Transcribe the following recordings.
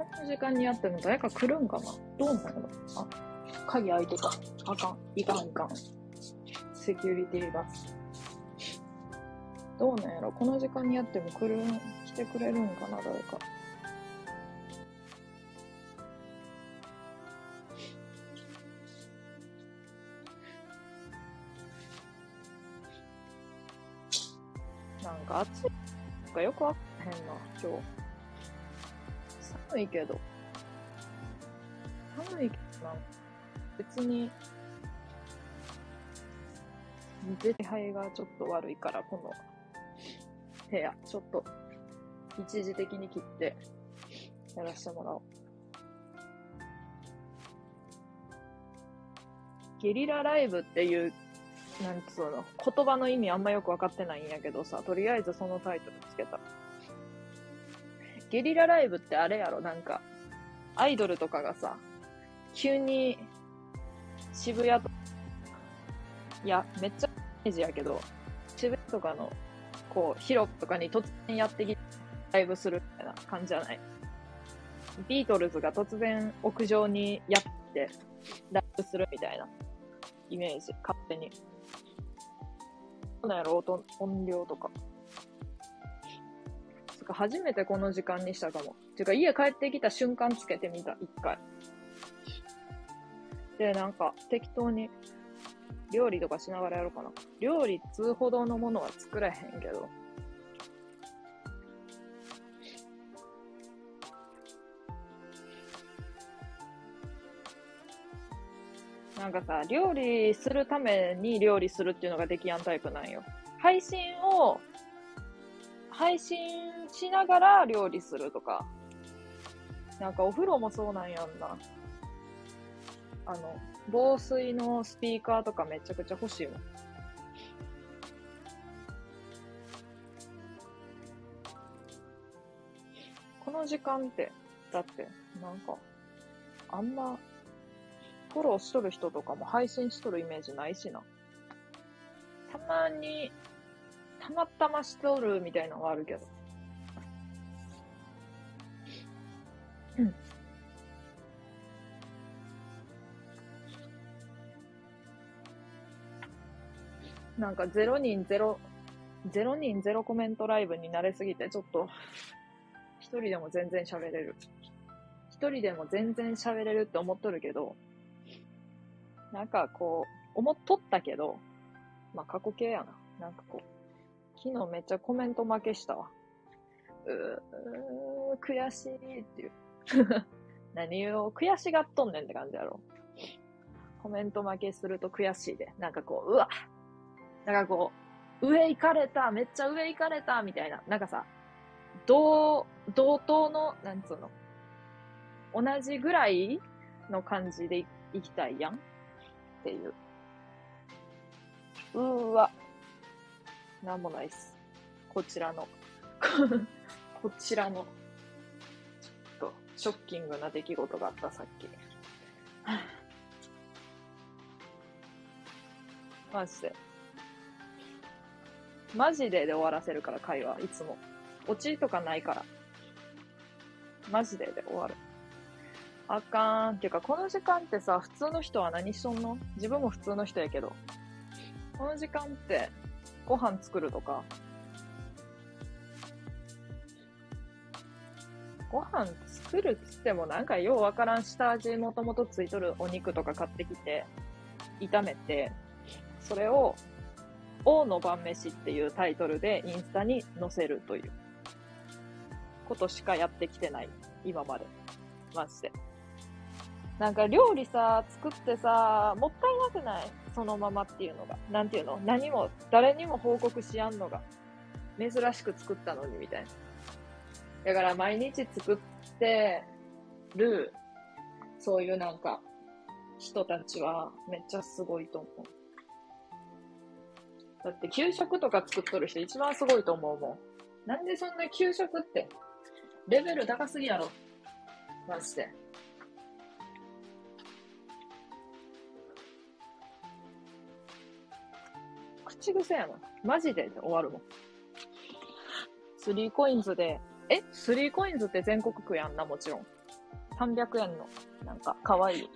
この時間にやっても誰か？来るんかな？どうなの？あ、鍵開いてた。あかん。いかんいかん。セキュリティが。どうなんやろ？この時間にやっても来る、来てくれるんかな？誰か。なんか暑いなんかよくわかへんな、今日。寒いけど。寒いけどな。別に、絶配がちょっと悪いから、この部屋、ちょっと一時的に切ってやらせてもらおう。ゲリラライブっていう、なんつうの、言葉の意味あんまよくわかってないんやけどさ、とりあえずそのタイトルつけた。ゲリラライブってあれやろ、なんか、アイドルとかがさ、急に渋谷と、いや、めっちゃイメージやけど、渋谷とかの、こう、広くとかに突然やってきて、ライブするみたいな感じじゃない？ビートルズが突然屋上にやって、ライブするみたいなイメージ、勝手に。どうなんやろ、音、音量とか。か初めてこの時間にしたかも。ていうか、家帰ってきた瞬間つけてみた、一回。で、なんか、適当に、料理とかしながらやろうかな。料理通ほどのものは作れへんけど。なんかさ、料理するために料理するっていうのができやんタイプなんよ。配信を、配信しながら料理するとか。なんかお風呂もそうなんやんな。あの、防水のスピーカーとかめちゃくちゃ欲しいもん。この時間って、だって、なんか、あんま、フォローしとる人とかも配信しとるイメージないしな。たまに、たまたましとるみたいなのはあるけど。うん。なんか0人0、0人0コメントライブに慣れすぎて、ちょっと、一人でも全然喋れる。一人でも全然喋れるって思っとるけど、なんかこう、思っとったけど、まあ過去形やな。なんかこう、昨日めっちゃコメント負けしたわ。うー、悔しいっていう。何を悔しがっとんねんって感じやろ。コメント負けすると悔しいで。なんかこう、うわなんかこう、上行かれた、めっちゃ上行かれた、みたいな。なんかさ、同、同等の、なんつうの、同じぐらいの感じで行きたいやんっていう。うーわ。なんもないっす。こちらの。こちらの。ちょっと、ショッキングな出来事があった、さっき。マジで。マジでで終わらせるから、会話、いつも。オチとかないから。マジでで終わる。あかん。っていうか、この時間ってさ、普通の人は何しとんの？自分も普通の人やけど。この時間って、ご飯作るとか。ご飯作るっつってもなんかようわからん下味もともとついとるお肉とか買ってきて、炒めて、それを、王の晩飯っていうタイトルでインスタに載せるということしかやってきてない。今まで。マジで。なんか料理さ、作ってさ、もったいなくない？そのままっていうのが。なんていうの？何も、誰にも報告しやんのが。珍しく作ったのにみたいな。だから毎日作ってる、そういうなんか、人たちはめっちゃすごいと思う。だって給食とか作っとる人一番すごいと思うもん。なんでそんな給食って、レベル高すぎやろ。マジで。口癖やな。マジで終わるもん。スリーコインズで、え？スリーコインズって全国区やんな、もちろん。300円の、なんか、可愛い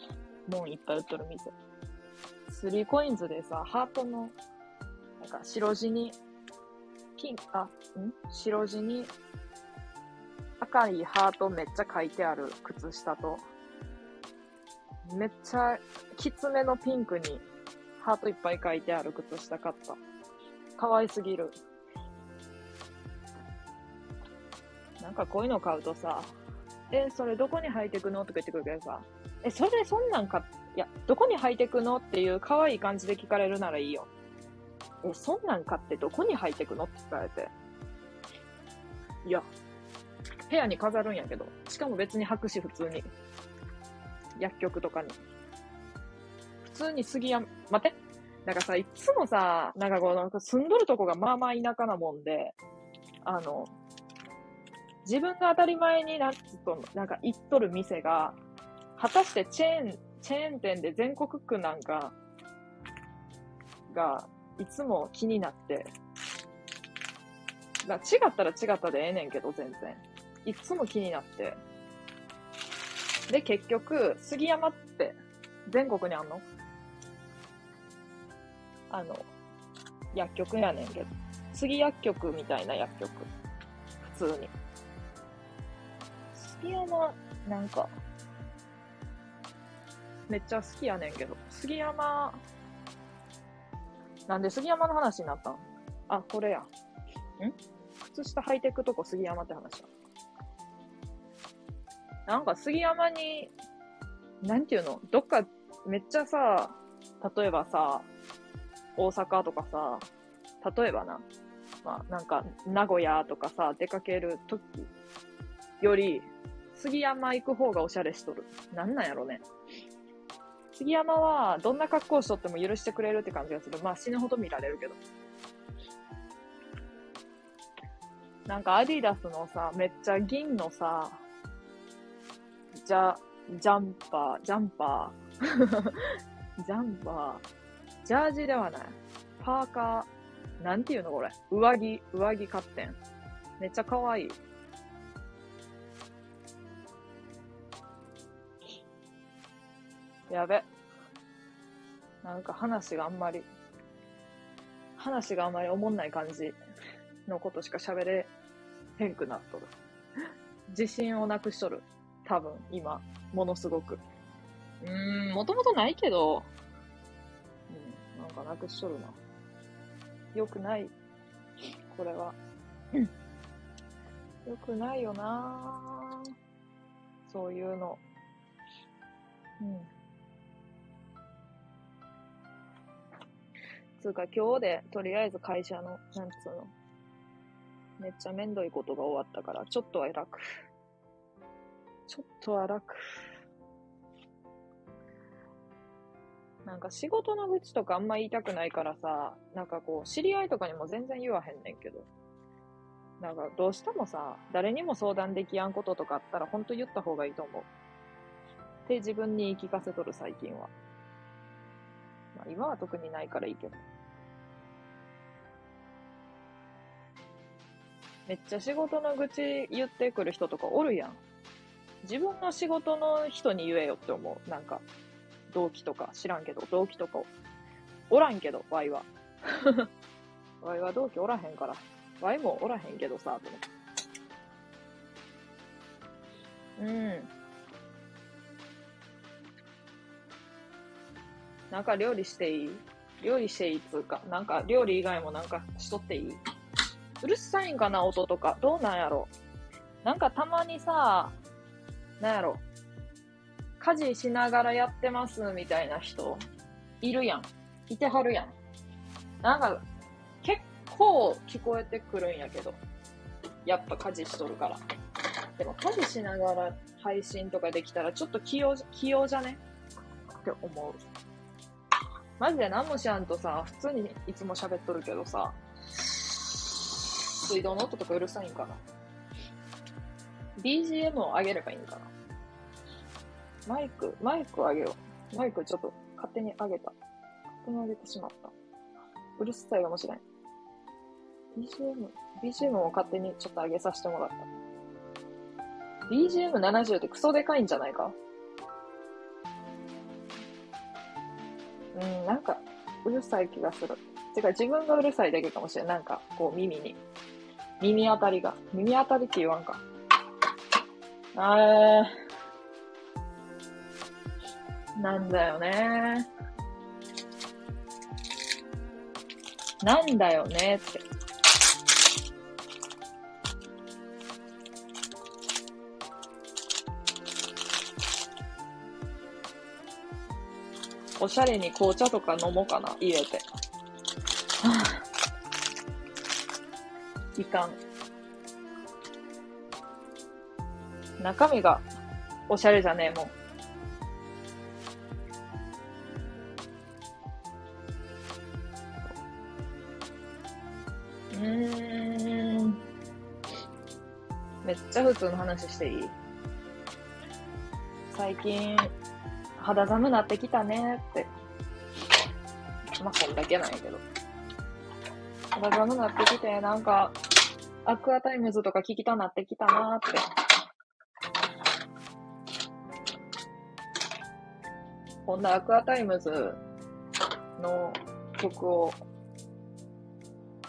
もんいっぱい売っとる店。スリーコインズでさ、ハートの、なんか白地に、ピン、あ、ん？白地に、赤いハートめっちゃ書いてある靴下と、めっちゃきつめのピンクにハートいっぱい書いてある靴下買った。可愛すぎる。なんかこういうの買うとさ、え、それどこに履いてくの？とか言ってくるけどさ、え、それそんなんか、いや、どこに履いてくの？っていう可愛い感じで聞かれるならいいよ。え、そんなん買ってどこに履いてくの？って聞かれて。いや、部屋に飾るんやけど。しかも別に履くし、普通に。薬局とかに。普通に杉山、待って。なんかさ、いつもさ、なんかこう、なんか住んどるとこがまあまあ田舎なもんで、あの、自分が当たり前になっつと、なんか行っとる店が、果たしてチェーン、チェーン店で全国区なんか、が、いつも気になって、まあ、違ったら違ったでええねんけど、全然。いつも気になって。で、結局、杉山って全国にあんの？あの、薬局やねんけど。杉薬局みたいな薬局。普通に。杉山、なんか、めっちゃ好きやねんけど。杉山、なんで杉山の話になったん？あ、これや。ん？靴下履いてくとこ杉山って話や。なんか杉山に、なんていうの？どっかめっちゃさ、例えばさ、大阪とかさ、例えばな、まあなんか名古屋とかさ、出かけるときより、杉山行く方がおしゃれしとる。なんなんやろね。杉山はどんな格好しとっても許してくれるって感じがする。まあ死ぬほど見られるけど。なんかアディダスのさ、めっちゃ銀のさ、じゃ、ジャンパー、ジャンパー、ジャンパー、ジャージではない。パーカー、なんていうのこれ。上着、上着買ってん。めっちゃ可愛い。やべ。なんか話があんまり、話があんまりおもんない感じのことしか喋れへんくなっとる。自信をなくしとる。多分、今、ものすごく。うーん、もともとないけど、かなくしとるな。よくない。これは。よくないよなそういうの。うん。つうか今日で、とりあえず会社の、なんつうの。めっちゃめんどいことが終わったから、ちょっとは楽。ちょっとは楽。なんか仕事の愚痴とかあんま言いたくないからさ、なんかこう、知り合いとかにも全然言わへんねんけど。なんかどうしてもさ、誰にも相談できやんこととかあったらほんと言った方がいいと思う。って自分に言い聞かせとる最近は。まあ今は特にないからいいけど。めっちゃ仕事の愚痴言ってくる人とかおるやん。自分の仕事の人に言えよって思う。なんか、同期とか知らんけど、同期とかおらんけど、ワイは。ワイは同期おらへんから。ワイもおらへんけどさ、と思って。うん。なんか料理していい？料理していいっつうか、なんか料理以外もなんかしとっていい？うるさいんかな、音とか。どうなんやろなんかたまにさ、なんやろ、家事しながらやってますみたいな人、いるやん。いてはるやん。なんか、結構聞こえてくるんやけど。やっぱ家事しとるから。でも家事しながら配信とかできたらちょっと器用、器用じゃね？って思う。マジで何もしやんとさ、普通にいつも喋っとるけどさ、水道の音とかうるさいんかな？BGM を上げればいいんかな？マイク、マイクを上げよう。マイクちょっと勝手に上げた。勝手に上げてしまった。うるさいかもしれん。BGM、BGM を勝手にちょっと上げさせてもらった。BGM70 ってクソでかいんじゃないか？うん、なんか、うるさい気がする。てか、自分がうるさいだけかもしれん。なんか、こう、耳に。耳当たりが。耳当たりって言わんか。あー。なんだよねなんだよねって。おしゃれに紅茶とか飲もうかな、入れて。はぁいかん。中身がおしゃれじゃねえもん。ちゃ普通の話していい？最近、肌寒なってきたねって。まあ、こんだけなんやけど。肌寒なってきて、なんか、アクアタイムズとか聞きたなってきたなって。こんなアクアタイムズの曲を、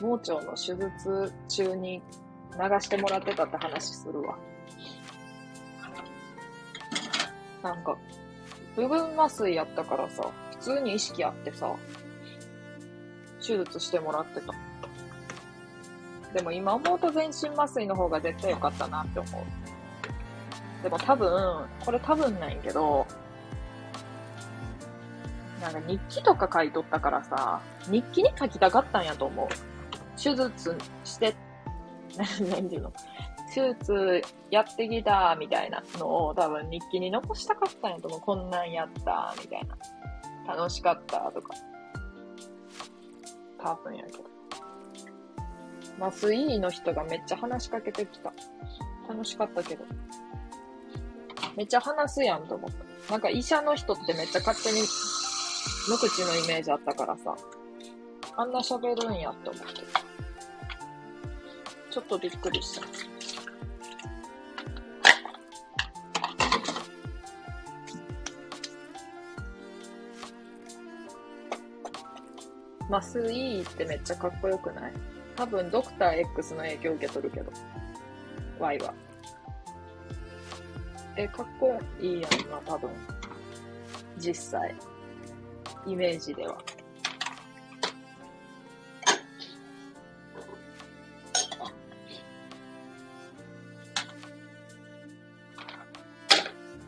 盲腸の手術中に流してもらってたって話するわ。なんか、部分麻酔やったからさ、普通に意識あってさ、手術してもらってた。でも今思うと全身麻酔の方が絶対良かったなって思う。でも多分、これ多分ないけど、なんか日記とか書いとったからさ、日記に書きたかったんやと思う。手術して、ななんていうの手術やってきたみたいなのを多分日記に残したかったんやと思う。こんなんやったみたいな。楽しかったとか。多分やけど。麻酔医の人がめっちゃ話しかけてきた。楽しかったけど。めっちゃ話すやんと思った。なんか医者の人ってめっちゃ勝手に無口のイメージあったからさ。あんな喋るんやって思って。ちょっとびっくりした。麻酔医ってめっちゃかっこよくない？多分ドクター X の影響受け取るけど。Y は。え、かっこいいやんな、多分。実際。イメージでは。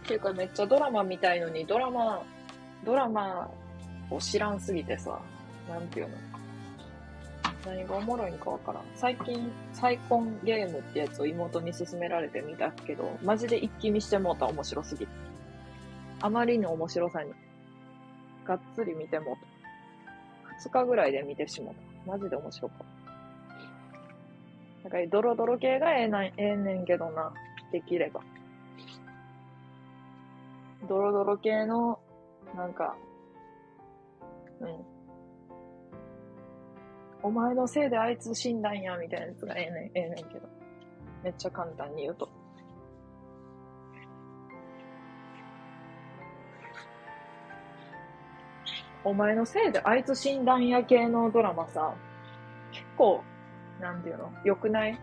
っていうかめっちゃドラマ見たいのに、ドラマ、ドラマを知らんすぎてさ、なんていうの何がおもろいんかわからん。最近、サイコンゲームってやつを妹に勧められてみたけど、マジで一気見してもうた面白すぎて。あまりの面白さに、がっつり見てもうた。二日ぐらいで見てしもうた。マジで面白かった。なんか、ドロドロ系がええな、ええねんけどな。できれば。ドロドロ系の、なんか、うん。お前のせいであいつ死んだんや、みたいなやつがええねん、ええねんけど。めっちゃ簡単に言うと。お前のせいであいつ死んだんや系のドラマさ、結構、なんていうの？良くない？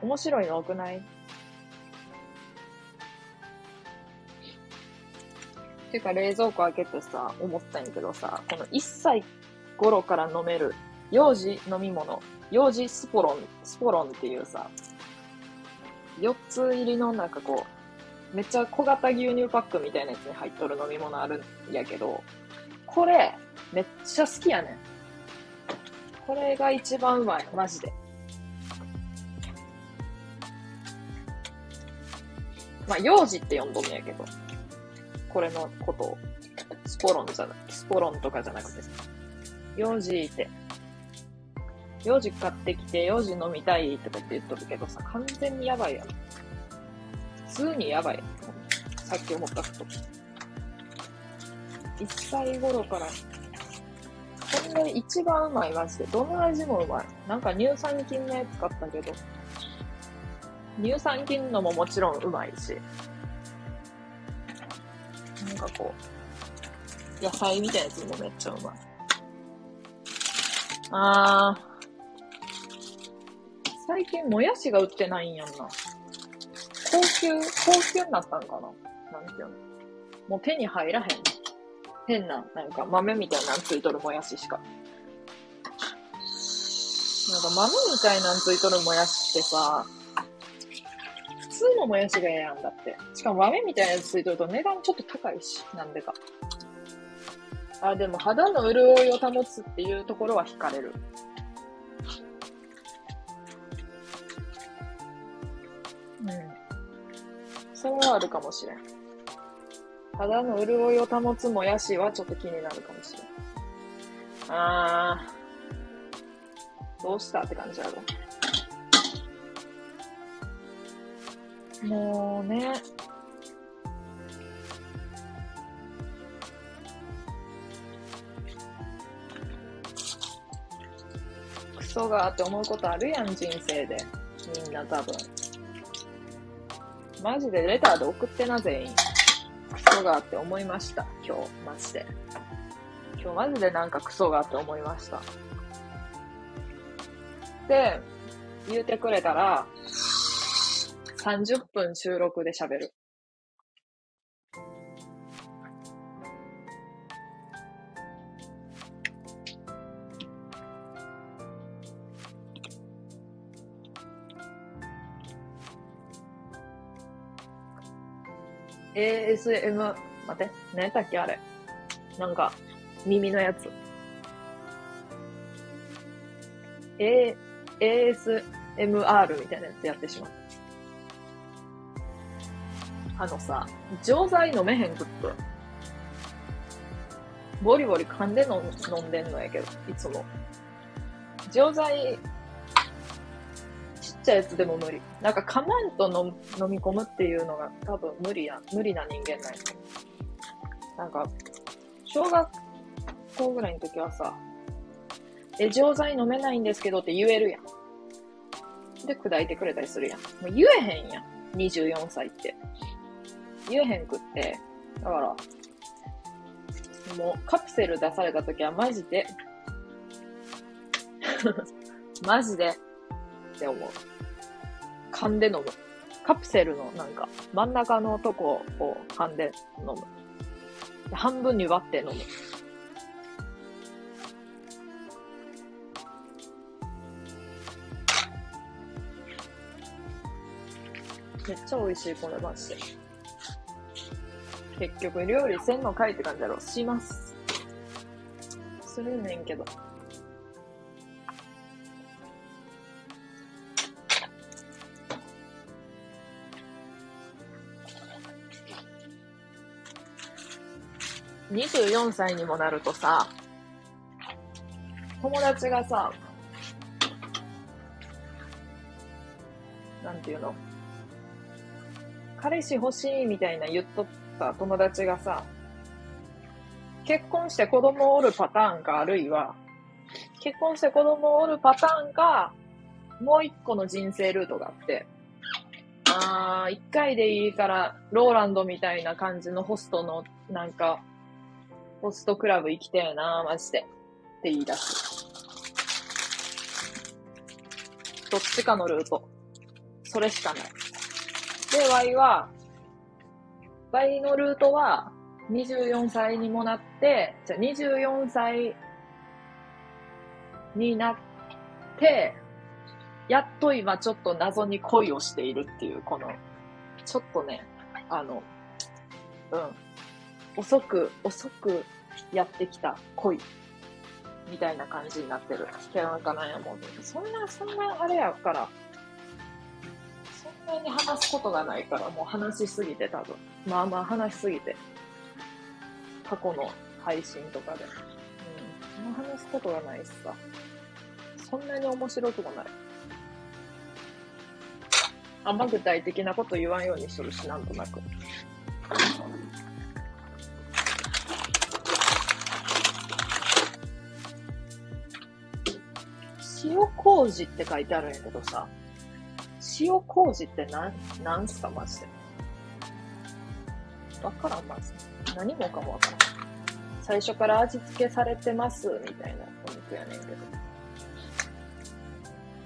面白いの多くない？ていうか冷蔵庫開けてさ、思ったんやけどさ、この1歳頃から飲める幼児飲み物、幼児スポロン、スポロンっていうさ、4つ入りのなんかこう、めっちゃ小型牛乳パックみたいなやつに入っとる飲み物あるんやけど、これ、めっちゃ好きやねん。これが一番うまい、マジで。まあ、幼児って呼んどんやけど、これのことを、スポロンじゃなスポロンとかじゃなくて、幼児って、幼児買ってきて、幼児飲みたいとかって言っとるけどさ、完全にやばいやん。普通にやばい。さっき思ったこと。1歳頃から、これ一番うまい、マジで。どの味もうまい。なんか乳酸菌のやつ買ったけど、乳酸菌のももちろんうまいし、かこう、野菜みたいなやつもめっちゃうまい。あー、最近もやしが売ってないんやんな。高級、高級になったんかななんていうのもう手に入らへん。変な、なんか豆みたいなのついとるもやししか。なんか豆みたいなんついとるもやしってさ、普通のもやしがええやんだって。しかも豆みたいなやつついとると値段ちょっと高いし、なんでか。あ、でも肌の潤いを保つっていうところは惹かれる。うん。それはあるかもしれん。肌の潤いを保つもやしはちょっと気になるかもしれん。あー。どうしたって感じやろ。もうね。クソがって思うことあるやん、人生で。みんな多分。マジでレターで送ってな、全員。クソがって思いました、今日、マジで。今日マジでなんかクソがって思いました。で、言うてくれたら、30分収録で喋る。ASM、待って、何やったっけあれ。なんか、耳のやつ。A、ASMR みたいなやつやってしまう。あのさ、錠剤飲めへんくって。ボリボリ噛んで飲んでんのやけど、いつも。錠剤、ちっちゃいやつでも無理。なんか噛まんと飲み込むっていうのが多分無理や、無理な人間なんや。なんか、小学校ぐらいの時はさ、え、錠剤飲めないんですけどって言えるやん。で、砕いてくれたりするやん。もう言えへんやん。24歳って。言えへんくって。だから、もうカプセル出された時はマジで、マジでって思う。噛んで飲む。カプセルのなんか真ん中のとこを噛んで飲む。半分に割って飲む。めっちゃ美味しい、これマジで。結局、料理せんのかいって感じだろ。します。するねんけど。24歳にもなるとさ、友達がさ、なんていうの？彼氏欲しいみたいな言っとった友達がさ、結婚して子供をおるパターンか、あるいは、結婚して子供をおるパターンか、もう一個の人生ルートがあって、あー、一回でいいから、ローランドみたいな感じのホストの、なんか、ホストクラブ行きてえな、マジで。って言い出す。どっちかのルート。それしかない。で、Y は、Y のルートは、24歳にもなって、じゃあ24歳になって、やっと今ちょっと謎に恋をしているっていう、この、ちょっとね、あの、うん、遅く、遅くやってきた恋、みたいな感じになってる。けなんかなんやもう、そんな、そんなあれやから、そんなに話すことがないから、もう話しすぎて多分。まあまあ話しすぎて。過去の配信とかで。うん。もう話すことがないしさ。そんなに面白くもない。あんま具体的なこと言わんようにするし、なんとなく。塩麹って書いてあるんやけどさ、塩麹って何、なんすか、マジで。わからん、まず。何もかもわからん。最初から味付けされてます、みたいなお肉。やねんけど。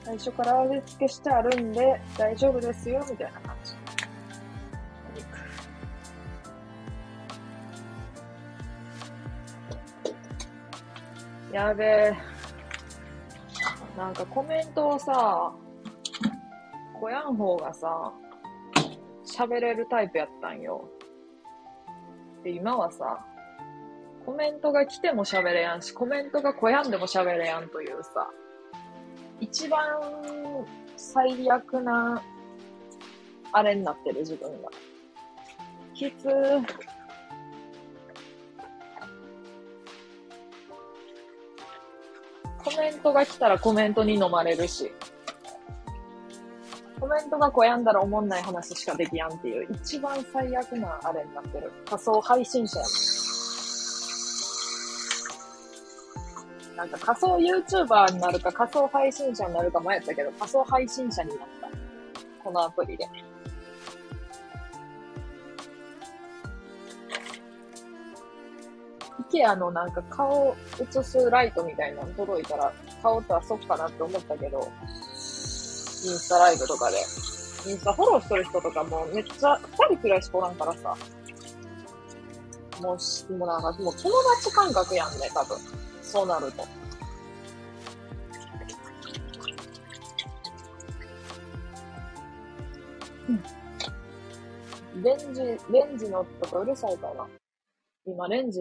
最初から味付けしてあるんで大丈夫ですよ、みたいな感じ。お肉。やべえ。なんかコメントをさ、小やん方がさ、喋れるタイプやったんよ。で、今はさ、コメントが来ても喋れやんし、コメントが小やんでも喋れやんというさ、一番最悪な、あれになってる自分が。きつー。コメントが来たらコメントに飲まれるし、コメントがこやんだらおもんない話しかできやんっていう、一番最悪なあれになってる。仮想配信者やねん。なんか仮想 YouTuber になるか仮想配信者になるか迷ったけど、仮想配信者になった。このアプリで。IKEA のなんか顔映すライトみたいなの届いたら顔と遊ぶかなって思ったけど、インスタライブとかで。インスタフォローしてる人とかもめっちゃ二人くらいしかおらんからさ。もうし、もうなんかもう友達感覚やんね、多分。そうなると。うんレンジ、レンジのとかうるさいかな。今レンジ、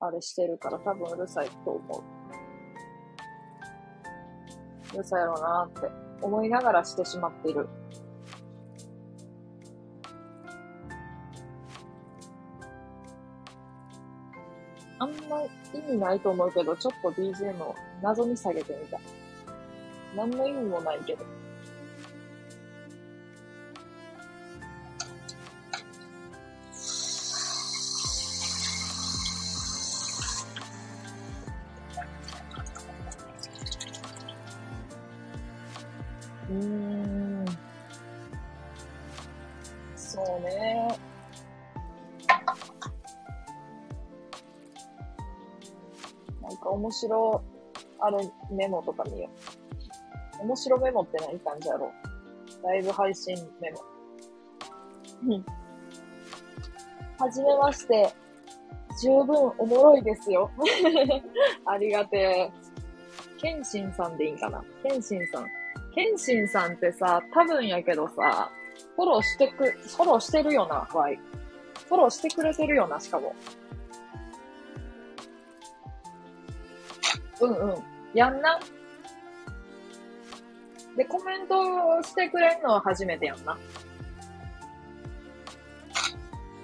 あれしてるから多分うるさいと思う。うるさやろうなって思いながらしてしまっている。あんま意味ないと思うけど、ちょっと BGM を謎に下げてみた。何の意味もないけど。白、あれ、メモとか見よう。面白メモって何感じやろ？ライブ配信メモ。うん。はじめまして。十分おもろいですよ。ありがてえ。ケンシンさんでいいんかな？ケンシンさん。ケンシンさんってさ、多分やけどさ、フォローしてく、フォローしてるよな、ワイ。フォローしてくれてるよな、しかも。うんうん。やんな。で、コメントしてくれんのは初めてやんな。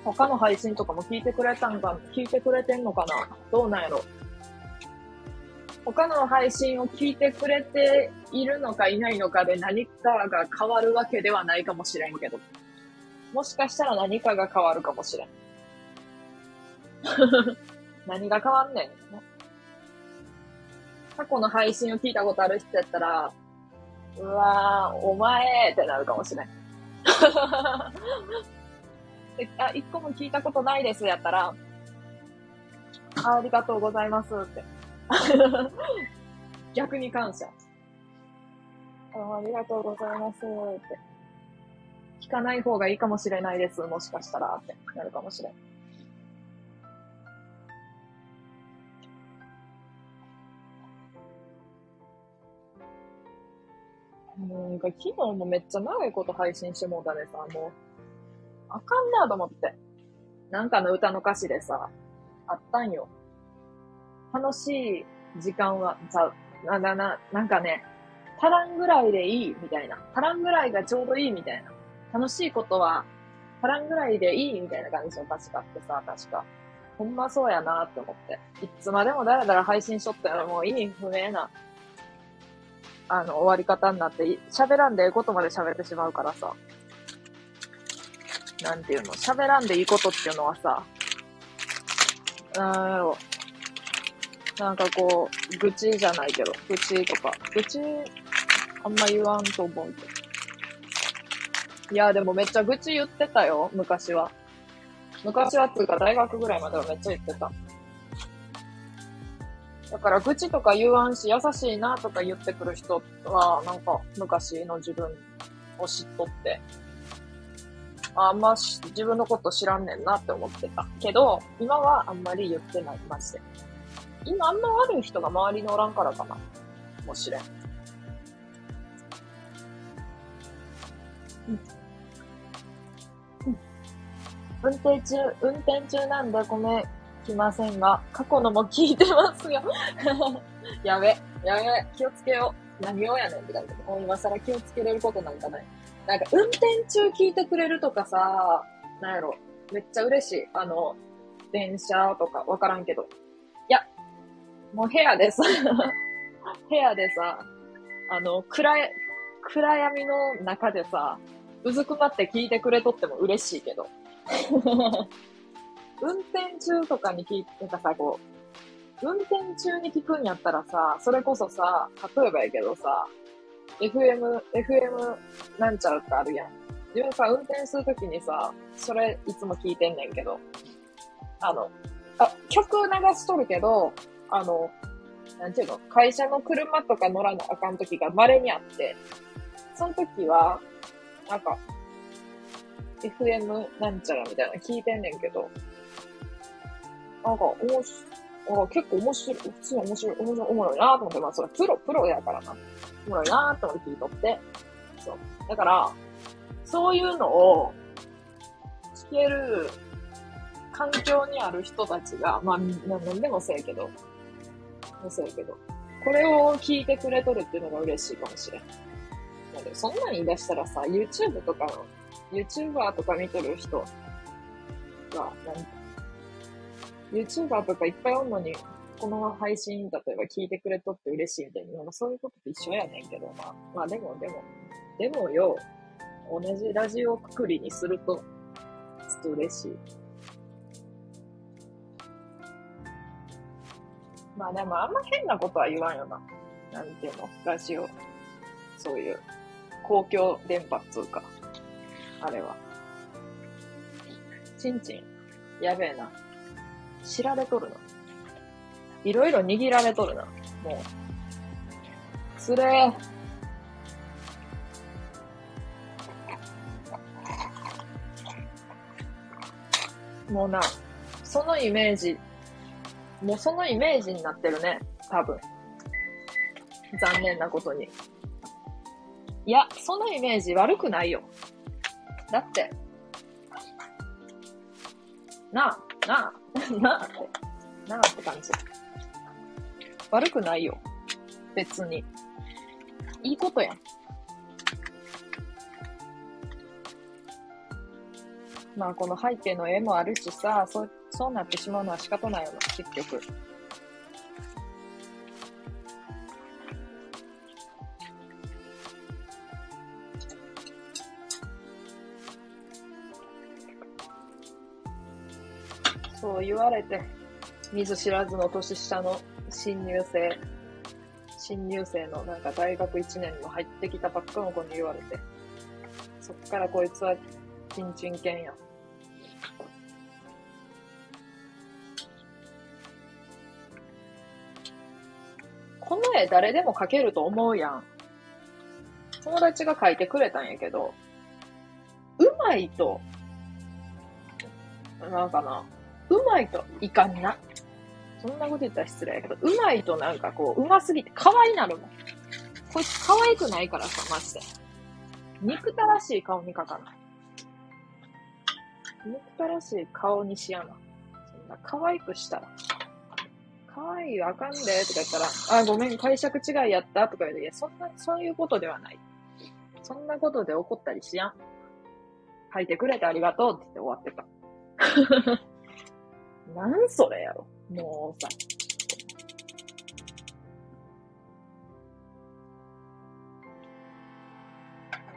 他の配信とかも聞いてくれたんか、聞いてくれてんのかなどうなんやろ他の配信を聞いてくれているのかいないのかで何かが変わるわけではないかもしれんけど。もしかしたら何かが変わるかもしれん。何が変わんねん。過去の配信を聞いたことある人やったら、うわー、お前ってなるかもしれん。であ、一個も聞いたことないですやったら、あありがとうございますって。逆に感謝。あありがとうございますって。聞かない方がいいかもしれないです。もしかしたらってなるかもしれん。なんか昨日もめっちゃ長いこと配信してもうたでさ、もう、あかんなと思って。なんかの歌の歌詞でさ、あったんよ。楽しい時間は、さ、な、な、な、なんかね、足らんぐらいでいいみたいな。足らんぐらいがちょうどいいみたいな。楽しいことは足らんぐらいでいいみたいな感じの歌詞があってさ、確か。ほんまそうやなって思って。いつまでもだらだら配信しとったらもう意味不明な、あの、終わり方になって、喋らんでいいことまで喋ってしまうからさ。なんていうの？喋らんでいいことっていうのはさ、なんやろ？なんかこう、愚痴じゃないけど、愚痴とか、愚痴、あんま言わんと思うけど。いや、でもめっちゃ愚痴言ってたよ、昔は。昔はっていうか大学ぐらいまではめっちゃ言ってた。だから愚痴とか言わんし、優しいなとか言ってくる人は、なんか昔の自分を知っとって、あんまし自分のこと知らんねんなって思ってた。けど、今はあんまり言ってない、まして。今あんま悪い人が周りにおらんからかな。もしれん。うん。運転中、運転中なんでごめん、来ませんが、過去のも聞いてますよ。やべ、やべ、気をつけよう。何をやねんって感じで。もう今更気をつけれることなんかない。なんか、運転中聞いてくれるとかさ、なんやろ、めっちゃ嬉しい。あの、電車とかわからんけど。いや、もう部屋でさ、部屋でさ、あの、暗、暗闇の中でさ、うずくまって聞いてくれとっても嬉しいけど。運転中とかに聞いて、なんかさ、こう、運転中に聞くんやったらさ、それこそさ、例えばやけどさ、FM、FM なんちゃらってあるやん。自分さ、運転するときにさ、それいつも聞いてんねんけど、あの、あ、曲流しとるけど、あの、なんていうの、会社の車とか乗らなあかんときが稀にあって、その時は、なんか、FM なんちゃらみたいなの聞いてんねんけど、なんか、おもし、あ結構面白い、普通に面白い、面白い、おもろいなと思って、まあ、それプロ、プロやからな。おもろいなと思って聞いとって。そう。だから、そういうのを聞ける環境にある人たちが、まあ、何でもせえけど、もせえけど、これを聞いてくれとるっていうのが嬉しいかもしれん。そんなん言い出したらさ、YouTube とかの、YouTuber とか見とる人が、なん YouTuber とかいっぱいおんのに、この配信、例えば聞いてくれとって嬉しいみたいな、そういうことと一緒やねんけど、まあ、まあでも、でも、でもよ、同じラジオくくりにすると、ちょっと嬉しい。まあでもあんま変なことは言わんよな。なんていうの？ラジオ。そういう、公共電波っつうか。あれは。ちんちん。やべえな。知られとるな。いろいろ握られとるな。もう。つれー。もうな、そのイメージ、もうそのイメージになってるね。多分。残念なことに。いや、そのイメージ悪くないよ。だって、なあ、なあ、なって、なって感じ。悪くないよ。別に。いいことやん。まあこの背景の絵もあるしさ、そう、そうなってしまうのは仕方ないよな、結局。言われて、見ず知らずの年下の新入生、新入生のなんか大学1年の入ってきたばっかの子に言われて、そっからこいつはチンチン犬や。この絵誰でも描けると思うやん。友達が描いてくれたんやけど、うまいと、なんかな、うまいといかんな。そんなこと言ったら失礼やけど、うまいとなんかこう、うますぎて可愛いなるもん。こいつ可愛くないからさ、マジで。憎たらしい顔に描かない。憎たらしい顔にしやな。そんな可愛くしたら。可愛い、あかんで、とか言ったら、あ、ごめん、解釈違いやった、とか言うて、いや、そんな、そういうことではない。そんなことで怒ったりしやん。書いてくれてありがとうって言って終わってた。なんそれやろ。もうさ。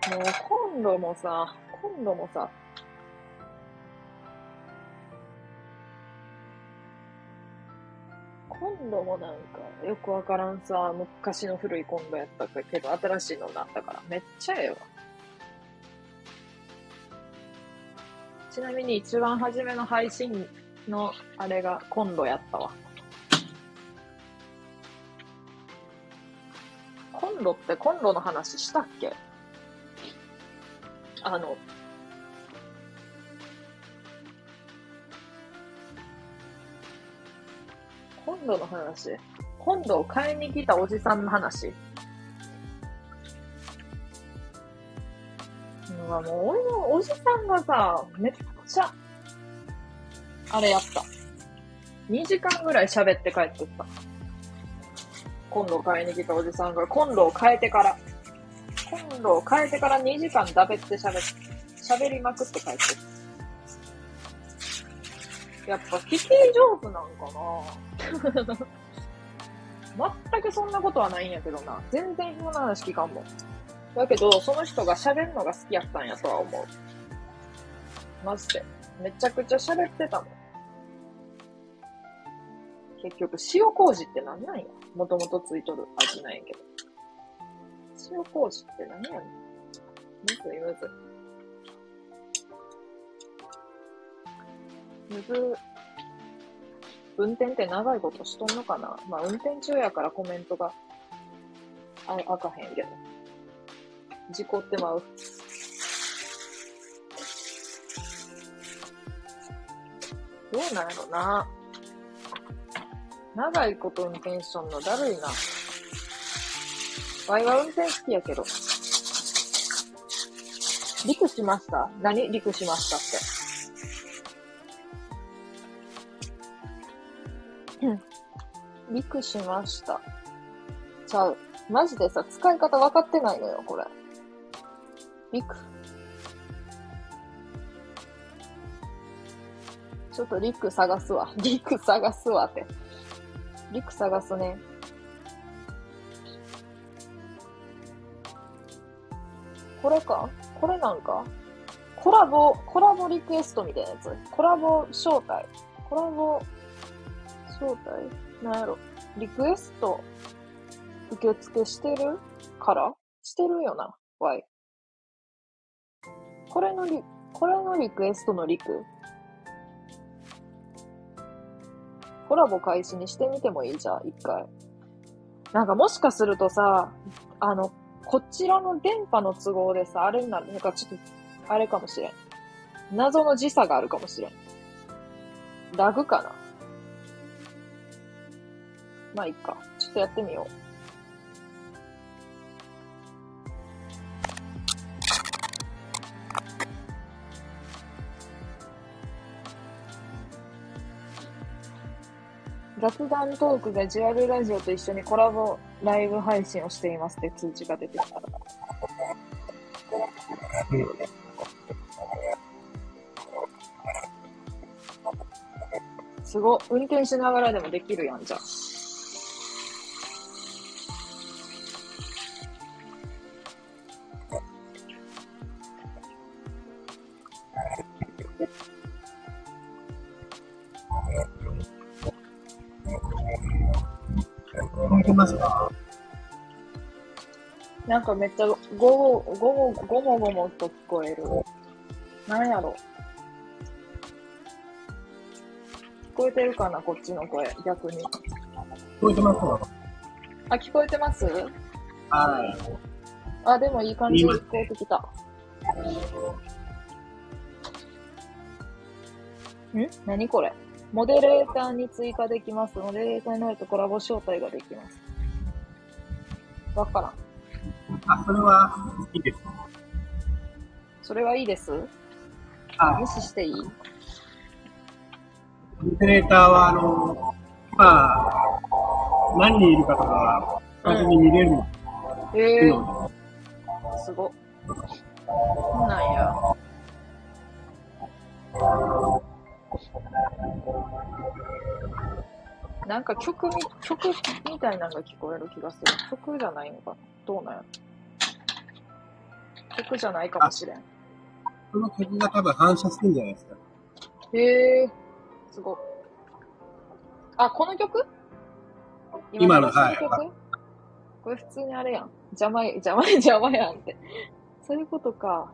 もう今度もさ、今度もさ、今度もなんか、よくわからんさ、昔の古いコンドやったけど、新しいのになったから、めっちゃええわ。ちなみに一番初めの配信のあれが今度やったわ。コンロってコンロの話したっけ？あの、コンロの話？コンロを買いに来たおじさんの話？うわもう俺のおじさんがさ、めっちゃ、あれやった。2時間ぐらい喋って帰ってった。コンロを買いに来たおじさんが、コンロを変えてから、コンロを変えてから2時間だべって喋って、喋りまくって帰ってった。やっぱ聞き上手なんかな 全くそんなことはないんやけどな。全然暇な話聞かんもん。だけど、その人が喋るのが好きやったんやとは思う。マジで。めちゃくちゃ喋ってたもん。結局、塩麹って何なんや？もともとついとる味なんやけど。塩麹って何やねんむずいむずい。むず運転って長いことしとんのかな？まあ、運転中やからコメントがああかへんけど。事故ってまう。どうなんやろな？長いこと運転しとんのだるいな。ワイは運転好きやけど。陸しました何陸しましたって。うん。陸しました。ちゃう。マジでさ、使い方分かってないのよ、これ。リク。ちょっとリク探すわ。リク探すわって。リク探すね。これか？これなんか？コラボ、コラボリクエストみたいなやつ？コラボ招待？コラボ招待？なんやろ？リクエスト受付してるから？してるよな、Y。これのリ、これのリクエストのリク？コラボ開始にしてみてもいいじゃん、一回。なんかもしかするとさ、あの、こちらの電波の都合でさ、あれになる、なんかちょっと、あれかもしれん。謎の時差があるかもしれん。ラグかなまあいっか。ちょっとやってみよう。雑談トークがジュアルラジオと一緒にコラボライブ配信をしていますって通知が出てきた。すご、運転しながらでもできるやん、じゃあ。かめっちゃ、ご、ご、ごもごもと聞こえる。なんやろ。聞こえてるかなこっちの声、逆に。聞こえてますあ、聞こえてます？はい。あ、でもいい感じに聞こえてきた。ん？何これ？モデレーターに追加できます。モデレーターになるとコラボ招待ができます。わからん。あ、それはいいです。それはいいです？あ無視していい？モデレーターは、あの、まあ、何人いるかとか、完全に見れるの。へえー、すご。そうなんや。なんか曲み、曲みたいなのが聞こえる気がする。曲じゃないのかな？どうなんや曲じゃないかもしれん。その曲が多分反射するんじゃないですか。へえー、すご。あ、この曲？今の、はい。これ普通にあれやん。邪魔、邪魔、邪魔やんって。そういうことか。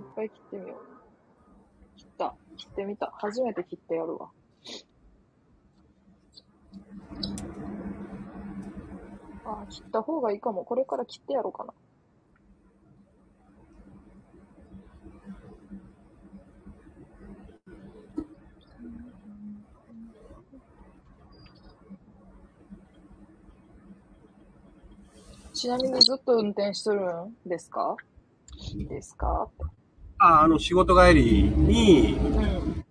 いっぱい切ってみよう。切っった。切ってみた。初めて切ってやるわ。あー、切った方がいいかも。これから切ってやろうかな。ちなみにずっと運転してるんですかですか？あ、あの、仕事帰りに、うん。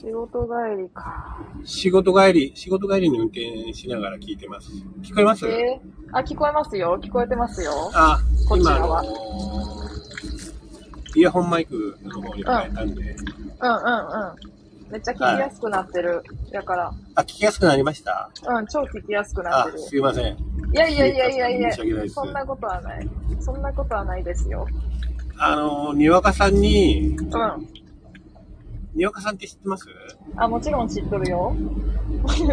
仕事帰りか。仕事帰り、仕事帰りに運転しながら聞いてます。聞こえます？えー、あ、聞こえますよ。聞こえてますよ。あ、こちらはの、イヤホンマイクの方に変えたんで、うんうんうん。めっちゃ聞きやすくなってる。だから、あ、聞きやすくなりました？うん、超聞きやすくなっあてる、。すいません。いやいやいやいやいやそんなことはない。そんなことはないですよ。あの、にわかさんに、うん。にわかさんって知ってます？あ、もちろん知っとるよ。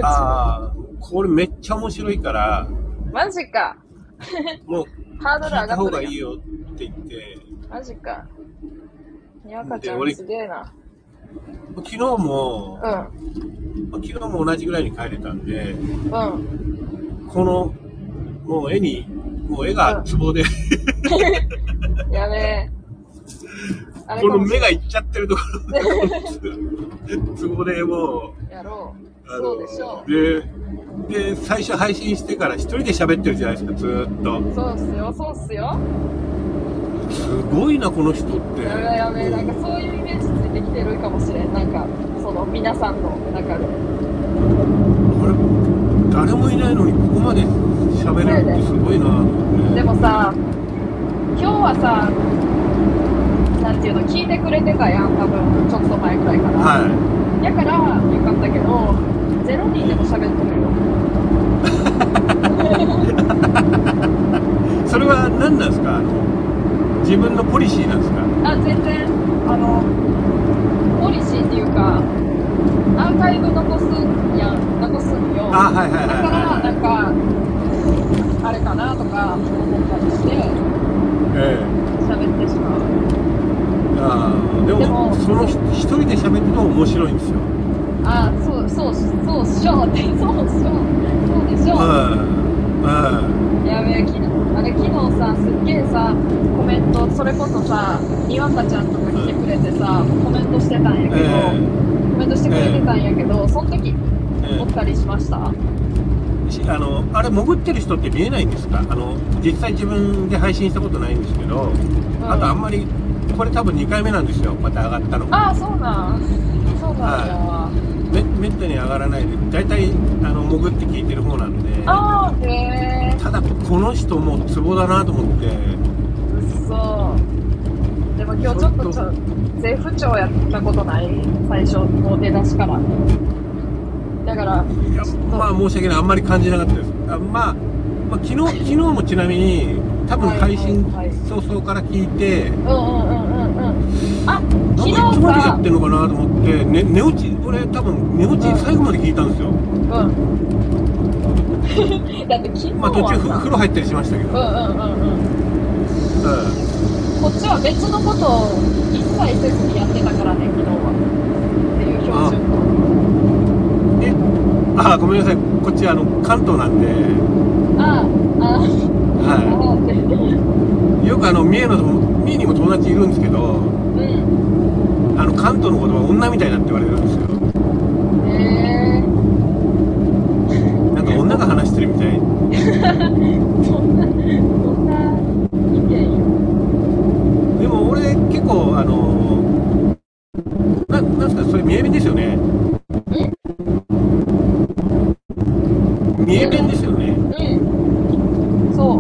ああ、これめっちゃ面白いから、マジか。もうハードル上聞いた方がいいよって言って、マジか。にわかちゃんすげえな。昨日も、うん。昨日も同じぐらいに帰れたんで、うん。この、もう絵に、もう絵がツボで、やべえ。この目がいっちゃってるところ、ツボでもやろう、う。そうでしょう。で、で、最初配信してから一人で喋ってるじゃないですか、ずーっと。う。そうっすよ、そうっすよ。すごいな、この人って。やべえやべえ、なんかそういうイメージついてきてるかもしれん。なんか、その皆さんの中で。これ、誰もいないのにここまで喋れるってすごいな。でもさ、今日はさ、なんていうの、聞いてくれてたやん、多分、ちょっと前くらいから。はやから、よかったけど、ゼロ人でも喋っとるよ。い。それは何なんですか？自分のポリシーなんですか？あ、全然、あの、ポリシーっていうか、アーカイブ残すんやん、残すんよ。あ、はいはいだから、はなんか、あれかなとか思ったりして、いはい。ええ喋ってしまう。ああ、でも、その一一人で喋ると面白いんですよ。あ、そう、そう、そうっしょって、そうっしょ。そうでしょ。うん。うん。やべえ、昨日、あれ昨日さ、すっげえさ、コメント、それこそさ、にわかちゃんとか来てくれてさ、コメントしてたんやけど、えコメントしてくれてたんやけど、その時、ええおったりしました？あの、あれ潜ってる人って見えないんですか？あの、実際自分で配信したことないんですけど、うんあとあんまり、これ多分2回目なんですよ。こうやって上がったの。ああ、そうなん。そうなんや。めめったに上がらないで、大体、あの、潜って聞いてる方なんで、ああ、へえ。ただ、この人もツボだなと思って、うっそ。でも今日ちょっとちょ絶不調やったことない？最初の出だしから。だから、いやまあ申し訳ない、あんまり感じなかったです。あまあ、まあ、昨日、昨日もちなみに、多分配信はいはいはい早々から聞いて、うんうんうんうんうん。あ、昨日さつまでやっ、てんのかなと思って、ね、寝落ち、俺多分寝落ち最後まで聞いたんですよ。うん。だって昨日まあ途中風呂入ったりしましたけど。うんうんうんうん。うんこっちは別のことを一切せずにやってたからね、昨日は。っていう標準語。え、あ、ごめんなさい。こっちあの、関東なんで、ああ、ああ、はああって。い。よくあの、三重の、三重にも友達いるんですけど、うん。あの、関東の言葉女みたいだって言われるんですよ。へえなんか女が話してるみたい。そんな、そんな意見よ。でも俺結構あのななんすかそれ三重弁ですよね三重弁ですよねうん。そう。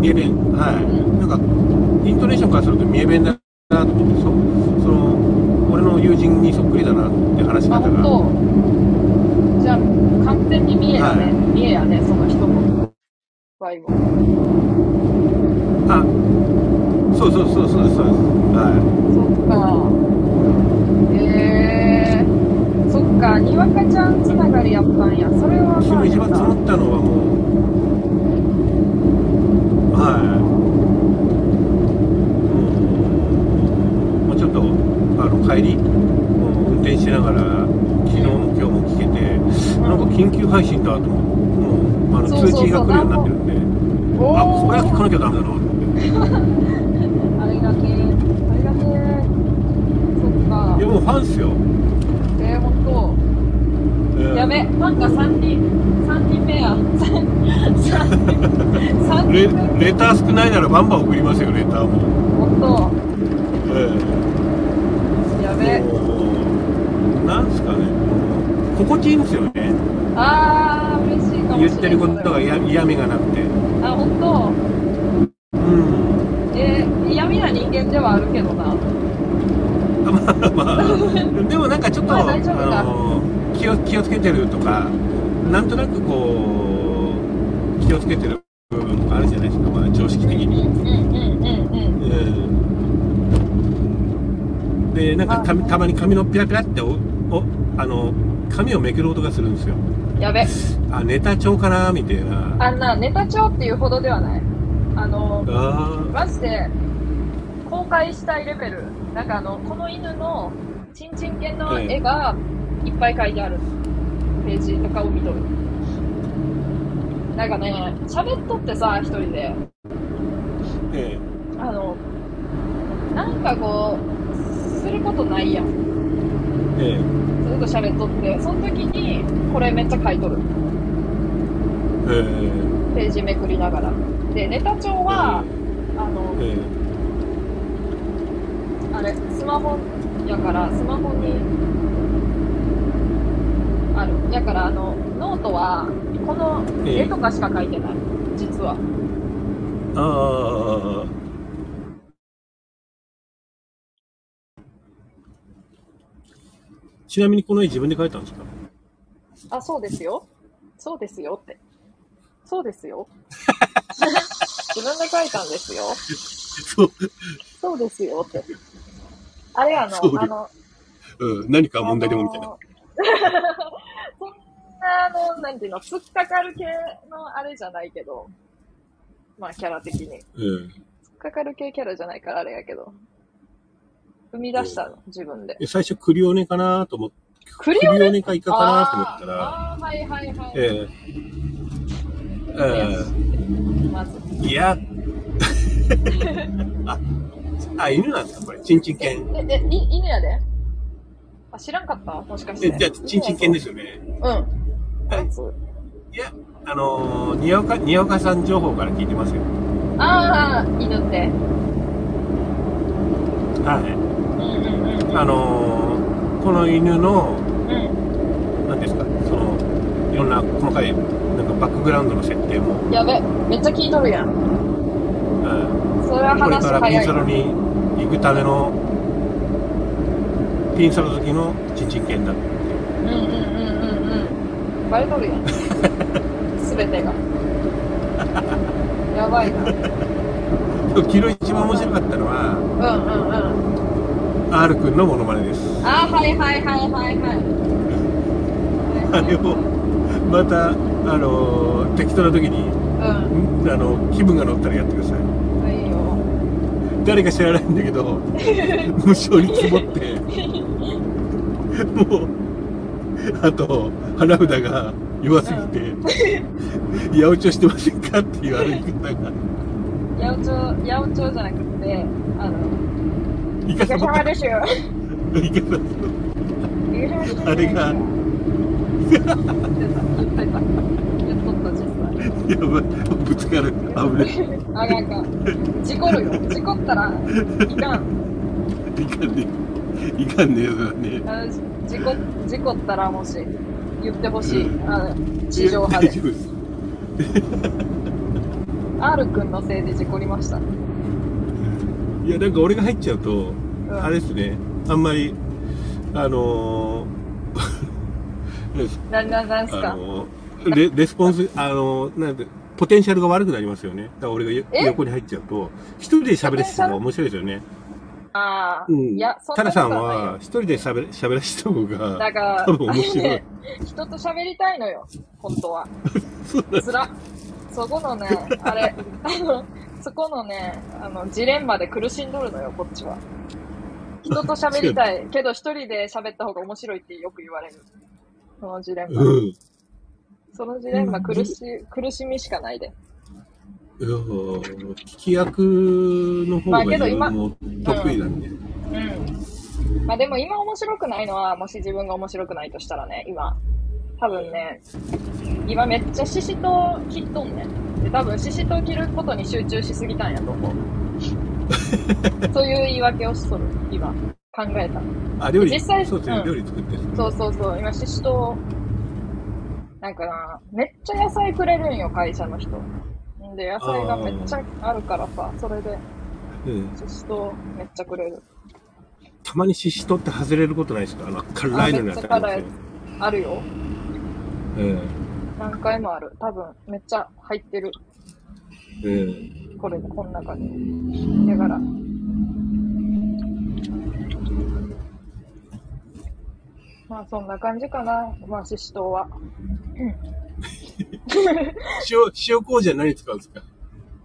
三重弁はいなんかイントネーションからすると三重弁だなと思ってそその俺の友人にそっくりだなって話しあ、方が本当。じゃあ、完全に三重やね。はい三重やね、その人も。ワイも。あそうそうそうそうですそうですはそっか。えー、そっか、にわかちゃんつながりやったんや。それはい昨日一番積もったのはもうはいもう配信だと思って、もう、あの、そうそうそう通知が来るようになってるんで、おあ、これは聞かーなきゃダメだなと思って。あれだけ、あれだけ、そっかいや、。もうファンっすよ。えー、ほんと。うんやべ、ファンが3人、3人目や。3レ人目。レター少ないならバンバン送りますよ、レターも。ほんと。えやべ。なんすかね、心地いいんですよね。あー、嬉しいかも。言ってることが嫌嫌味がなくて。あ、ほんと。うん。えー、嫌味な人間ではあるけどな。まあまあ、でもなんかちょっと、まああの気を気をつけてるとか、なんとなくこう、気をつけてる部分があるじゃないですか、まあ、常識的に。うんうんうんうん。うんで、なんかたたまに髪のピラピラっておおあの髪をめくる音がするんですよ。やべ。あ、ネタ帳かなみたいな。あんな、ネタ帳っていうほどではない。あの、あマジで、公開したいレベル。なんかあの、この犬の、チンチン犬の絵がいっぱい描いてあるページとかを見とる。なんかね、喋っとってさ、一人で。ーえあの、なんかこう、することないやん。ええずっと喋っとって、その時に、これめっちゃ書いとる。ええページめくりながら。で、ネタ帳は、あの、ええあれ、スマホやから、スマホに、ある。やから、あの、ノートは、この絵とかしか書いてない。実は。ああ。ちなみにこの絵自分で描いたんですか？あ、そうですよ。そうですよって。そうですよ。自分で書いたんですよ。そう。そうですよって。あれあの、あの、うん、何か問題でもみたいな。そんな、あの、なんていうの、突っかかる系のあれじゃないけど、まあ、キャラ的に。突っうん。かかる系キャラじゃないからあれやけど。生み出したの、自分で。え最初クリオネかなと思って、クリオネかイカかなと思ったら、あーあー、はいはいはい。えええまいや、あ、あ、犬なんですかこれ。チンチン犬。え、え、い犬やであ、知らんかった？もしかして。え、じゃあ、チンチン犬ですよね。うん。こいつ。いや、あのー、宮岡、宮岡さん情報から聞いてますよ。ああ、犬って。はい。うんうんうん。あのー、この犬の、うん。何ですか、その、いろんな細かい、なんかバックグラウンドの設定も、やべ、めっちゃ聞いとるやん。うんそれはこれ話からピン。サロに行くための、ピンサロ好きのチンチン犬だって。うんうんうんうんうん。バレとるやん。すべてが。やばいな。うん昨日一番面白かったのは、うんうん。R 君のモノマネです。あー、はいはいはいはいはい。あれを、また、あのー適当な時に、うん。んあの、気分が乗ったらやってください。いいよ。誰か知らないんだけど、無性に積もって、もう、あと、花札が弱すぎて、八百長してませんか？っていう歩き方が、八百長、八百長じゃなくて、あの、いかお客さま様ですよ。いかさあれが。やばい、ぶつかる、危ない。あかんあかん。事故るよ。事故ったら、いかん。いかんねいかんねそれはね。事故、事故ったらもし、言ってほしい。うんあの、地上波で。大丈夫です。R 君のせいで事故りました。いや、なんか俺が入っちゃうと、うんあれですね、あんまり、あのー、な、な、なんすあかのーレレスポンス、あのーなんて、ポテンシャルが悪くなりますよね。だから俺が横に入っちゃうと、一人で喋らせた面白いですよね。ああ、うん。いや、そんタラさんは一人で喋れ喋らせた方が、だから、多分面白いあれね人と喋りたいのよ、本当は。そうつら。そこのね、あれ、あの、そこのね、あの、ジレンマで苦しんどるのよ、こっちは。人と喋りたい。けど一人で喋った方が面白いってよく言われる。そのジレンマ。うん。そのジレンマ苦しい、苦しみしかないで。いやー聞き役の方が自分も得意なんで。うん。まあでも今面白くないのは、もし自分が面白くないとしたらね、今、多分ね、今めっちゃシシトウ切っとんねん。で、多分シシトウ切ることに集中しすぎたんやと思う。そういう言い訳をしとる、今。考えた。あ、料理、実際そうですね、うん料理作ってるそうそうそう、今シシトウ、なんかな、めっちゃ野菜くれるんよ、会社の人。んで、野菜がめっちゃあるからさ、それで、うんシシトウめっちゃくれる。たまにシシトって外れることないですか？あの、辛いのに当たりますよ辛い。あるよ。え何回もある。多分、めっちゃ入ってる。えええこれ、この中に。だから。まあ、そんな感じかな。まあ、シシトウは。塩、塩麹は何使うんですか？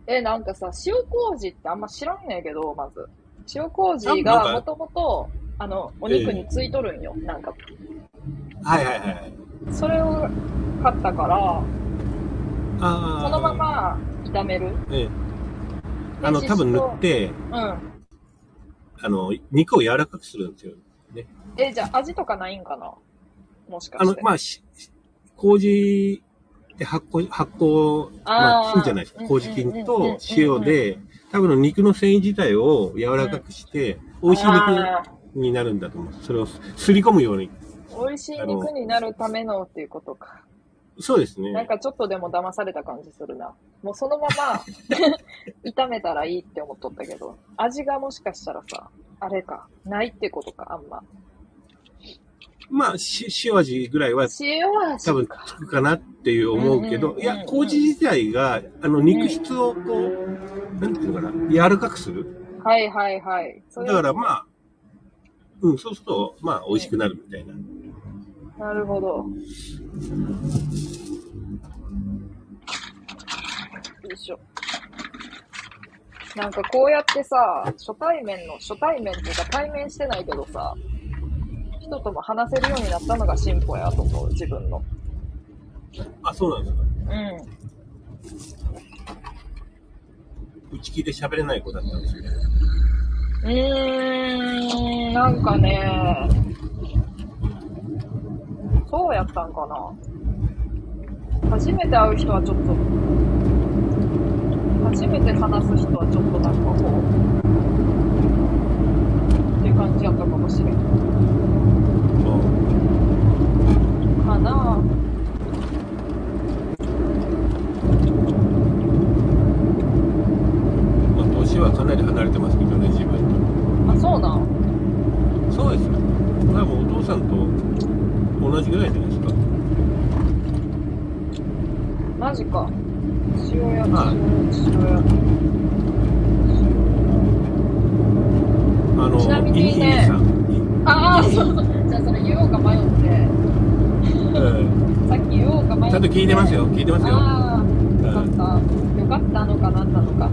え、なんかさ、塩麹ってあんま知らんねんけど、まず。塩麹なんがかもともと、あの、お肉についとるんよ。なんか、はいはいはい。それを買ったから、ああ。そのま。ま炒める。ええ。あの、で多分塗って、うん。あの、肉を柔らかくするんですよ。ね。え、じゃあ味とかないんかな？もしかあのして。、まあ、し麹で発酵、発酵、まあ、菌じゃないですか。うん麹菌うんうんうんと塩で、多分肉の繊維自体を柔らかくして、美味しいあ肉になるんだと思う。それをすり込むように。ー美味しい肉になるためのっていうことか。そうですね。なんかちょっとでも騙された感じするな。もうそのまま 炒めたらいいって思っとったけど、味がもしかしたらさ、あれか、ないってことか、あんま。まあ、し塩味ぐらいは塩味多分か。つくかなっていう思うけど、うんうんうんうんいや、麹自体が、あの、肉質をこう、なんていうのかな、柔らかくする？はいはいはい。だからまあ、うん、そうすると、まあ、美味しくなるみたいな。なるほど。よいしょ。なんかこうやってさ、初対面の、初対面っていうか対面してないけどさ、人とも話せるようになったのが進歩やと思う、自分の。あ、そうなんですか。うん。内気で喋れない子だったんですよ。うーん、なんかね、そうやったんかな？初めて会う人はちょっと、初めて話す人はちょっとなんかこう、っていう感じやったかもしれん。かなまあ、年はかなり離れてますけどね、自分あ、そうなんと。そうですよ。多分お父さんと同じぐらいじゃないですか。マジか。父親、まあ父親、父あの、ちなみにね。ああ、そうそう。じゃあそれ言おうか迷って、うんさっき言おうか迷って。ちゃんと聞いてますよ、聞いてますよ。ああ、うんよかった。よかったのかなんなのか。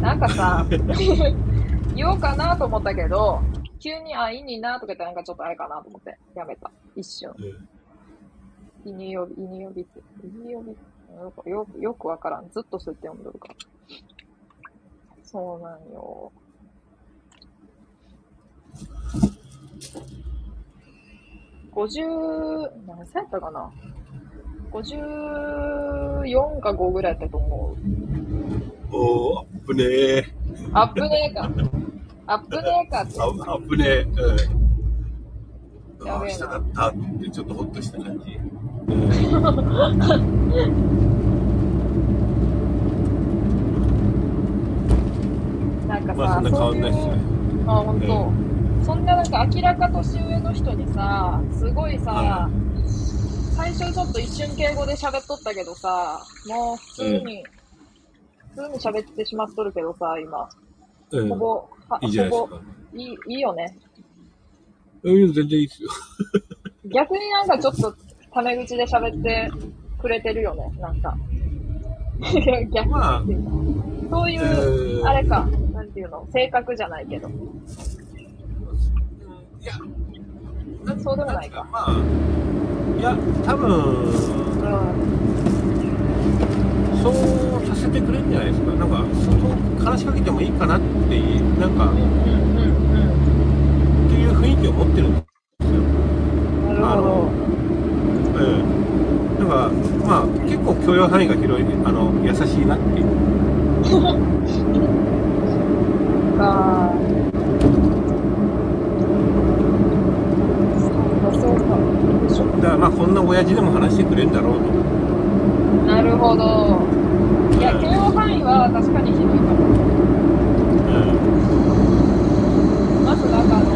なんかさ、言おうかなと思ったけど、急に、あ、いいになとか言ってなんかちょっとあれかなと思って、やめた。一瞬。うんイニ呼び、イニ呼びって。イニ呼びよく、よく、よくわからん。ずっとそうやって読んどるから。そうなんよ。50、何歳やったかな ?54 か5ぐらいやったと思う。おー、アップねー。アップねえか。アップねえかって。あアップねー。うん。やべえな下だったってちょっとホッとした感じ。うんなんかさ、まあそんな変わんないっすねあ、本当、そんななんか明らか年上の人にさ、すごいさ、は最初ちょっと一瞬敬語で喋っとったけどさ、もう普通に、普通に喋ってしまっとるけどさ、今。うんほぼ、はいいじゃないですか。いい、いいよね。うん、全然いいですよ。逆になんかちょっと、タメ口で喋ってくれてるよね、なんか。逆まあっていうかそういえう、ーあれか、なんていうの、性格じゃないけど。いや、なそうでもないか。まあ、いや、多分、うん。そうさせてくれるんじゃないですか。なんか、そう話しかけてもいいかなっていう、なんか、うんうんうんっていう雰囲気を持ってるんですよ。うん。なるほど。ええ。なんか、まあ、結構許容範囲が広い、あの、優しいなっていう。か。そうか、そうか。よいしょだからまあ、こんな親父でも話してくれるんだろうと。なるほど。いや、許容範囲は確かに広いかも。うん。まずなんかあの、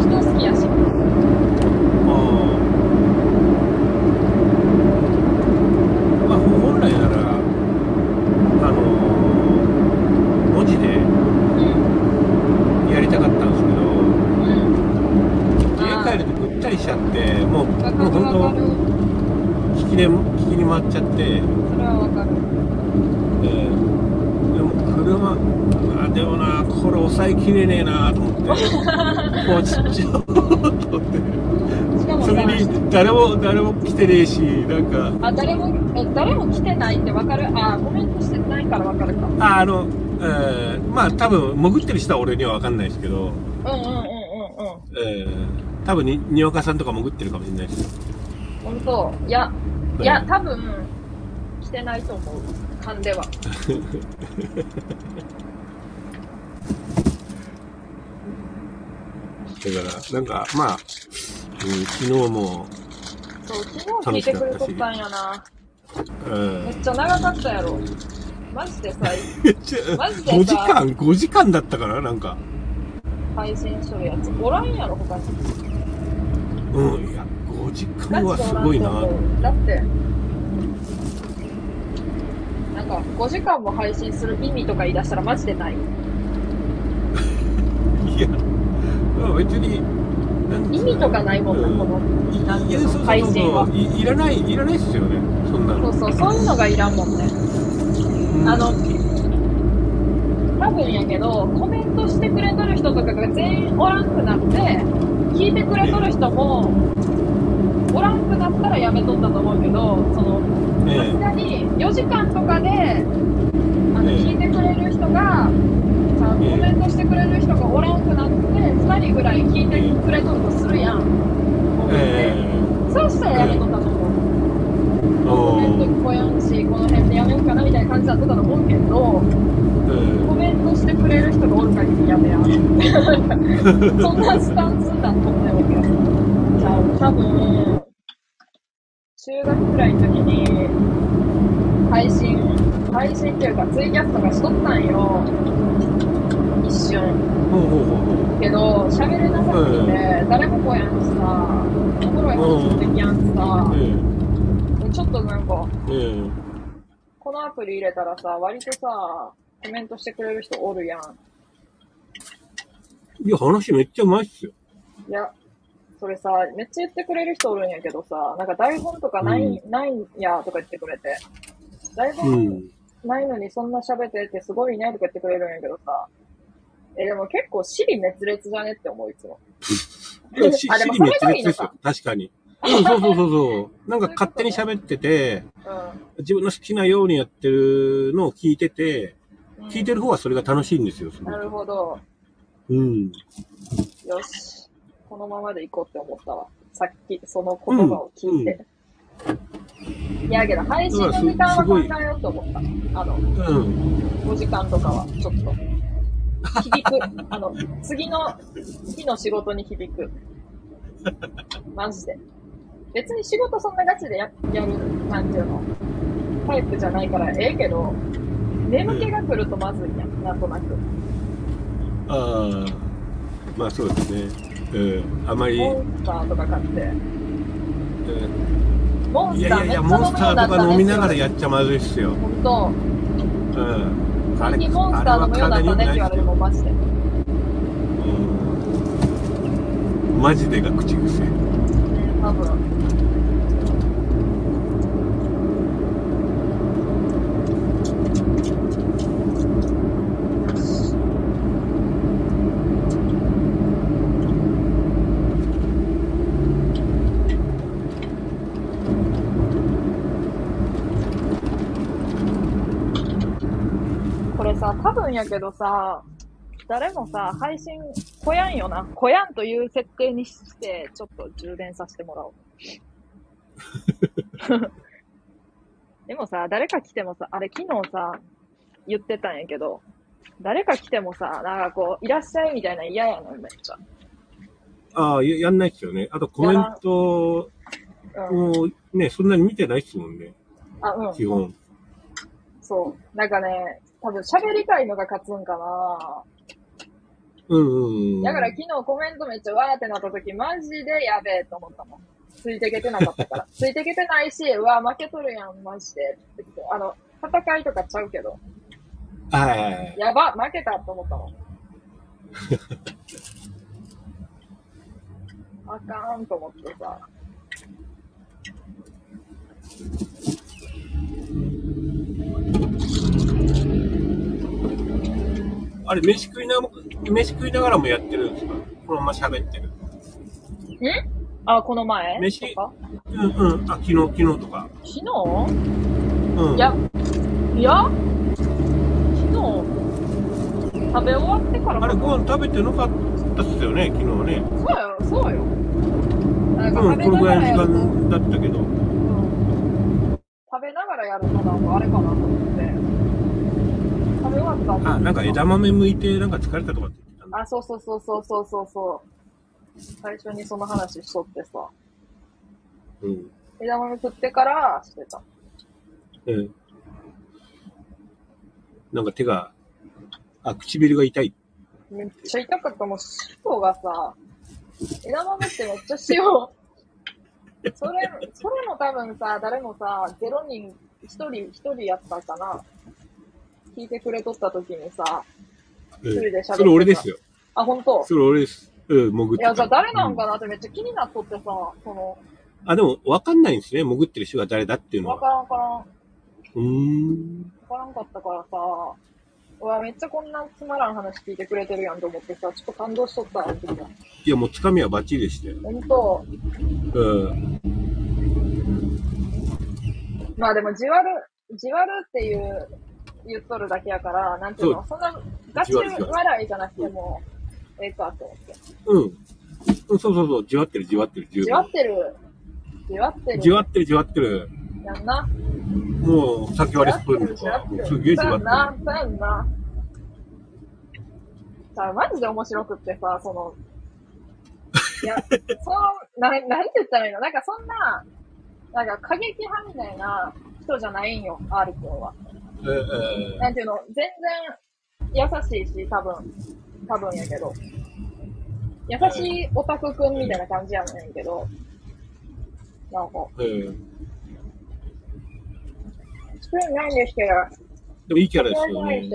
人好きやし。まあ、本来なら、あの文字でうん。やりたかったんですけど、うん。家帰るとぐったりしちゃって、もう、わかもうるわかる。本当、聞きで、聞きに回っちゃって、それはわかる。えーでも車、あでもな、これ抑えきれねえなと思って、もうちっちゃいと思って、しかもそれにさ、誰も、来てねえし、なんか、あ、誰も、え、誰も来てないってわかる？あ、コメントしてないからわかるか。あ、あの、えーまあ多分、潜ってる人は俺には分かんないですけど、うんうんうんうんうん。えー多分に、にわかさんとか潜ってるかもしれないです。ほんと。いや、いや、多分、来てないと思う。勘では。だから、なんか、まあ、うん、昨日も、そう、昨日聞いてくれとったんやな。うんめっちゃ長かったやろ。マジでさ、マジでさ5時間 ?5 時間だったからなんか。配信しとるやつ。おらんやろ、他に。うん、いや、5時間はすごいな。だって、なんか、5時間も配信する意味とか言い出したらマジでない。いや、まあ別に、意味とかないもんな、うんこの、配信は。い。いらない、いらないっすよね。そんなの。そうそう、そういうのがいらんもんね。うんあの、多分やけど、コメントしてくれとる人とかが全員おらんくなって、聞いてくれとる人も、おらんくなったらやめとったと思うけど、その、さえすがに4時間とかで、あの、ええ聞いてくれる人が、コメントしてくれる人がおらんくなって、2人ぐらい聞いてくれとるとするやん。えそうしたらやめとったと思う。えコメント聞こえんし、この辺でやめようかなみたいな感じだったと思うけど、えコメントしてくれる人がおる限りやめや。そんなスタンスだと思うわけ。じゃあ、多分、中学くらいの時に、配信、配信っていうかツイキャスとかしとったんよ。一瞬。えほうほうほうほう。けど、喋れなさすぎて、誰も来やんしさ、おもろい話もできやんしさ、えちょっとなんか、えええこのアプリ入れたらさ、割とさ、コメントしてくれる人おるやん。いや、話めっちゃうまいっすよ。いや、それさ、めっちゃ言ってくれる人おるんやけどさ、なんか台本とかない、うないんやとか言ってくれて。台う本ん。ないのにそんな喋っててすごいねとか言ってくれるんやけどさ。え、でも結構尻滅裂じゃねって思ういつも。尻滅裂ですよ。確かに。うん、そうそうそうそう。なんか勝手に喋ってて、自分の好きなようにやってるのを聞いてて、うん。聞いてる方はそれが楽しいんですよ。なるほど。うん。よし。このままで行こうって思ったわ。さっき、その言葉を聞いて。いやけど、配信の時間は考えようと思った。あの、うん。5時間とかは、ちょっと。響く。あの、次の日の仕事に響く。マジで。別に仕事そんなガチでややる、なんていうの、タイプじゃないからええけど、眠気が来るとまずいやん、なんとなく。ああ。まあそうですね。うん。あまり、モンスターとか買って。うんモンスターいやいやモンスターとか飲みながらやっちゃまずいっすよ。ほんと。うん。最近モンスター飲むようになったねって言われるもん、マジで。うん。マジでが口癖。うん、多分。多分やけどさ、誰もさ、配信、こやんよな。こやんという設定にして、ちょっと充電させてもらおう。でもさ、誰か来てもさ、あれ昨日さ、言ってたんやけど、誰か来てもさ、なんかこう、いらっしゃいみたいな嫌やの、めっちゃ。ああ、ややんないっすよね。あとコメントうん。もね、そんなに見てないっすもんね。あ、うん。基本。そう。なんかね、多分喋りたいのが勝つんかな。うんうんうん。だから昨日コメントめっちゃわーってなった時、マジでやべえと思ったもん。ついてけてなかったから。ついてけてないし、うわ、負けとるやん、マジで。あの、戦いとかちゃうけど、はいはいはい。やば、負けたと思ったもん。あかんと思ってさ。あれ、飯食いな、飯食いながらもやってるんですか？このまま喋ってる。んあ、この前？飯うんうん。あ、昨日、昨日とか。昨日？うん。いや、いや、昨日、食べ終わってからあれ、ご飯食べてなかったっすよね、昨日ね。そうよ、そうよ。なんかうん、このぐらいの時間だったけど。うん食べながらやるとなんかあれかなと思って。食べ終わった後あ、なんか枝豆剥いて、なんか疲れたとかって言ってた。あ、そうそうそうそうそうそうそう。最初にその話しとってさ。うん。枝豆食ってからしてた。うん。なんか手が、あ、唇が痛い。めっちゃ痛かった。もう塩がさ、枝豆ってめっちゃ塩。それ、それも多分さ、誰もさ、ゼロ人、一人、一人やったかな。聞いてくれとった時にさ、うん一人で喋ってたそれ俺ですよ。あ、本当？それ俺です。うん、潜ってた。いや、じゃあ誰なんかうなってめっちゃ気になっとってさ、その、あ、でも、わかんないんですね。潜ってる人が誰だっていうのは。わからんわからん。わうーん。からんかったからさ、うわ、めっちゃこんなつまらん話聞いてくれてるやんと思ってさ、ちょっと感動しとった。いや、もうつかみはバッチリでしたよ。ほんと、うん。まあでも、じわる、じわるっていう、言っとるだけやから、なんていうの、そんなガチ笑いじゃなくても、ええかと思って。うん。うん、そうそうそう。じわってる、じわってる、十じわ分っ。てる。じわってる。じわってる、じわってる。やんな。もう、先割れスプーンとか、すげえじわってそうやんな、そうやんな。さあ、マジで面白くってさ、その、いや、その、な、なんて言ったらいいの？なんかそんな、なんか過激派みたいな人じゃないんよ、R 君は。る。ええなんていうの、全然優しいし、多分、多分やけど。優しいオタクくんみたいな感じやねんけど、なんか、ええスプーンないんですけど、でもいいキャラですよね。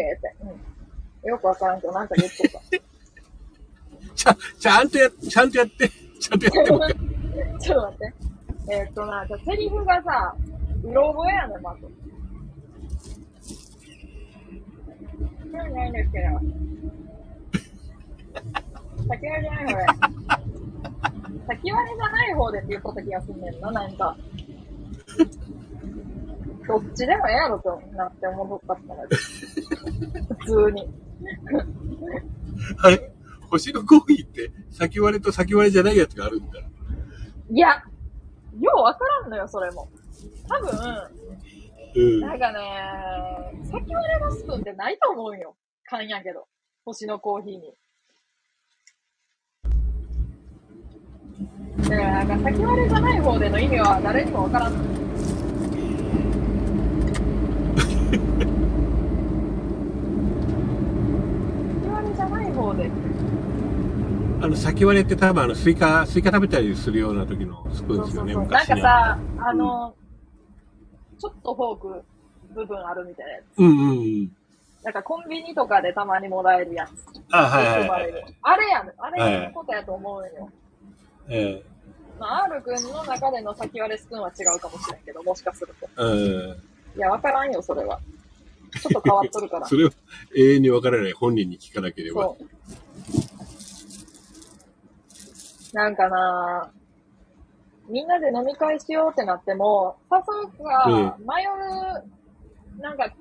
うん。よくわからんけど、なんか言っとった。ちゃ、ちゃんとや、ちゃんとやって。ちゃんとやってもらって。ちょっと待って。えーっとな、セリフがさ、うろ覚えやねん、まず。そうないんですけど。先割りじゃない方で。先割りじゃない方でって言った気がすんねんな、なんか。どっちでもええやろとなって思っとったから。普通に。あれ？星のコーヒーって、先割れと先割れじゃないやつがあるんだ。いや、ようわからんのよ、それも。多分、うん。なんかね、先割れのスプーンってないと思うんよ。缶やけど。星のコーヒーに。だからなんか先割れじゃない方での意味は誰にもわからんの。先割れじゃない方で。あの、先割れって多分あの、スイカ、スイカ食べたりするような時のスプーンですよね、そうそうそう。なん。かさ、あの、ちょっとフォーク部分あるみたいなやつ。うんうんうん。なんかコンビニとかでたまにもらえるやつ。あ、はいはいはい。あれやねあれのことやと思うんよ。えまあ、R 君の中での先割れスプーンは違うかもしれんけど、もしかすると。えうん。いや、わからんよ、それは。ちょっと変わっとるから。それを永遠にわからない本人に聞かなければ。そう。なんかなみんなで飲み会しようってなっても、誘うか、迷うなんか中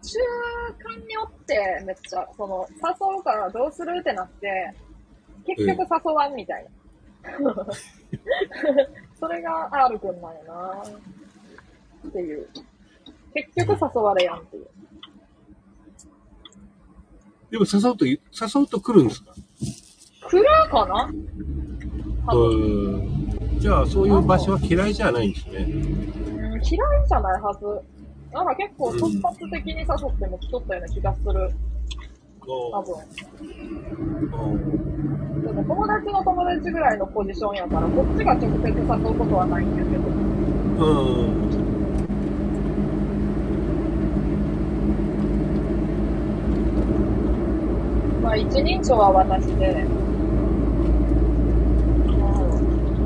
間におって、めっちゃ、その、誘うからどうするってなって、結局誘わんみたいな。それが R くんなんやなっていう。結局誘われやんっていう。でも誘うと、誘うと来るんですか？来るかな？多分うん。じゃあ、そういう場所は嫌いじゃないんですね。うん嫌いじゃないはず。なんか結構突発的に誘っても来とったような気がする。多分。うんでも友達の友達ぐらいのポジションやから、こっちが直接誘うことはないんだけど。うん。まあ、一人称は私で、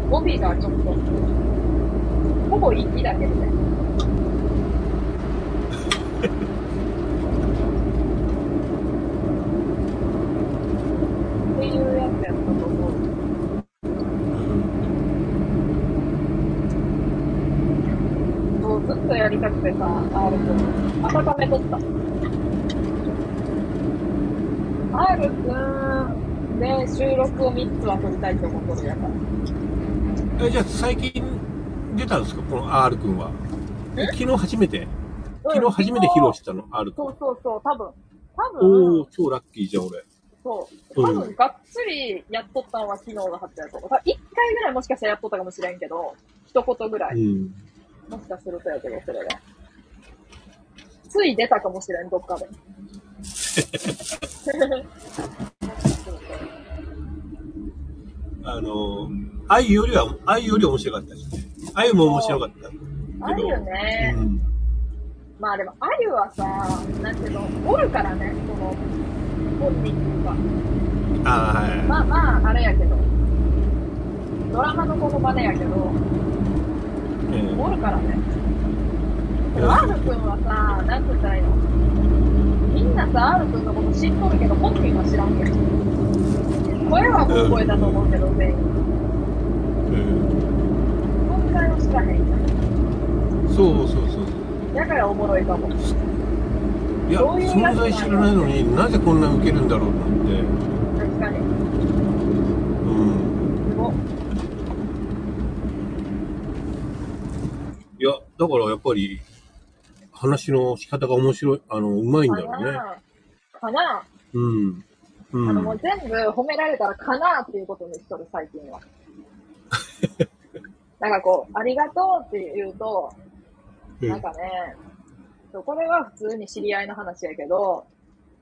語尾がちょっと、ほぼ息だけどね。っていうやつやったと思う。そう、ずっとやりたくてさ、R くん、温めとった。R くんで収録を3つは撮りたいと思っとるやから。えじゃあ、最近出たんですか？この R 君は。昨日初めて？昨日初めて披露したの ?R 君。そうそうそう、多分。多お分ー、、超ラッキーじゃん、俺。そう。多分、がっつりやっとったのは昨日が初やと思う。1回ぐらいもしかしたらやっとったかもしれんけど、一言ぐらい。うん。もしかするとやけど、それは。つい出たかもしれん、どっかで。あの、愛よりは、愛より面白かったですね。愛も面白かった。あるよね。うん。まあでも、あゆはさ、なんていうの、おるからね、その、本人っていうか。ああ、はい。まあまあ、あれやけど。ドラマのこの場でやけど、ええおるからね。けど、R くんはさ、なんて言ったらいいのみんなさ、R くんのこと知っとるけど、本人は知らんけど。声はもう声だと思うけど、全員。うん存在は知らへんやそうそうそう。ん。だからおもろいかも。いや、そういう存在知らないのになぜこんな受けるんだろうなんて。確かに。うん。すごっいや、だからやっぱり、話の仕方が面白い、あの、うまいんだかろうね。なかなうん。う。あの、もうん全部褒められたらかなっていうことにしとる、最近は。なんかこう、ありがとうって言うと、うんなんかね、そうこれは普通に知り合いの話やけど、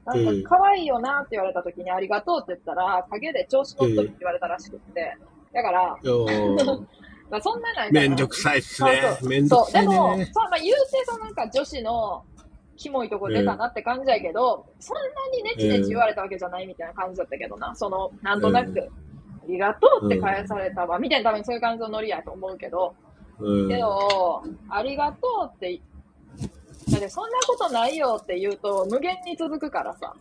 なうんんか可愛いよなって言われた時にありがとうって言ったら、陰で調子乗っとるって言われたらしくって。だから、まあ、そんななんかめんどくさいっすねそう。そうめんどくさいそう、でも、ね。そう、まあ言うて、そのなんか女子の、キモいとこ出たなって感じやけど、そんなにネチネチ言われたわけじゃないみたいな感じだったけどな、その、なんとなく、うん。ありがとうって返されたわ、みたいな多分そういう感じのノリやと思うけど、うん。けど、ありがとうって、だってそんなことないよって言うと無限に続くからさ、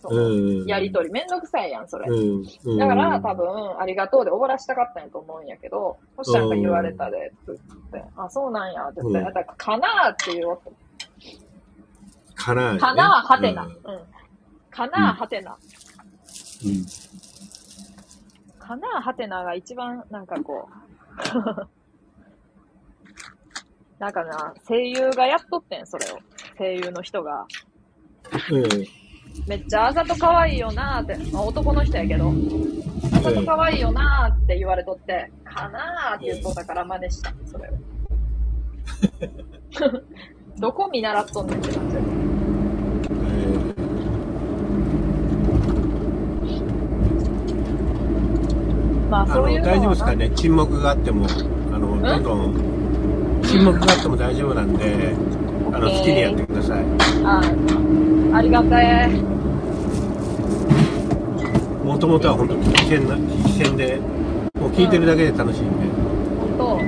そのうん。やりとり。めんどくさいやん、それ。だから多分、ありがとうで終わらしたかったんやと思うんやけど、そしたら言われたで、つって、あ、そうなんや、って言って、うん。だからかなーって言おうと。かな、ね。かなーはてな。ううんん。かなーはてな。うん。かなーはてなが一番、なんかこう、なんかな、声優がやっとってん、それを。声優の人が。うん。めっちゃあざと可愛いよなーって、まあ、男の人やけど、あざと可愛いよなーって言われとって、かなーって言っとったから真似した、それを。どこ見習っとんねんって感じ。まああそういう大丈夫ですかね？沈黙があっても、あの、どんどん、沈黙があっても大丈夫なんで、あの、好きにやってください。あありがたい。もともとは本当危険な、危険で、もう聞いてるだけで楽しいんで、本当。う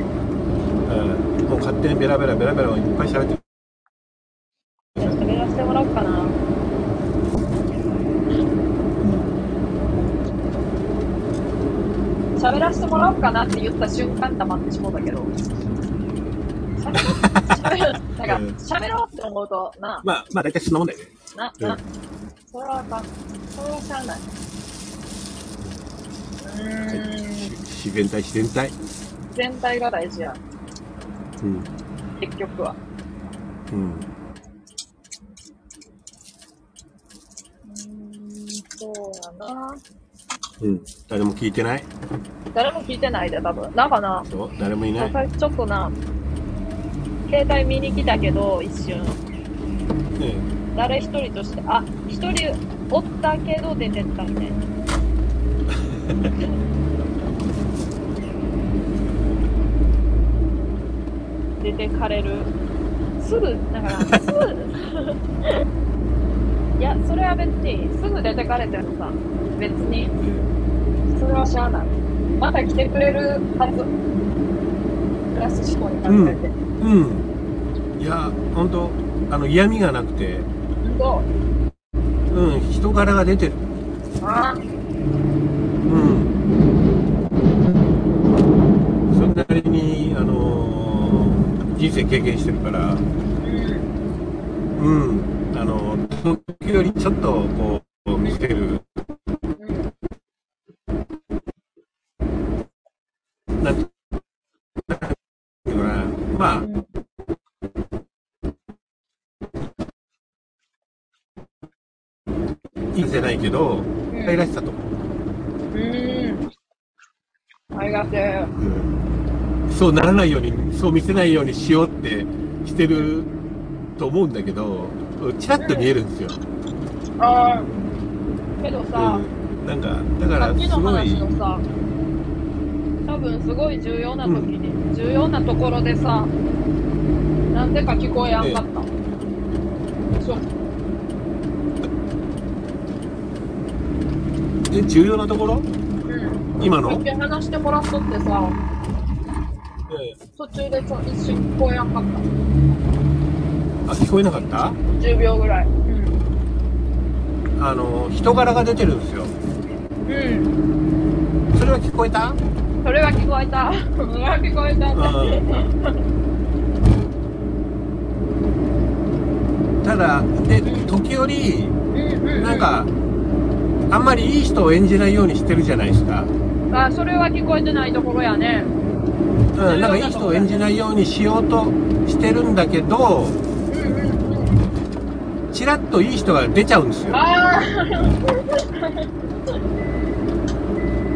ん、もう勝手にベラベラベラベラいっぱい喋ってじゃあ喋らせてもらおうかな。喋らせてもらおうかなって言った瞬間黙ってしもうたけど。喋らなんか、喋ろうって思うと、な、まあ、まあ大体そんなもんだよね。な、うんな、それはあかん。それはしゃあない。うーん、自然体、自然体。全体が大事や。うん。結局は。うん。うーん、そうやな。うん。誰も聞いてない？誰も聞いてないで、多分。なんかな、そう？誰もいない？ちょっとな、携帯見に来たけど、一瞬。え誰一人として、あ、一人おったけど出てったみたいな。出てかれる。すぐ、だから、すぐ、いや、それは別に、すぐ出てかれてもさ、別に、えそれはしゃあない。また来てくれるはず。プラス思考に考えて。うん。いや、ほんと、あの、嫌味がなくて、ほんうん、人柄が出てる。と、あうん。そんなりに、あのー人生経験してるから、うん、うん。あの、時よりちょっと、こう、見せる、ないけど、可愛らしさと、うん。ありがとう。そうならないように、そう見せないようにしようってしてると思うんだけど、ちらっと見えるんですよ。ああ。けどさ、うん、なんか、だからすごい、話のさ、多分すごい重要な時に、重要なところでさ、なんでか聞こえやんかった。そう。え重要なところ？うん。今の？さっき話してもらっとってさ、途中でちょ一瞬聞こえやんかった。あ、聞こえなかった？10秒ぐらい。あの、人柄が出てるんですよ。うん。うん。それは聞こえた？それは聞こえた。それは聞こえた。ただ、で、時折、うんうん。なんか、あんまりいい人を演じないようにしてるじゃないですか。あ、それは聞こえてないところやね。うん、なんかいい人を演じないようにしようとしてるんだけど。ちらっといい人が出ちゃうんですよ。あ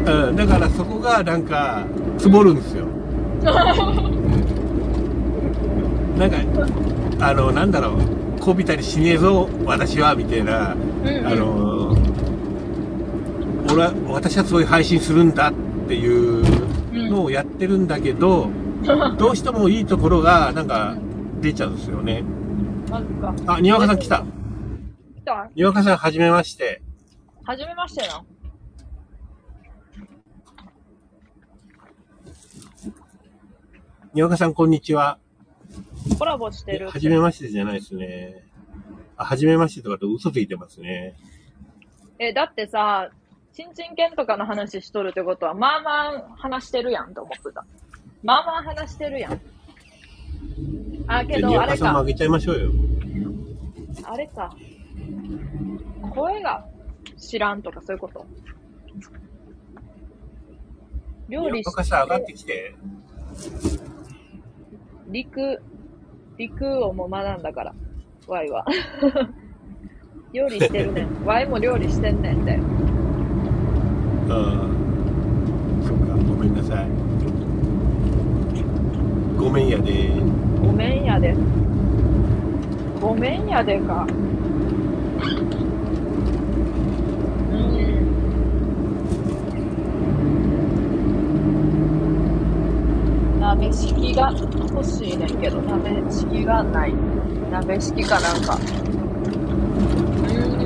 うん、だからそこがなんか、つぼるんですよ。なんか、あの、なんだろう、こびたりしねえぞ、私は、みたいな。あの、俺は、私はそういう配信するんだっていうのをやってるんだけど、どうしてもいいところが、なんか、出ちゃうんですよね。マジか。あ、にわかさん来た。来た？にわかさん、はじめまして。はじめましてな。にわかさん、こんにちは。コラボしてる。はじめましてじゃないですね。あ、はじめましてとかって嘘ついてますね。え、だってさ、ちんちん犬とかの話しとるってことは、まあまあ話してるやんと思ってた。まあまあ話してるやん。あ、けど、あれかあ。げちゃいましょうよ。あれか。声が知らんとかそういうこと？料理にわかさん上がってきて。陸、陸をも学んだから、ワイは。料理してるねん。ワイも料理してんねんで。ああ、そっか、ごめんなさい。ごめんやで。ごめんやで。ごめんやでか。うん。鍋敷きが欲しいねんけど、鍋敷きがない。鍋敷きかなんか。うーん。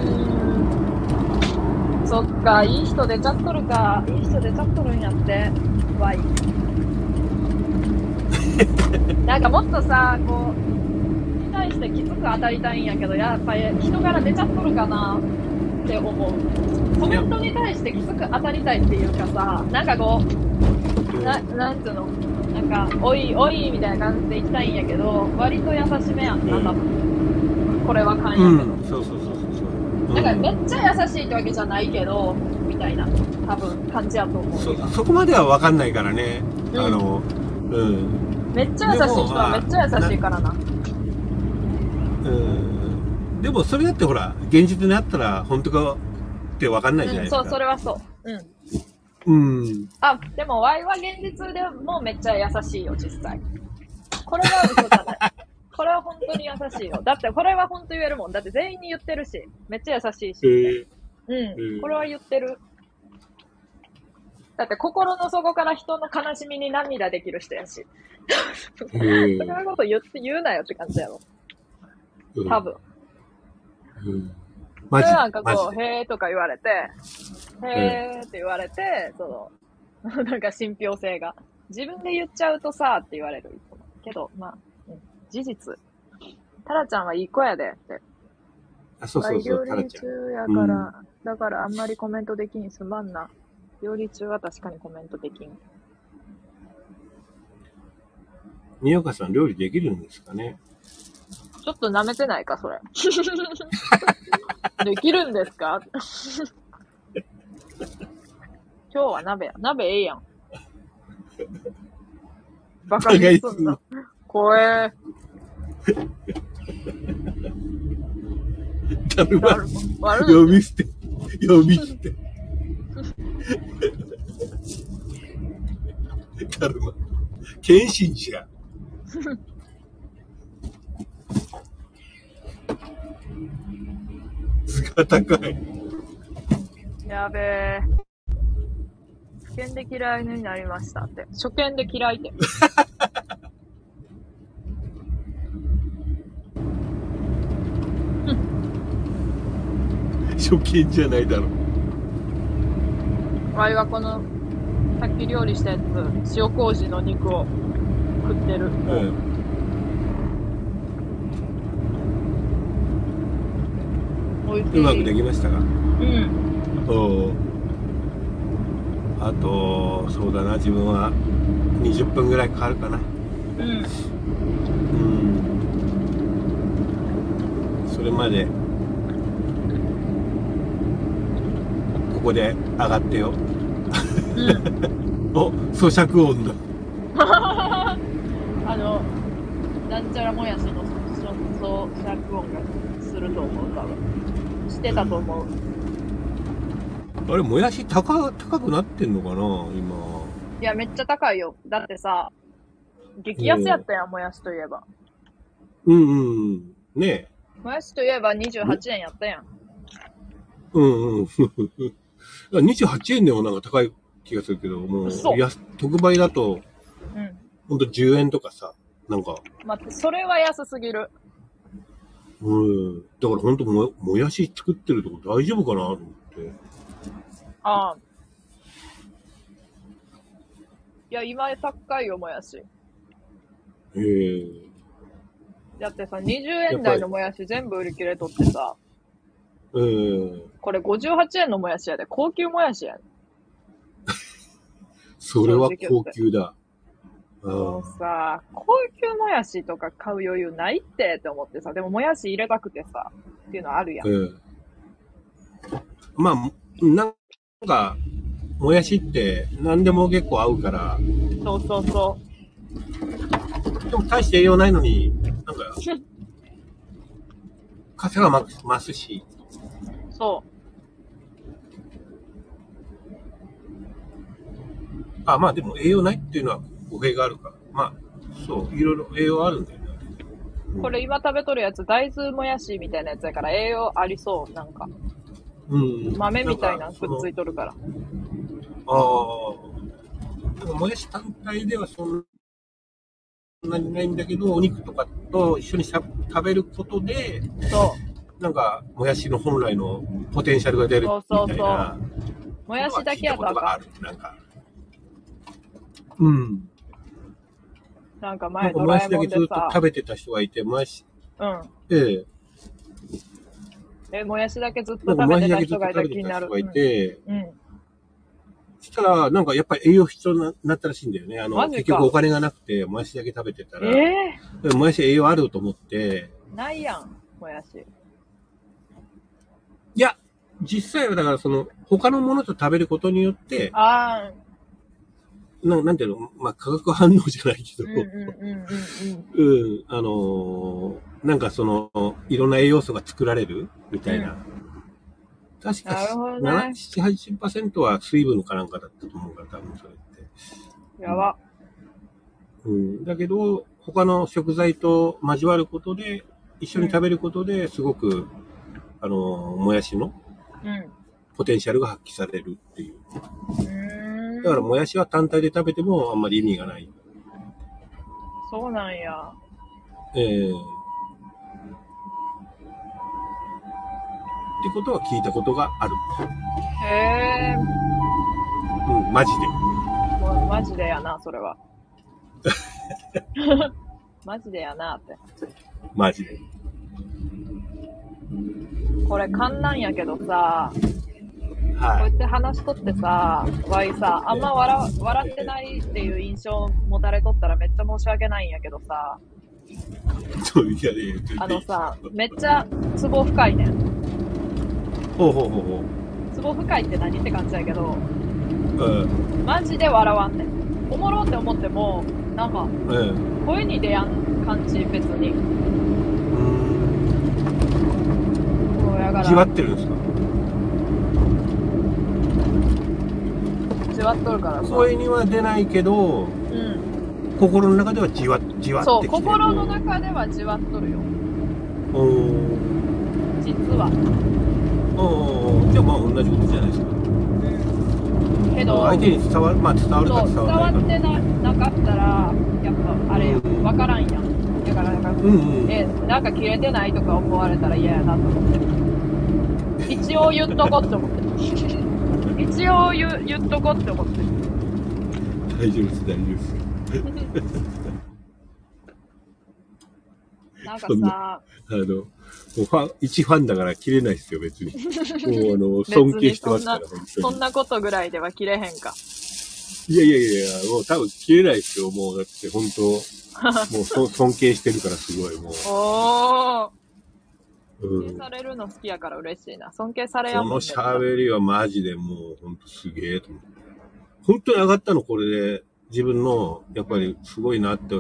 そっか、いい人出ちゃっとるか。いい人出ちゃっとるんやって。わい。なんかもっとさ、こう、に対してきつく当たりたいんやけど、やっぱり人柄出ちゃっとるかなって思う。コメントに対してきつく当たりたいっていうかさ、なんかこう、な、なんつうの、なんか、おいおいみたいな感じで行きたいんやけど、割と優しめやんな、多分。これは勘やけど。うん、そうそうそう。なんかめっちゃ優しいってわけじゃないけど、みたいな、多分感じやと思う。そそこまでは分かんないからね。うんあの、うん。めっちゃ優しい人はめっちゃ優しいからな。うん。でもそれだってほら、現実にあったら本当かって分かんないじゃないうん、ですか。そう、それはそう。うん。うん。あ、でも、ワイは現実でもめっちゃ優しいよ、実際。これは嘘じゃない。これは本当に優しいよ。だって、これは本当言えるもん。だって全員に言ってるし、めっちゃ優しいし。えうん、うんこれは言ってる。だって、心の底から人の悲しみに涙できる人やし。ー、えそんなこと言って、言うなよって感じやろ。ー、多分。うん。そマジれなんかマこう、へーとか言われて、へーって言われて、その、なんか信憑性が。自分で言っちゃうとさ、って言われる。けど、まあ、うん事実。タラちゃんはいい子やでって。あ、そうそうそう、料理タラちゃん。中やから、だからあんまりコメントできんすまんな。料理中は確かにコメントできん。宮岡さん料理できるんですかね？ちょっと舐めてないか、それ。できるんですか？今日は鍋や。鍋ええやん。バカにすんな。怖え。だるま。呼び捨て。呼び捨て。だるま。謙信じゃ。図が高い。やべえ。初見で嫌いになりましたって。初見で嫌いって。初見じゃないだろ。わいはこの、さっき料理したやつ、塩麹の肉を食ってる。うん。うまくできましたか？うん。おあと、そうだな、自分は20分ぐらいかかるかな。うん。うん。それまで、ここで上がってよ。うん。お、咀嚼音だ。あの、なんちゃらもやしの咀嚼音がすると思う、多分。してたと思う。あれ、もやし高、高くなってんのかな今。いや、めっちゃ高いよ。だってさ、激安やったやん、もやしといえば。うんうんうん。ねもやしといえば28円やったやん。え。うんうん。28円でもなんか高い気がするけど、もう嘘、安特売だと、うん。ほんと10円とかさ、なんか、待って、それは安すぎる。うん。だからほんとも、もやし作ってるとこ大丈夫かなと思って。ああ。いや、今高いよ、もやし。へえ。だってさ、20円台のもやし全部売り切れとってさ、うん。これ58円のもやしやで、高級もやしやで。それは高級だ。もうあさ、高級もやしとか買う余裕ないってって思ってさ、でももやし入れたくてさ、っていうのあるやん。うん。まあ、なんか、もやしって何でも結構合うから、そうそうそでも大して栄養ないのに、なんか、風が増す増すし、う。そあ、まあでも栄養ないっていうのは語弊があるから、まあ、そう、いろいろ栄養あるんだよね。う。これ今食べとるやつ、大豆もやしみたいなやつやから栄養ありそう、なんか。うん。豆みたいなのくっついいとるから。ああ。でももやし単体ではそんなにないんだけど、お肉とかと一緒にしゃ食べることで、そう。なんか、もやしの本来のポテンシャルが出るみたいな。もやしだけやとあかことがある。なんか。うん。ん。なんかなんかも前ドラえやしだけずっともんでさ、食べてた人がいて、もやし、うん。えええ、もやしだけずっとなんかもやしだけ食べてた人がいずっと食べてた気になる。た人がいて、うん。うんしたら、なんかやっぱり栄養必要になったらしいんだよね。あの、結局お金がなくて、もやしだけ食べてたら、えでももやし栄養あると思って、ー、ないやん、もやし。実際はだからその、他のものと食べることによって、あななんていうの、まあ、化学反応じゃないけど、ー、うんうんうんうんうん。うん、あのーなんかその、いろんな栄養素が作られるみたいな。確か、なるほどね7、80%は水分かなんかだったと思うから、多分それって。やば。うん。だけど、他の食材と交わることで、一緒に食べることで、すごく、あのーもやしのうん。ポテンシャルが発揮されるっていう。だから、もやしは単体で食べてもあんまり意味がない。そうなんや。ええってことは聞いたことがある。へえ。うん、マジで。もうマジでやな、それは。マジでやなって。マジで。これ観覧やけどさ、こうはい。やって話しとってさ、わいさ、あんま笑笑ってないっていう印象持たれとったらめっちゃ申し訳ないんやけどさ、あのさ、めっちゃツボ深いねん。ほうほうほうほツボ深いって何って感じやけど、う。うん。マジで笑わんねん。おもろって思っても、なんか、うん。声に出やん感じ、別に。そうやから、じわってるんですか？じわっとるからさ。声には出ないけど、うん。心の中ではじわ、じわそう、ってきてる。心の中ではじわっとるよ。おー実は。おーじゃあまあ同じことじゃないですか。けど、相手に伝わる、まあ伝わるかそう、伝伝わっわらないか。てななかったら、やっぱ、あれやうんん、わからんやん。だから、なんか、うんうん。え、なんか切れてないとか思われたら嫌やなと思って。一応言っとこって思って。一応言う言っとこって思って。大丈夫です、大丈夫です。なんかさ、あの、もうファン、一ファンだから切れないですよ、別に。もうあの、尊敬してますから、本当に。そんなことぐらいでは切れへんか。いやいやいや、もう多分切れないですよ、もう。だって本当、もうそ尊敬してるからすごい、も。う。うん。尊敬されるの好きやから嬉しいな。尊敬されやこもんね喋りはマジでもう、ほんとすげえと思って。本当に上がったの、これで。自分の、やっぱりすごいなって、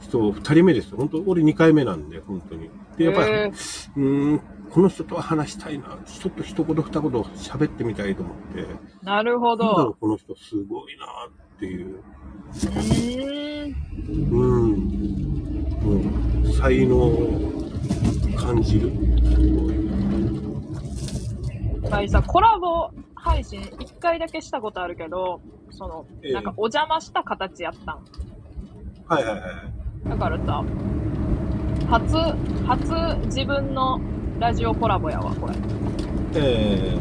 人、二人目ですよ。本当俺二回目なんで、本当に。で、やっぱり、へーうーん、この人とは話したいな。ちょっと一言二言喋ってみたいと思って。なるほなんだろうど。この人すごいなっていう。うーん。うん。もう、才能を感じる？すごい。はいさ、コラボ配信一回だけしたことあるけど、その、ええなんかお邪魔した形やったん。はいはいはい。だからさ、初、初自分のラジオコラボやわ、これ。ええ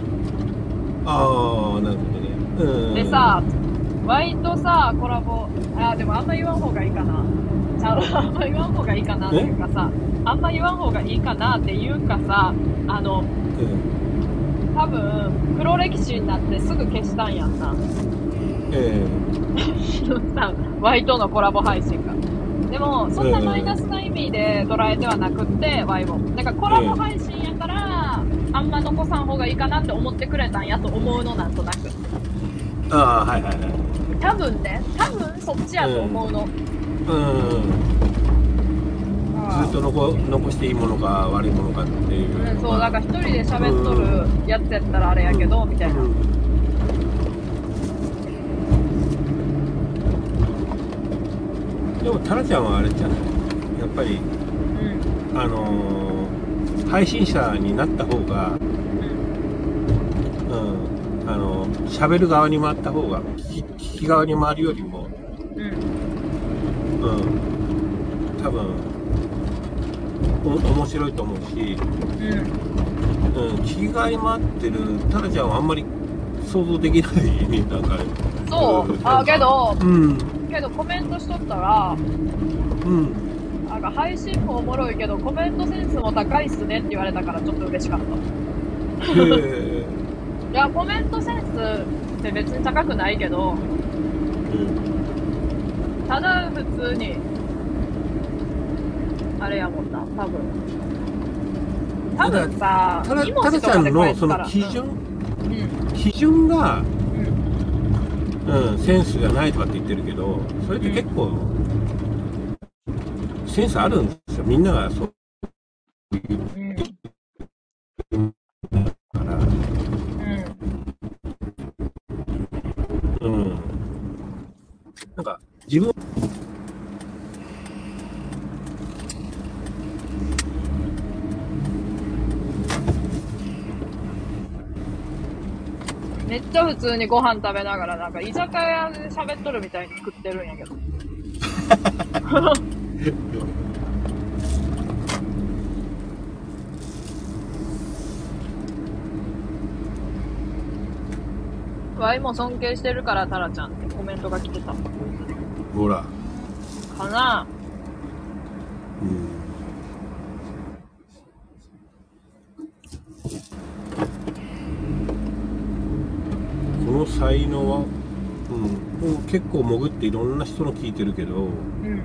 ああ、なるほどね。うん。でさ、ワイとさ、コラボ、あー、でもあんま言わん方がいいかな。ちゃう、あんま言わん方がいいかなっていうかさ、あんま言わん方がいいかなっていうかさ、あの、多分、黒歴史になってすぐ消したんやんな。え さ、ワイとのコラボ配信が。でも、そんなマイナスな意味で捉えてはなくって、ワイも。なんかコラボ配信やから、あんま残さん方がいいかなって思ってくれたんやと思うの、なんとなく。えああ、はいはいはい。多分ね、多分そっちやと思うの。うん。ずっと残残していいものか悪いものかっていう。うん、そう、なんか一人で喋っとるやつやったらあれやけど、みたいな。うんでも、タラちゃんはあれじゃないやっぱり、うん。あのー配信者になった方が、うん。うん、あの、喋る側に回った方が、聞き聞き側に回るよりも、うん。うん、多分、お面白いと思うし、うん。うん、聞き側に回ってるタラちゃんはあんまり想像できないね、なんかね。そう？あ、けど、うん、けどコメントしとったら、うん。なんか配信もおもろいけど、コメントセンスも高いっすねって言われたからちょっと嬉しかった。いや、コメントセンスで別に高くないけど、うん。ただ普通に、あれやもんな、多分。多分さ、ただ、二ただちゃんのそ。の基準、うん。基準が、うん。うん、センスがないとかって言ってるけど、それって結構、センスあるんですよ。みんながそううん。から。うん。うん。なんか、自分、めっちゃ普通にご飯食べながら、なんか居酒屋で喋っとるみたいに食ってるんやけど。ワイも尊敬してるから、タラちゃんってコメントが来てた。ほら、かなうん。この才能は、うん、結構潜っていろんな人の聞いてるけど、うん。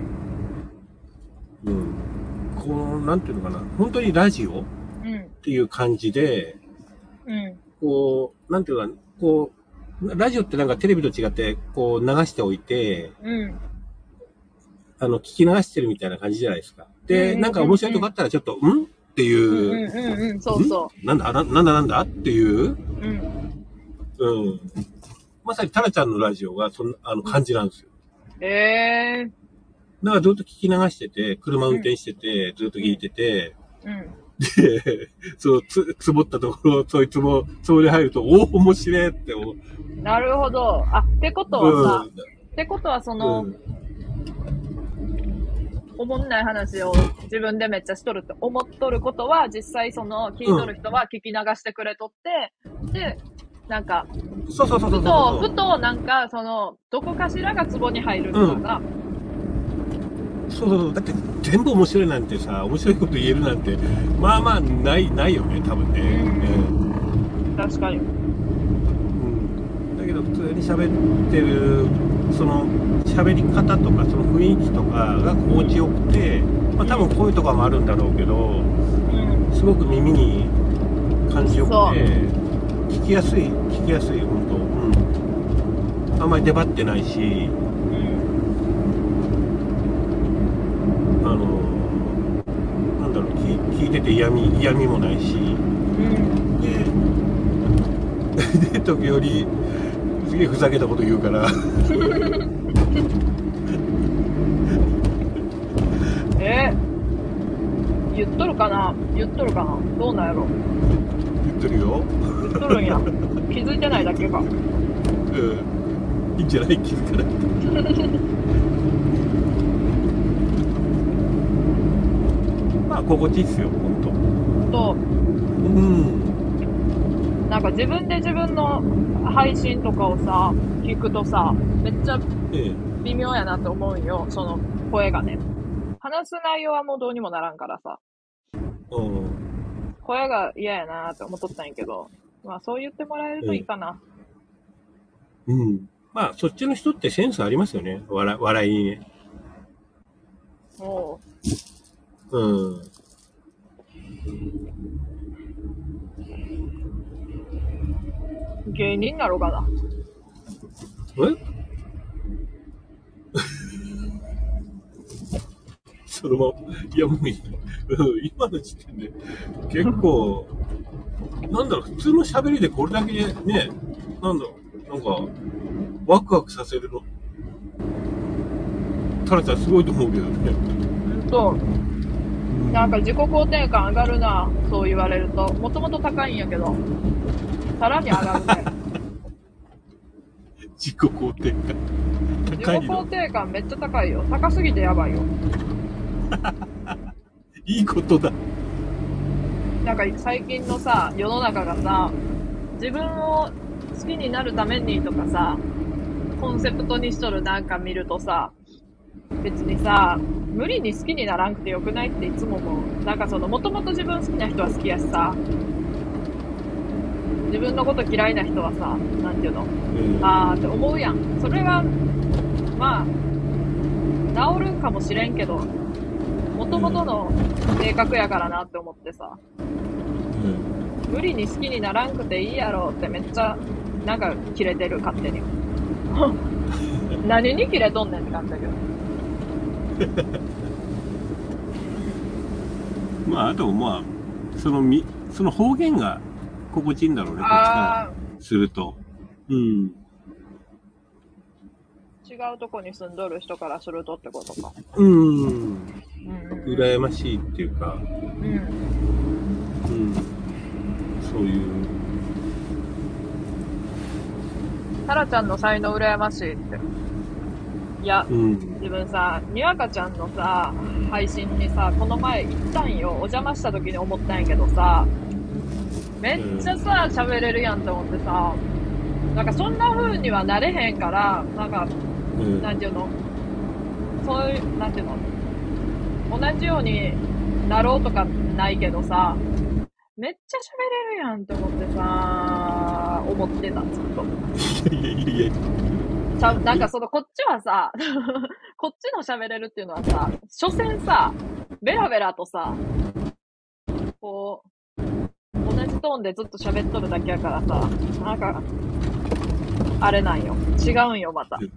うん、この、なんていうのかな、本当にラジオ？っうん。ていう感じで、うん。こう、なんていうのかな、こう、ラジオってなんかテレビと違って、こう流しておいて、うん。あの、聞き流してるみたいな感じじゃないですか。で、うんなんか面白いとこあったらちょっと、んっていう、うんうんうんうん、そうそん？なんだ？な、なんだなんだっていう、う。うん。うん。まさにタラちゃんのラジオがそんな、あの、感じなんですよ。ええだからずっと聞き流してて、車運転してて、ずっと聞いてて、ー。うん。で、そう、つ、つぼったところ、そいつも、それ入ると、おお、面白いって思う。なるほど。あ、ってことはさ、ってことはその、うん。おもんない話を自分でめっちゃしとるって思っとることは、実際その聞いとる人は聞き流してくれとって、で、なんか、そうそうそうそうふと、ふとなんか、その、どこかしらがツボに入る人が、そうそうそう。だって、全部面白いなんてさ、面白いこと言えるなんて、まあまあ、ない、ないよね、多分ね。うん確かに。けど、普通に喋ってる、その、喋り方とか、その雰囲気とかが心地よくて、まあ多分声とかもあるんだろうけど、うん。すごく耳に感じよくて、聞きやすい、聞きやすい、本当うん。あんまり出張ってないし、うん。あの、なんだろう、聞聞いてて嫌味、嫌味もないし、で、時折、すげえふざけたこと言うから、え？ー、言っとるかな？言っとるかな？どうなんやろ？言ってるよ。言っとるんや。気づいてないだけか。うん。いいんじゃない？気づかないと。まあ、心地いいっすよ、ほんと。と、うん。なんか自分で自分の配信とかをさ、聞くとさ、めっちゃええ。微妙やなって思うんよ。その声がね。話す内容はもうどうにもならんからさ。うん。声が嫌やなって思っとったんやけど。まあそう言ってもらえるといいかな。うん。まあ、そっちの人ってセンスありますよね。笑笑いにね。おううん。芸人になろうかな。え？そのまま、いやもういい、うん今の時点で、結構、なんだろう、普通の喋りでこれだけね、なんだろう、なんか、ワクワクさせるの。タラちゃんすごいと思うけどね。うんと、なんか自己肯定感上がるな、そう言われると。もともと高いんやけど、さらに上がるね。自己肯定感。自己高いの肯。定感めっちゃ高いよ。高すぎてやばいよ。いいことだ。なんか最近のさ、世の中がさ、自分を好きになるためにとかさ、コンセプトにしとるなんか見るとさ、別にさ、無理に好きにならんくてよくないっていつも思う。なんかその、もともと自分好きな人は好きやしさ、自分のこと嫌いな人はさ、なんていうの？うんあーって思うやん。それが、まあ、治るかもしれんけど、もともとの性格やからなって思ってさ、うん無理に好きにならんくていいやろってめっちゃ、なんかキレてる、勝手に。何にキレとんねんって感じだけど。まあ、あと、まあ、そのみ、その方言が心地いいんだろうね、こっちかあらすると。うん。ー、違うとこに住んどる人からするとってことか。うんうん。羨ましいっていうか、うん。うん。そういう。タラちゃんの才能羨ましいって。いや、うん。自分さ、にわかちゃんのさ、配信にさ、この前行ったんよ。お邪魔した時に思ったんやけどさ、めっちゃさ、喋れるやんって思ってさ、なんかそんな風にはなれへんから、なんか、うん。なんていうの？そういう、なんていうの？同じようになろうとかないけどさ、めっちゃ喋れるやんって思ってさ、思ってた、ずっと。いやいやいや。ちゃう、なんかその、こっちはさ、こっちの喋れるっていうのはさ、所詮さ、ベラベラとさ、こう、同じトーンでずっと喋っとるだけやからさ、なんか、あれなんよ。違うんよ、また。うん。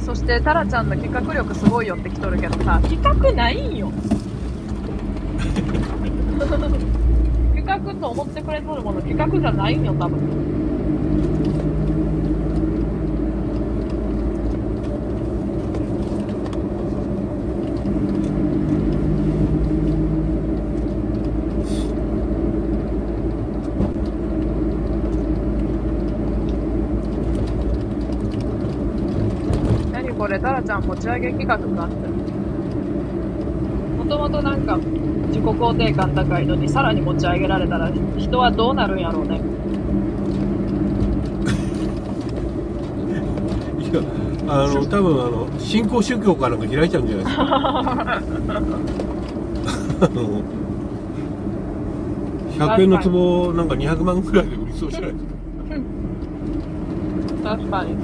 そして、タラちゃんの企画力すごいよって来とるけどさ、企画ないんよ。企画と思ってくれとるもの企画じゃないんよ、多分。何これ、タラちゃん持ち上げ企画になってる。もともとなんか、自己肯定感高いのにさらに持ち上げられたら人はどうなるんやろうね。いや、あの、多分あの、新興宗教かなんか開いちゃうんじゃないですか。あの100円の壺なんか200万ぐらいで売りそうじゃないですか。確かに。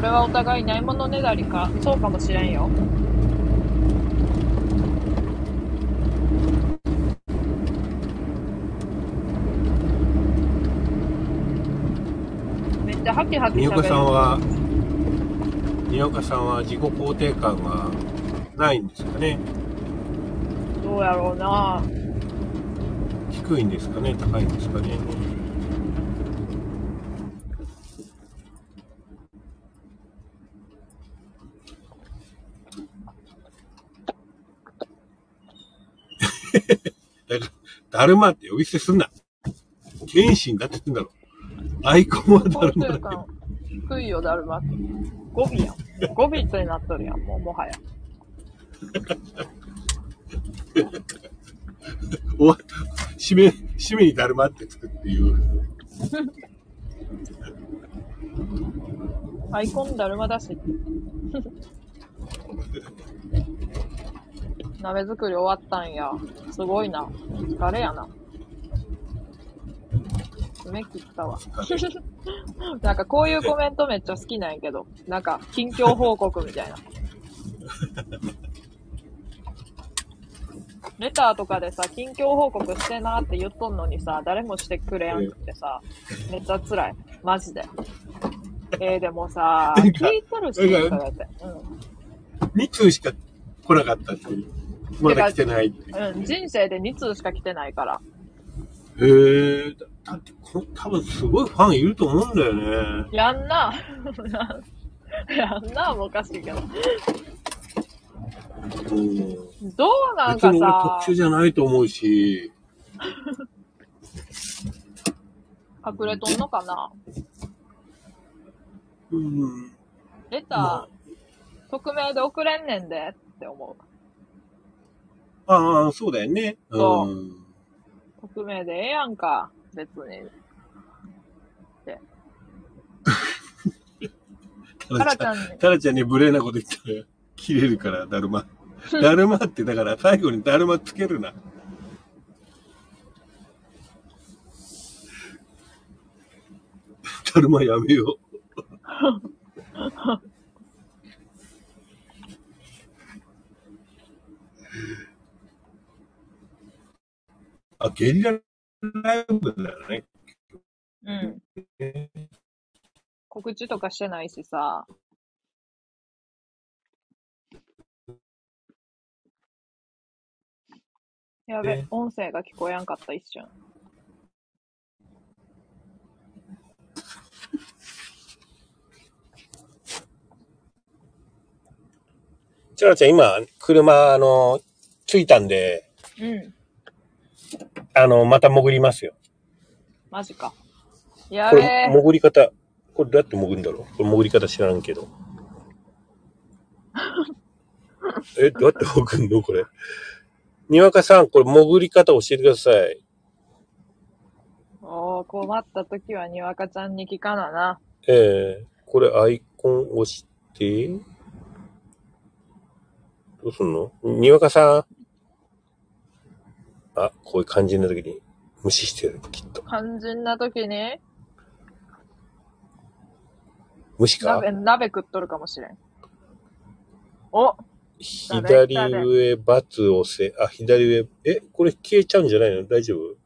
これはお互いないものねだりか。そうかもしれんよ。めっちゃハキハキにおかさん。は、におかさんは自己肯定感がないんですかね。どうやろうな低いんですかね。高いんですかね。だから、だるまって呼び捨てすんな。謙信だって言うんだろ。アイコンはだ肯るまだけ低いよ、だるま。語尾やん。語尾ってなっとるやん、もう、もはや。終わった。締め、締めにだるまってつくっていう。アイコンだるまだし。鍋作り終わったんや。すごいな。疲れやな。爪切ったわ。なんかこういうコメントめっちゃ好きなんやけど。なんか、近況報告みたいな。レターとかでさ、近況報告してなって言っとんのにさ、誰もしてくれやんくってさ、めっちゃ辛い。マジで。えー、でもさ、聞いとるし、とか言って。2通しか来なかったっていう。まだ来てないって。うん。うん、人生で2通しか来てないから。へえ、だだってこ、多分すごいファンいると思うんだよね。やんな。やんなもおかしいけど。うん。どうなん別に俺かさ特、殊じゃないと思うし、隠れとんのかなうん。レター、ま匿名で送れんねんでって思う。あ、ああ、そうだよね。そううん。匿名でええやんか、別に。タラちゃんに、タラちゃんに無礼なこと言ったら、切れるから、だるま。だるまって、だから最後にだるまつけるな。だるまやめよう。あ、ゲリラライブだよね。うん。告知とかしてないしさ。やべえ、音声が聞こえやんかった、一瞬。チャラちゃん、今、車、あの、着いたんで、うん。あの、また潜りますよ。マジか。やこれ、べえ。潜り方、これどうやって潜るんだろう？これ潜り方知らんけど。え、どうやって潜るの？これ。にわかさん、これ潜り方教えてください。おー、困った時はにわかちゃんに聞かなな。えー、これアイコン押して、どうすんの？にわかさん？あ、こういう感じな時に無視してる、きっと。肝心な時に、無視か？鍋、鍋食っとるかもしれん。お左上、バツ押せ。あ、左上。え、これ消えちゃうんじゃないの？大丈夫？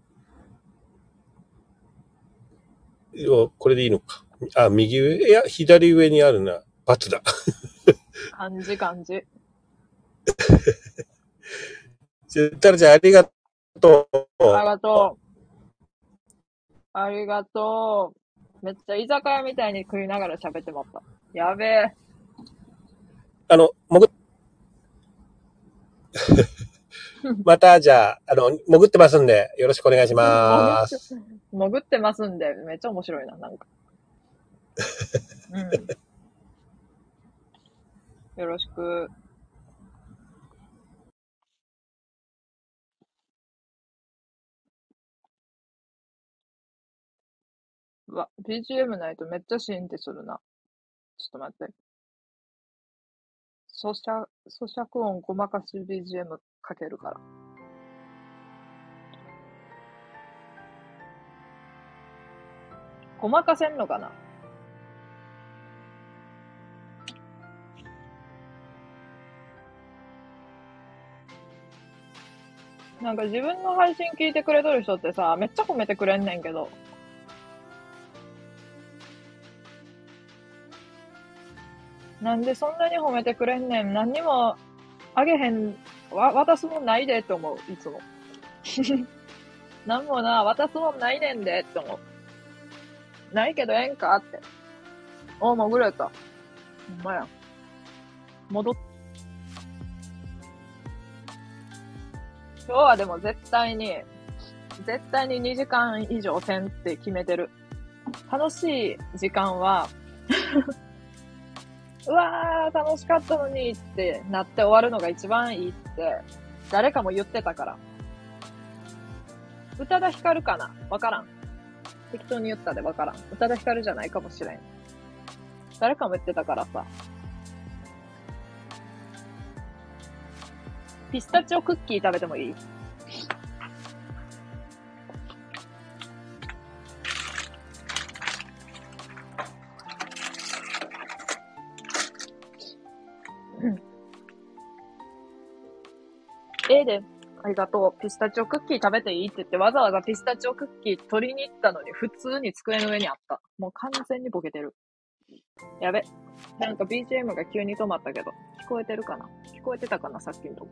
これでいいのか。あ、右上いや、左上にあるな。バツだ。感じ感じ。じゃあ、タラちゃんありがとう。ありがとう。ありがとう。めっちゃ居酒屋みたいに食いながら喋ってまった。やべえ。あの、潜っ、また、じゃあ、あの、潜ってますんで、よろしくお願いします。潜ってますんで、めっちゃ面白いな、なんか。うん。よろしく。うわ、BGM ないとめっちゃシーンってするな。ちょっと待って。咀嚼、咀嚼音ごまかし BGM かけるから。ごまかせんのかな？なんか自分の配信聞いてくれとる人ってさ、めっちゃ褒めてくれんねんけど。なんでそんなに褒めてくれんねん何にもあげへん、わ、渡すもんないでって思う、いつも。なんもな、渡すもんないねんでって思う。ないけどええんかって。おう、潜れた。ほんまや。戻っ。今日はでも絶対に、絶対に2時間以上せんって決めてる。楽しい時間は、うわー、楽しかったのにってなって終わるのが一番いいって、誰かも言ってたから。宇多田ヒカルかな？わからん。適当に言ったでわからん。宇多田ヒカルじゃないかもしれん。誰かも言ってたからさ。ピスタチオクッキー食べてもいい？で、ありがとう。ピスタチオクッキー食べていいって言って、わざわざピスタチオクッキー取りに行ったのに、普通に机の上にあった。もう完全にボケてる。やべ。なんか BGM が急に止まったけど、聞こえてるかな？聞こえてたかな？さっきのとこ。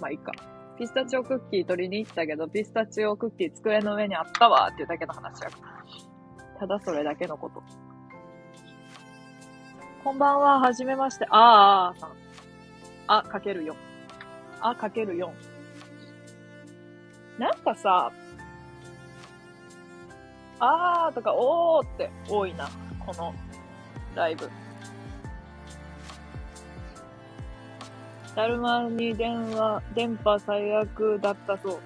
まあいいか。ピスタチオクッキー取りに行ったけど、ピスタチオクッキー机の上にあったわっていうだけの話やから。ただそれだけのこと。こんばんは、はじめまして。あーあーさん。あ、かける4。あ、かける4。なんかさ、あーとかおーって多いな。このライブ。だるまに電話、電波最悪だったそう。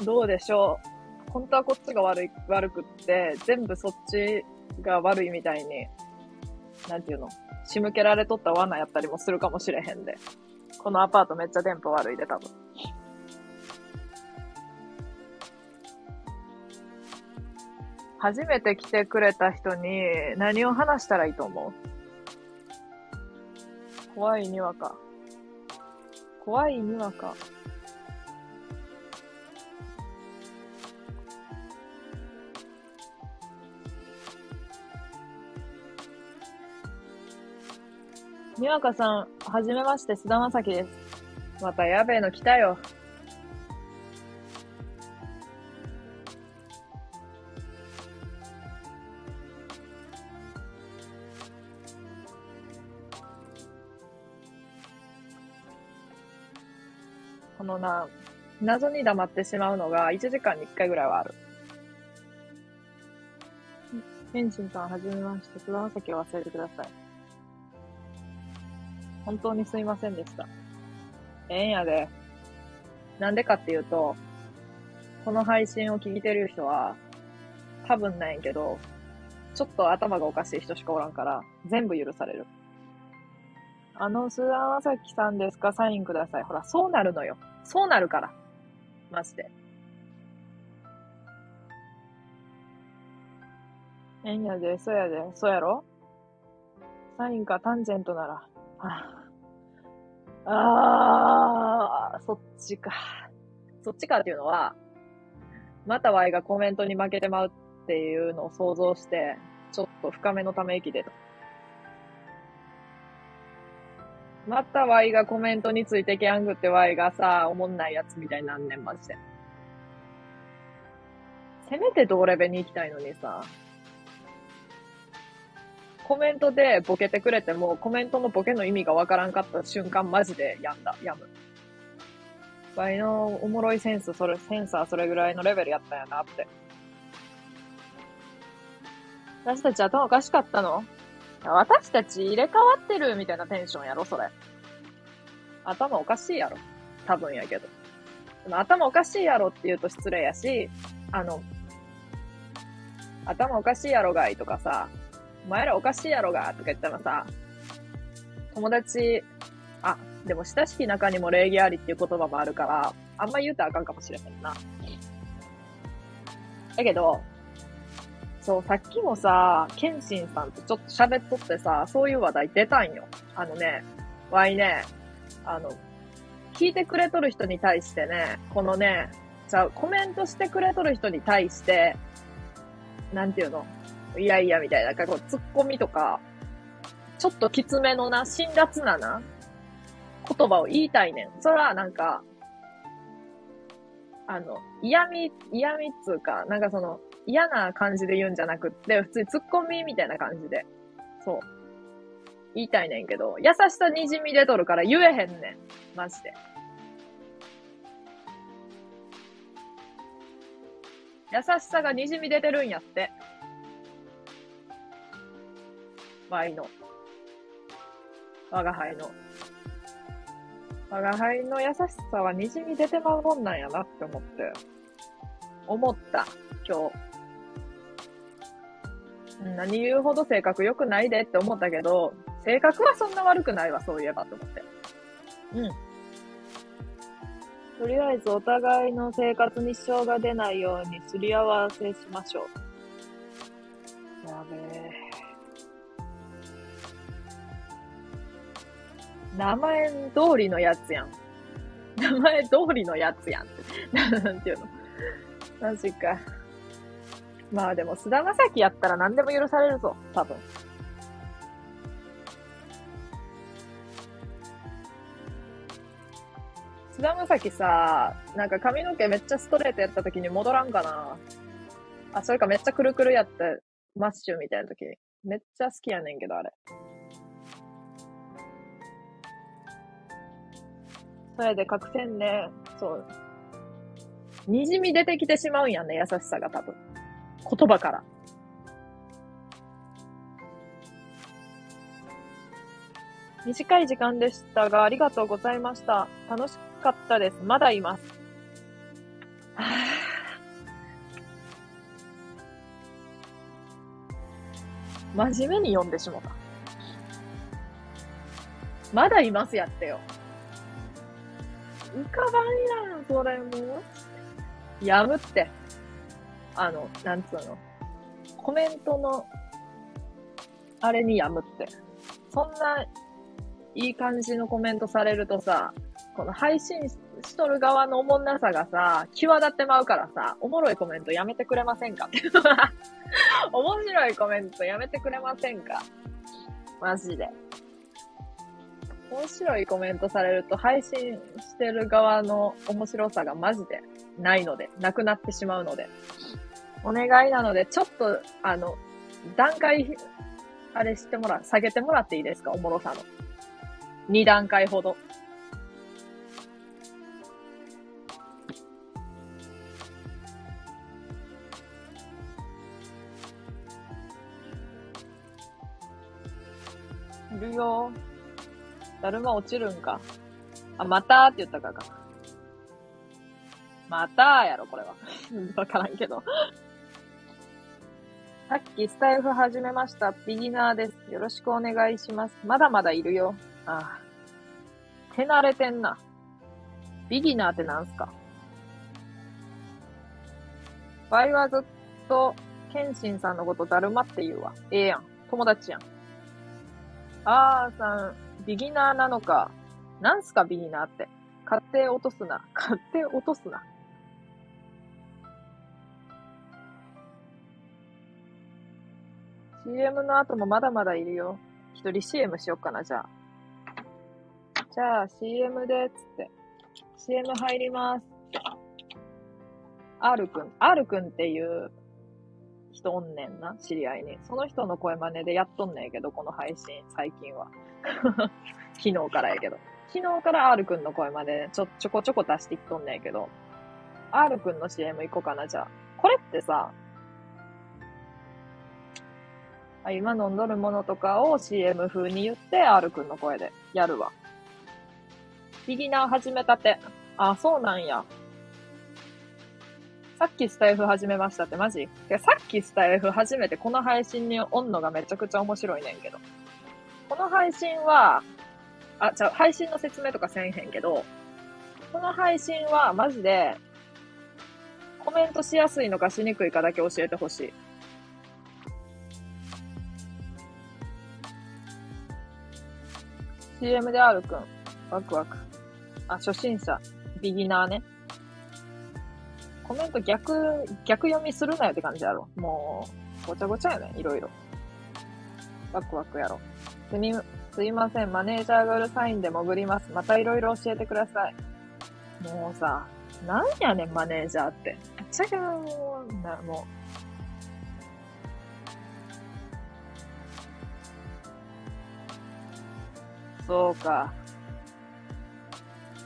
どうでしょう本当はこっちが悪い、悪くって、全部そっちが悪いみたいに、なんていうの、仕向けられとった罠やったりもするかもしれへんで。このアパートめっちゃ電波悪いで、多分。初めて来てくれた人に何を話したらいいと思う？怖いにわか。怖いにわか。にわかさん、はじめまして、菅田まさきです。またやべえの来たよ。このな、謎に黙ってしまうのが1時間に1回ぐらいはある。天心さん、はじめまして、菅田まさきを忘れてください。本当にすいませんでした。ええんやで。なんでかっていうと、この配信を聞いてる人は、多分ないけど、ちょっと頭がおかしい人しかおらんから、全部許される。あの、菅田まさきさんですか？サインください。ほら、そうなるのよ。そうなるから。マジで。えんやで、そやで、そうやろ？サインかタンジェントなら。ああ、そっちか。そっちかっていうのは、またワイがコメントに負けてまうっていうのを想像して、ちょっと深めのため息で。またワイがコメントについてけやんぐってワイがさ、おもんないやつみたいになんねん、マジで。せめて同レベに行きたいのにさ、コメントでボケてくれても、コメントのボケの意味がわからんかった瞬間、マジでやんだ、やむ。ワイのおもろいセンス、それ、センサーそれぐらいのレベルやったんやなって。私たち頭おかしかったの？私たち入れ替わってるみたいなテンションやろ、それ。頭おかしいやろ。多分やけど。でも頭おかしいやろって言うと失礼やし、あの、頭おかしいやろがいとかさ、お前らおかしいやろがとか言ったらさ、友達、あ、でも親しき中にも礼儀ありっていう言葉もあるから、あんま言うたらあかんかもしれへんな。だけど、そう、さっきもさ、ケンシンさんとちょっと喋っとってさ、そういう話題出たんよ。あのね、わいね、あの、聞いてくれとる人に対してね、このね、じゃコメントしてくれとる人に対して、なんていうの？いやいやみたいな、こう、ツッコミとか、ちょっときつめのな、辛辣なな、言葉を言いたいねん。そら、なんか、あの、嫌味、嫌味っつうか、なんかその、嫌な感じで言うんじゃなくって、普通にツッコミみたいな感じで、そう。言いたいねんけど、優しさにじみ出とるから言えへんねん。マジで。優しさがにじみ出てるんやって。ワイの。我が輩の。我が輩の優しさはにじみ出てまうもんなんやなって思って。思った、今日。何言うほど性格良くないでって思ったけど、性格はそんな悪くないわ、そういえばって思って。うん。とりあえずお互いの生活に支障が出ないようにすり合わせしましょう。やべえ。名前通りのやつやん。名前通りのやつやん。なんていうの。マジか。まあでも、菅田将暉やったら何でも許されるぞ、多分。菅田将暉さ、なんか髪の毛めっちゃストレートやった時に戻らんかな。あ、それかめっちゃくるくるやったマッシュみたいな時。めっちゃ好きやねんけど、あれ。それでせんね、そう、滲み出てきてしまうんやね、優しさが多分。言葉から。短い時間でしたが、ありがとうございました。楽しかったです。まだいます。はあ、真面目に読んでしもた。まだいますやってよ。浮かばんやん、それも。やむって。あの、なんつうの。コメントの、あれにやむって。そんな、いい感じのコメントされるとさ、この配信しとる側のおもんなさがさ、際立ってまうからさ、おもろいコメントやめてくれませんか？って。面白いコメントやめてくれませんか？マジで。面白いコメントされると配信してる側の面白さがマジでないので、なくなってしまうので。お願いなので、ちょっと、あの、段階、あれしてもら、下げてもらっていいですかおもろさの。2段階ほど。いるよ。だるま落ちるんか。あ、またーって言ったからか。またーやろ、これは。わからんけど。さっきスタイフ始めました。ビギナーです。よろしくお願いします。まだまだいるよ。ああ。手慣れてんな。ビギナーってなんすか？ワイはずっと、ケンシンさんのことだるまって言うわ。ええやん。友達やん。あーさん、ビギナーなのか。なんすかビギナーって。勝手落とすな。勝手落とすな。CM の後もまだまだいるよ。一人 CM しよっかな、じゃあ。じゃあ CM で、つって。CM 入ります。R くん。R くんっていう人おんねんな、知り合いに。その人の声真似でやっとんねんけど、この配信、最近は。昨日からやけど。昨日から R くんの声真似ちょ、ちょこちょこ出していっとんねんけど。R くんの CM 行こうかな、じゃあ。これってさ、あ今飲んどるものとかを CM 風に言って R くんの声でやるわ。ビギナー始めたて。あ、そうなんや。さっきスタイフ始めましたってマジ？いや、さっきスタイフ始めてこの配信におんのがめちゃくちゃ面白いねんけど。この配信は、あ、じゃ配信の説明とかせんへんけど、この配信はマジで、コメントしやすいのかしにくいかだけ教えてほしい。CM で R くん、ワクワク。あ、初心者、ビギナーね。コメント逆、逆読みするなよって感じやろ。もう、ごちゃごちゃやねいろいろ。ワクワクやろ。すみ、すいません。マネージャーがうるさいんで潜ります。またいろいろ教えてください。もうさ、なんやねん、マネージャーって。めっちゃけ、な、もう。そうか。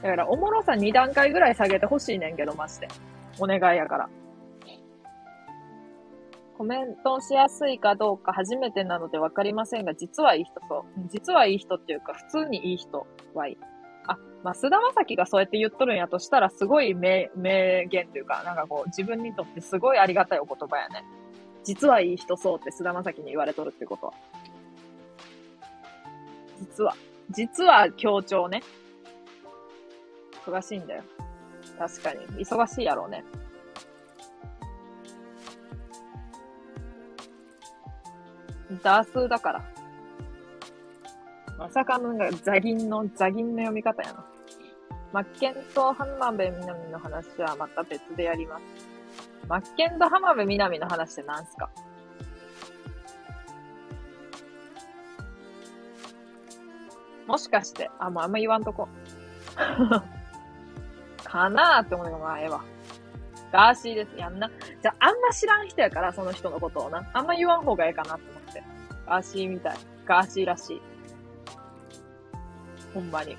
だから、おもろさ2段階ぐらい下げてほしいねんけど、マジで。お願いやから。コメントしやすいかどうか初めてなのでわかりませんが、実はいい人そう。実はいい人っていうか、普通にいい人はいい。あ、まあ、菅田将暉がそうやって言っとるんやとしたら、すごい名、名言というか、なんかこう、自分にとってすごいありがたいお言葉やね。実はいい人そうって菅田将暉に言われとるってことは。実は。実は強調ね。忙しいんだよ。確かに。忙しいやろうね。ダースだから。まさかのがザギンの、ザギンの読み方やな。マッケンと浜辺美波の話はまた別でやります。マッケンと浜辺美波の話って何すか？もしかして、あ、もうあんま言わんとこ。かなーって思うのがまあええわ。ガーシーです。やんな。じゃあ、あんま知らん人やから、その人のことをな。あんま言わん方がええかなって思って。ガーシーみたい。ガーシーらしい。ほんまに。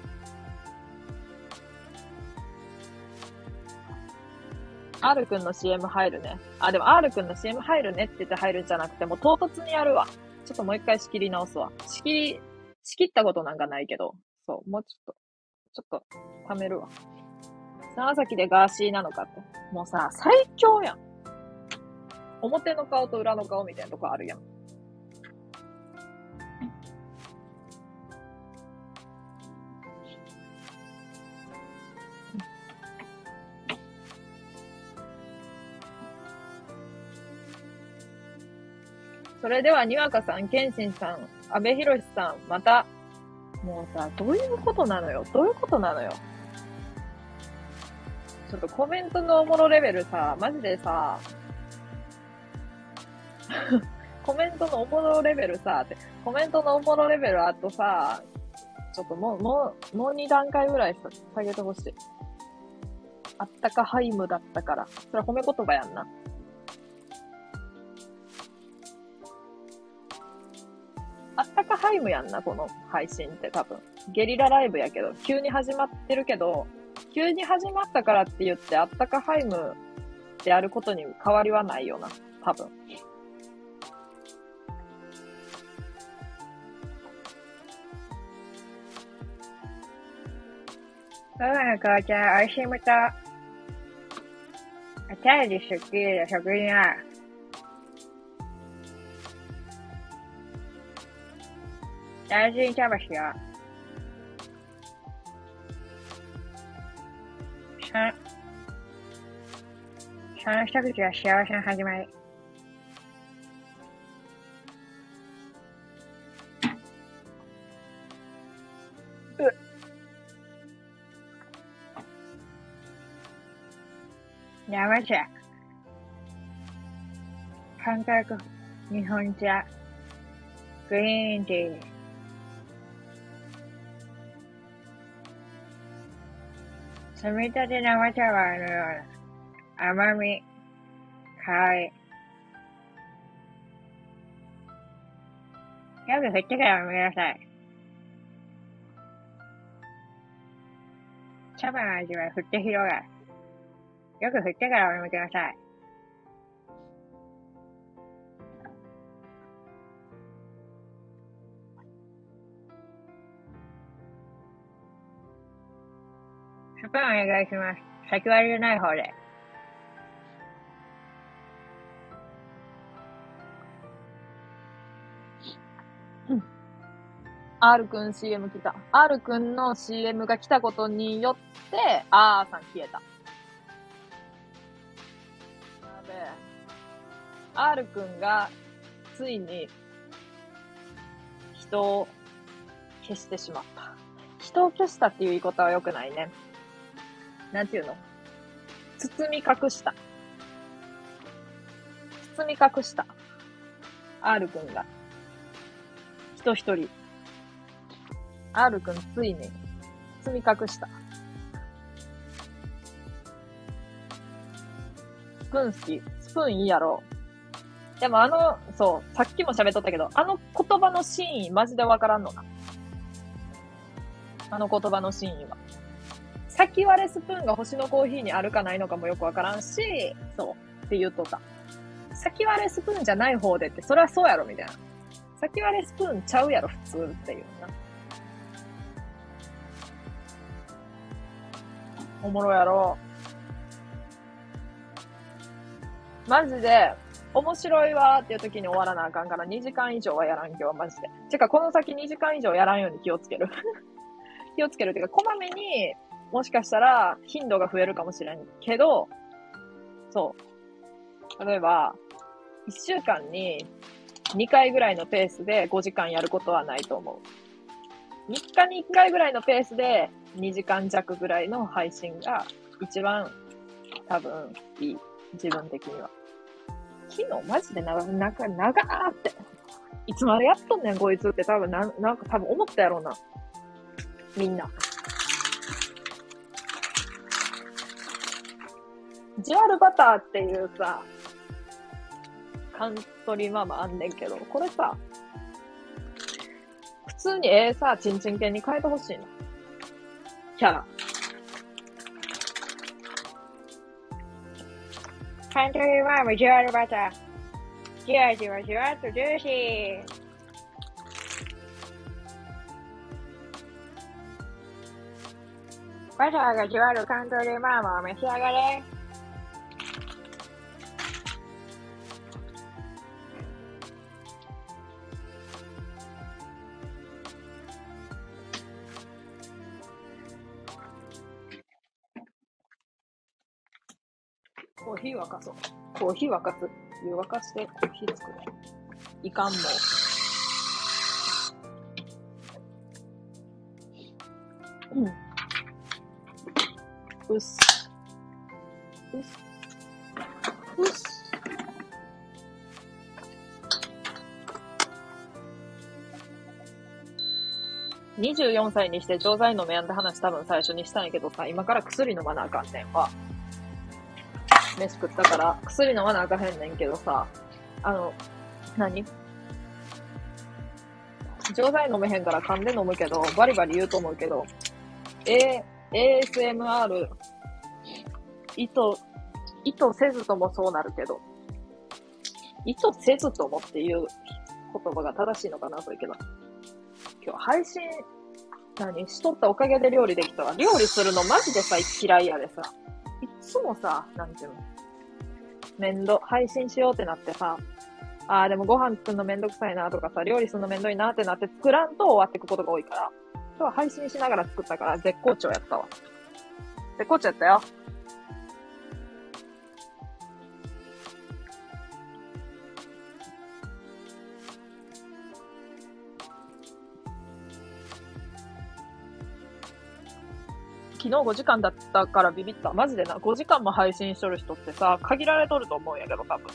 R くんの CM 入るね。あ、でも R くんの CM 入るねって言って入るんじゃなくて、もう唐突にやるわ。ちょっともう一回仕切り直すわ。仕切り、仕切ったことなんかないけど。そう、もうちょっと、ちょっと、貯めるわ。長崎でガーシーなのかって。もうさ、最強やん。表の顔と裏の顔みたいなとこあるやん。れでは、にわかさん、けんしんさん、阿部寛さん、また、もうさ、どういうことなのよ？どういうことなのよ？ちょっとコメントのおもろレベルさ、マジでさ、コメントのおもろレベルさ、って、コメントのおもろレベルあとさ、ちょっともう、もう、もう2段階ぐらい下げてほしい。あったかハイムだったから。それは褒め言葉やんな。あったかハイムやんな、この配信って多分。ゲリラライブやけど、急に始まってるけど、急に始まったからって言って、あったかハイムであることに変わりはないよな、多分。午後の紅茶、美味しいむと、チャージスッキリの食品は、大事に食べしよう。その、その一口は幸せの始まり。生茶、韓国、日本茶、グリーンティー、摘みたて生茶葉のような甘み、香り。よく振ってからお飲みなさい。茶葉の味は振って広がる。よく振ってからお飲みください。スプーンお願いします。先割りじゃない方で。R くん CM 来た。R くんの CM が来たことによって、あーさん消えた。やべえ。R くんが、ついに、人を消してしまった。人を消したっていう言い方は良くないね。なんていうの？包み隠した。包み隠した。R くんが。人一人。R くんついに包み隠した。スプーン好き。スプーンいいやろ。でもあの、そう、さっきも喋っとったけど、あの言葉の真意マジでわからんのな。あの言葉の真意は。先割れスプーンが星のコーヒーにあるかないのかもよくわからんし、そう、って言っとった。先割れスプーンじゃない方でって、それはそうやろ、みたいな。先割れスプーンちゃうやろ、普通っていうな。おもろやろ。マジで、面白いわーっていう時に終わらなあかんから2時間以上はやらん今日はマジで。てか、この先2時間以上やらんように気をつける。気をつけるっていうか、こまめに、もしかしたら頻度が増えるかもしれんけど、そう。例えば、1週間に2回ぐらいのペースで5時間やることはないと思う。3日に1回ぐらいのペースで2時間弱ぐらいの配信が一番多分いい。自分的には。昨日マジで長、長、長ーって。いつまでやっとんねん、こいつって多分な、なんか多分思ったやろうな。みんな。ジュアルバターっていうさ、カントリーママあんねんけど、これさ、普通にええさ、チンチン犬に変えてほしいな。キャラ。カントリーマームジュアルバター。じわじわじわっとジューシー。バターがじわるカントリーマームを召し上がれ。ーヒー沸かそう。コーヒー沸かす。湯沸かしてコーヒー作る。いかんも。うん。うっす。うっす。うっす。24歳にして錠剤飲めやんって話多分最初にしたんやけどさ、今から薬飲まなあかんねんわ。飯食ったから薬飲まなあかへんねんけどさ、あの、何？錠剤飲めへんから噛んで飲むけど、バリバリ言うと思うけど、A、ASMR、意図、意図せずともそうなるけど、意図せずともっていう言葉が正しいのかな、それけど。今日配信、何？しとったおかげで料理できたわ。料理するのマジでさ、嫌いやでさ。いっつもさ、なんていうの？面倒、配信しようってなってさ、ああ、でもご飯作るのめんどくさいなとかさ、料理するのめんどいなってなって作らんと終わってくことが多いから。今日は配信しながら作ったから絶好調やったわ。絶好調やったよ。昨日5時間だったからビビった。マジでな、5時間も配信しとる人ってさ、限られとると思うんやけど、多分。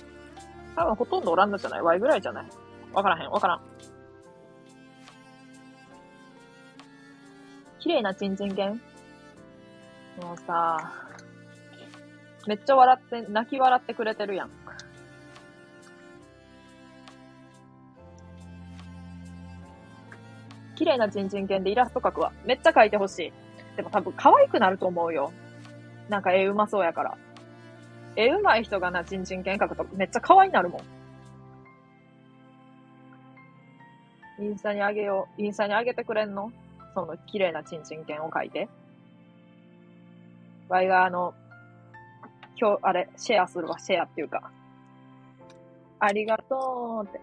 多分ほとんどおらんのじゃない ?Y ぐらいじゃない？わからへん、わからん。綺麗なチンチン犬もうさ、めっちゃ笑って、泣き笑ってくれてるやん。綺麗なチンチン犬でイラスト描くわ。めっちゃ描いてほしい。でも多分可愛くなると思うよ。なんか絵うまそうやから。絵うまい人がな、チンチン犬描くとめっちゃ可愛いなるもん。インスタにあげよう。インスタにあげてくれんの？その綺麗なチンチン犬を描いて。ワイがあの、今日、あれ、シェアするわ、シェアっていうか。ありがとうって。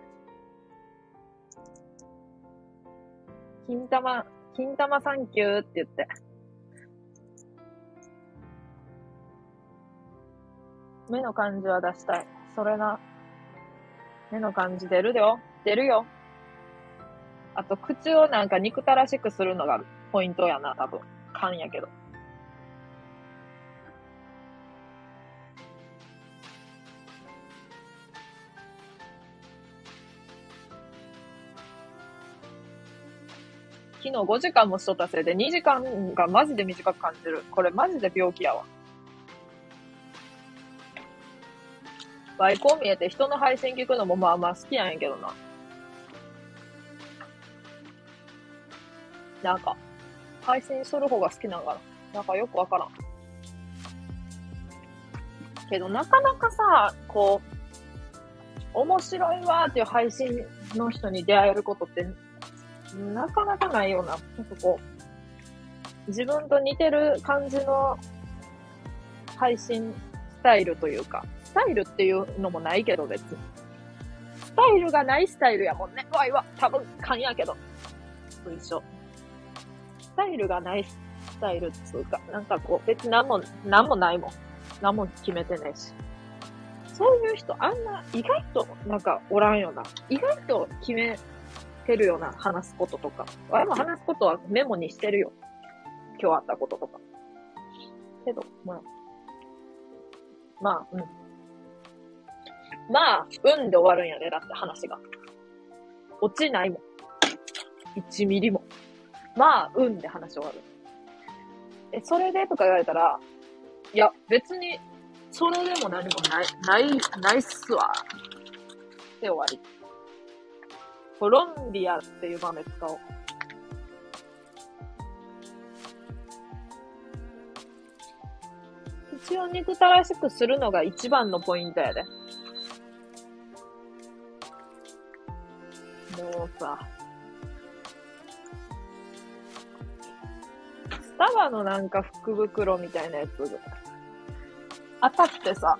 金玉、金玉サンキューって言って。目の感じは出したい。それな。目の感じ出るよ。出るよ。あと、口をなんか憎たらしくするのがポイントやな、多分。勘やけど。昨日5時間もしとったせいで2時間がマジで短く感じる。これマジで病気やわ。バイコン見えて人の配信聞くのもまあまあ好きなんやけどな。なんか、配信する方が好きなんかな。なんかよくわからん。けどなかなかさ、こう、面白いわーっていう配信の人に出会えることってなかなかないような、なんかこう、自分と似てる感じの配信スタイルというか、スタイルっていうのもないけど別に。スタイルがないスタイルやもんね。わいわ、多分勘やけど。一緒。スタイルがないスタイルっつうか、なんかこう、別に何も、何もないもん。何も決めてないし。そういう人あんな、意外となんかおらんよな。意外と決めてるよな、話すこととか。俺も話すことはメモにしてるよ。今日あったこととか。けど、まあ。まあ、うん。まあ、うんで終わるんやで、だって話が。落ちないもん。1ミリも。まあ、うんで話終わる。え、それでとか言われたら、いや、別に、それでも何もない、ない、ないっすわ。で終わり。コロンビアっていう豆使おう。口を憎たらしくするのが一番のポイントやで。さ、スタバのなんか福袋みたいなやつ、当たってさ、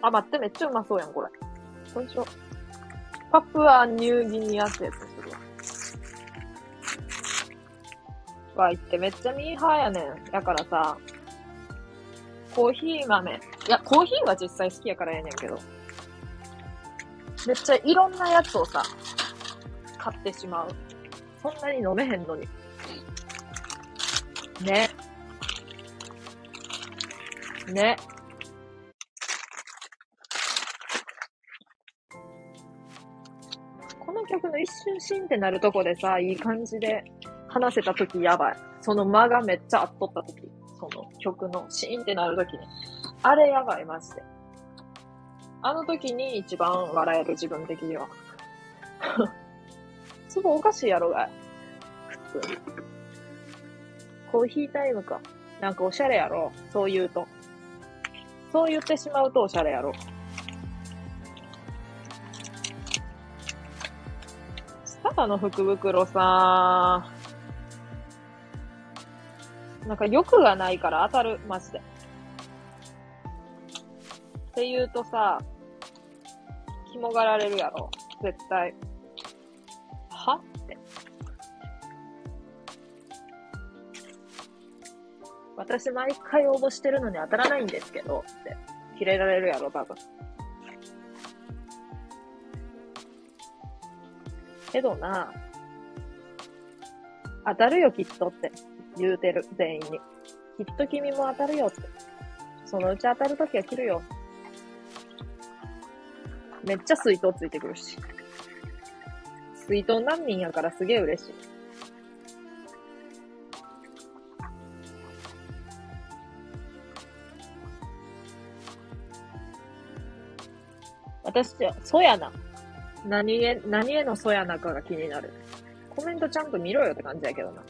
あ、待って、めっちゃうまそうやん、これ。これでしょ。パプアニューギニアってやつするわ。わいってめっちゃミーハーやねん。だからさ、コーヒー豆。いや、コーヒーは実際好きやからやねんけど。めっちゃいろんなやつをさ、買ってしまう。そんなに飲めへんのに。ね。ね。この曲の一瞬シーンってなるとこでさ、いい感じで話せたときやばい。その間がめっちゃあっとったとき。その曲のシーンってなるときに。あれやばい、マジで。あの時に一番笑える自分的には。すごいおかしいやろが。普通。コーヒータイムか。なんかおしゃれやろ。そう言うと。そう言ってしまうとおしゃれやろ。ただの福袋さなんか欲がないから当たる、マジで。って言うとさ、肝がられるやろ。絶対。は？って。私毎回応募してるのに当たらないんですけど、って。キレられるやろ、多分。けどな、当たるよ、きっとって言うてる、全員に。きっと君も当たるよって。そのうち当たるときは切るよ。めっちゃ水筒ついてくるし。水筒難民やからすげえ嬉しい。私、そやな。何へ、何へのそやなかが気になる。コメントちゃんと見ろよって感じやけどな。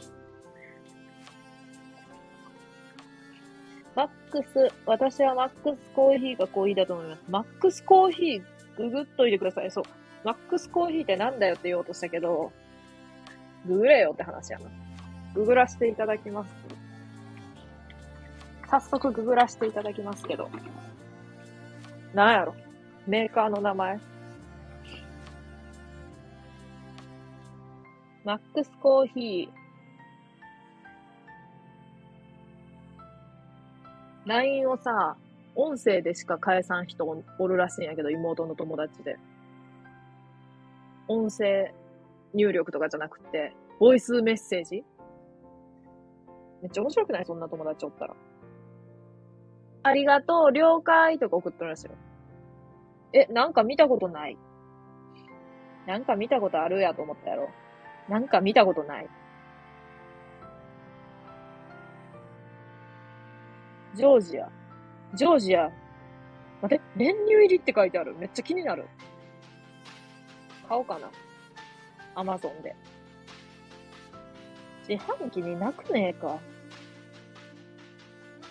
マックス、私はマックスコーヒーがコーヒーだと思います。マックスコーヒー、ググっといてください。そう。マックスコーヒーってなんだよって言おうとしたけど、ググれよって話やな。ググらせていただきます。早速ググらせていただきますけど。なんやろ？メーカーの名前。マックスコーヒー。LINE をさ、音声でしか返さん人おるらしいんやけど、妹の友達で。音声入力とかじゃなくて、ボイスメッセージ？めっちゃ面白くない？そんな友達おったら。ありがとう、了解とか送ってるらしいよ。え、なんか見たことない？なんか見たことあるやと思ったやろ。なんか見たことない？ジョージア。ジョージア。待って、練乳入りって書いてある。めっちゃ気になる。買おうかな。アマゾンで。自販機になくねえか。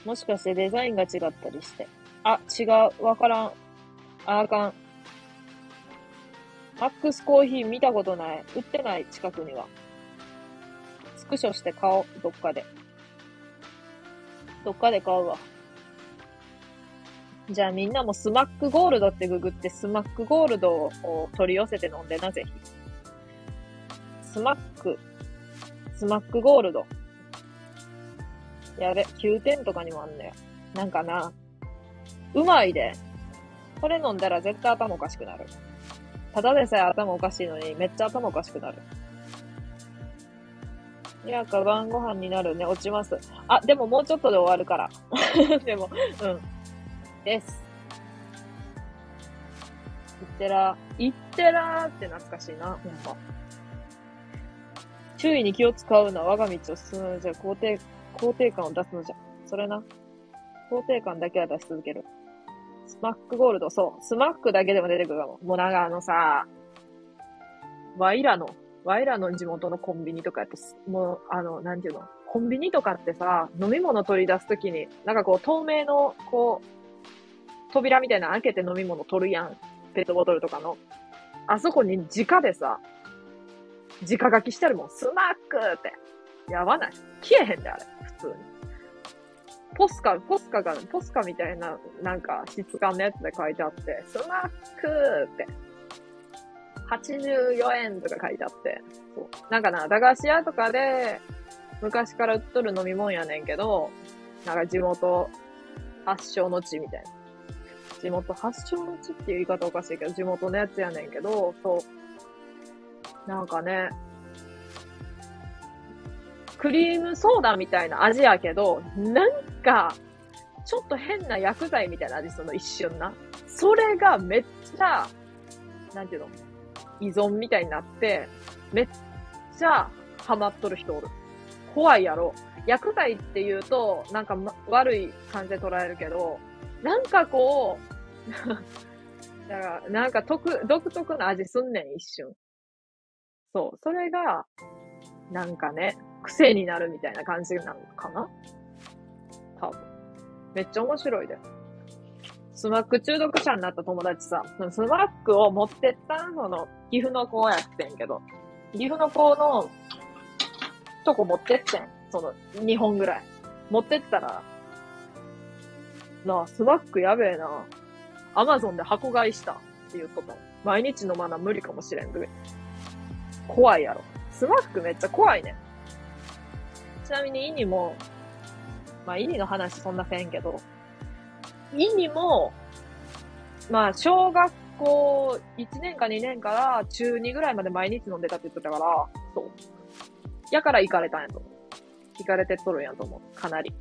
もしかしてデザインが違ったりして。あ、違う。わからん。ああかん。マックスコーヒー見たことない。売ってない、近くには。スクショして買おう、どっかで。どっかで買うわ。じゃあみんなもスマックゴールドってググってスマックゴールドを取り寄せて飲んでな、ぜ？ひ。スマック、スマックゴールド。やべ、楽天とかにもあんねよ。なんかな、うまいで。これ飲んだら絶対頭おかしくなる。ただでさえ頭おかしいのにめっちゃ頭おかしくなる。いや、か晩ご飯になるね。落ちます。あ、でももうちょっとで終わるから。でも、うん。です。いってら、いってらーって懐かしいな、ほんま。注意に気を使うのは我が道を進むのじゃ、肯定、肯定感を出すのじゃ。それな。肯定感だけは出し続ける。スマックゴールド、そう。スマックだけでも出てくるかも。もうなんかあのさ、ワイらの、ワイらの地元のコンビニとかやって、もう、あの、なんていうの、コンビニとかってさ、飲み物取り出すときに、なんかこう、透明の、こう、扉みたいな開けて飲み物取るやん。ペットボトルとかの。あそこに直でさ、直書きしてるもん。スマックって。やばない。消えへんで、あれ。普通に。ポスカ、ポスカが、ポスカみたいな、なんか、質感のやつで書いてあって、スマックって。84円とか書いてあって。そう。なんかな、駄菓子屋とかで、昔から売っとる飲み物やねんけど、なんか地元発祥の地みたいな。地元発祥の地っていう言い方おかしいけど、地元のやつやねんけど、そう。なんかね、クリームソーダみたいな味やけど、なんか、ちょっと変な薬剤みたいな味するの、一瞬な。それがめっちゃ、なんていうの？依存みたいになって、めっちゃハマっとる人おる。怖いやろ。薬剤って言うと、なんか、悪い感じで捉えるけど、なんかこう、だから、なんか特、独特な味すんねん、一瞬。そう。それが、なんかね、癖になるみたいな感じなのかな？多分。めっちゃ面白いです。スマック中毒者になった友達さ、スマックを持ってったんその、岐阜の子やってんけど、岐阜の子のとこ持ってってん。その、2本ぐらい。持ってったら、なあ、スマックやべえな。アマゾンで箱買いしたって言っとった。毎日飲まな無理かもしれん。怖いやろ。スマックめっちゃ怖いね。ちなみにイニも、まあイニの話そんなせんけど、イニも、まあ小学校1年か2年から中2ぐらいまで毎日飲んでたって言ってたから、そう。やから行かれたんやと思う。行かれてっとるんやと思う。かなり。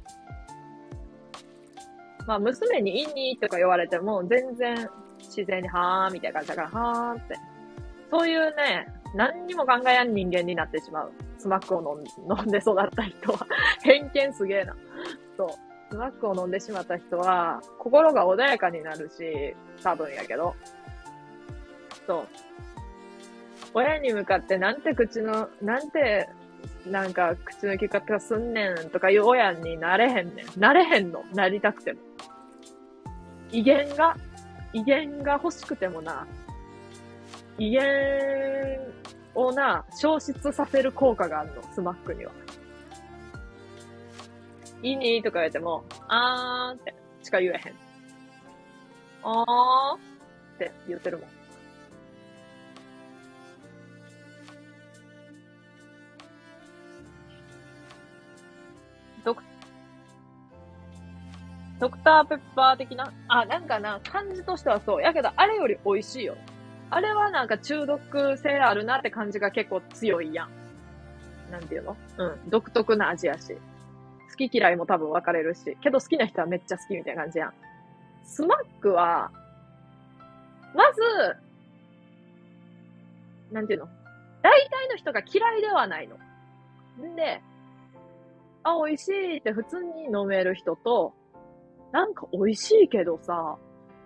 まあ娘にイニとか言われても全然自然にはーみたいな感じだから、はーって。そういうね、何にも考えやん人間になってしまう。スマックを飲ん飲んで育った人は。偏見すげえな。そう。スマックを飲んでしまった人は、心が穏やかになるし、多分やけど。そう。親に向かってなんて口の、なんて、なんか口の利き方すんねんとかいう親になれへんねん。なれへんの。なりたくても。威厳が、威厳が欲しくてもな、威厳をな、消失させる効果があるの、スマックには。いいねとか言われても、あーってしか言えへん。あーって言ってるもん。ドクターペッパー的な？あ、なんかな、感じとしてはそう。やけど、あれより美味しいよ。あれはなんか中毒性あるなって感じが結構強いやん。なんていうの？うん。独特な味やし。好き嫌いも多分分かれるし。けど好きな人はめっちゃ好きみたいな感じやん。スマックは、まず、なんていうの？大体の人が嫌いではないの。んで、あ、美味しいって普通に飲める人と、なんか美味しいけどさ、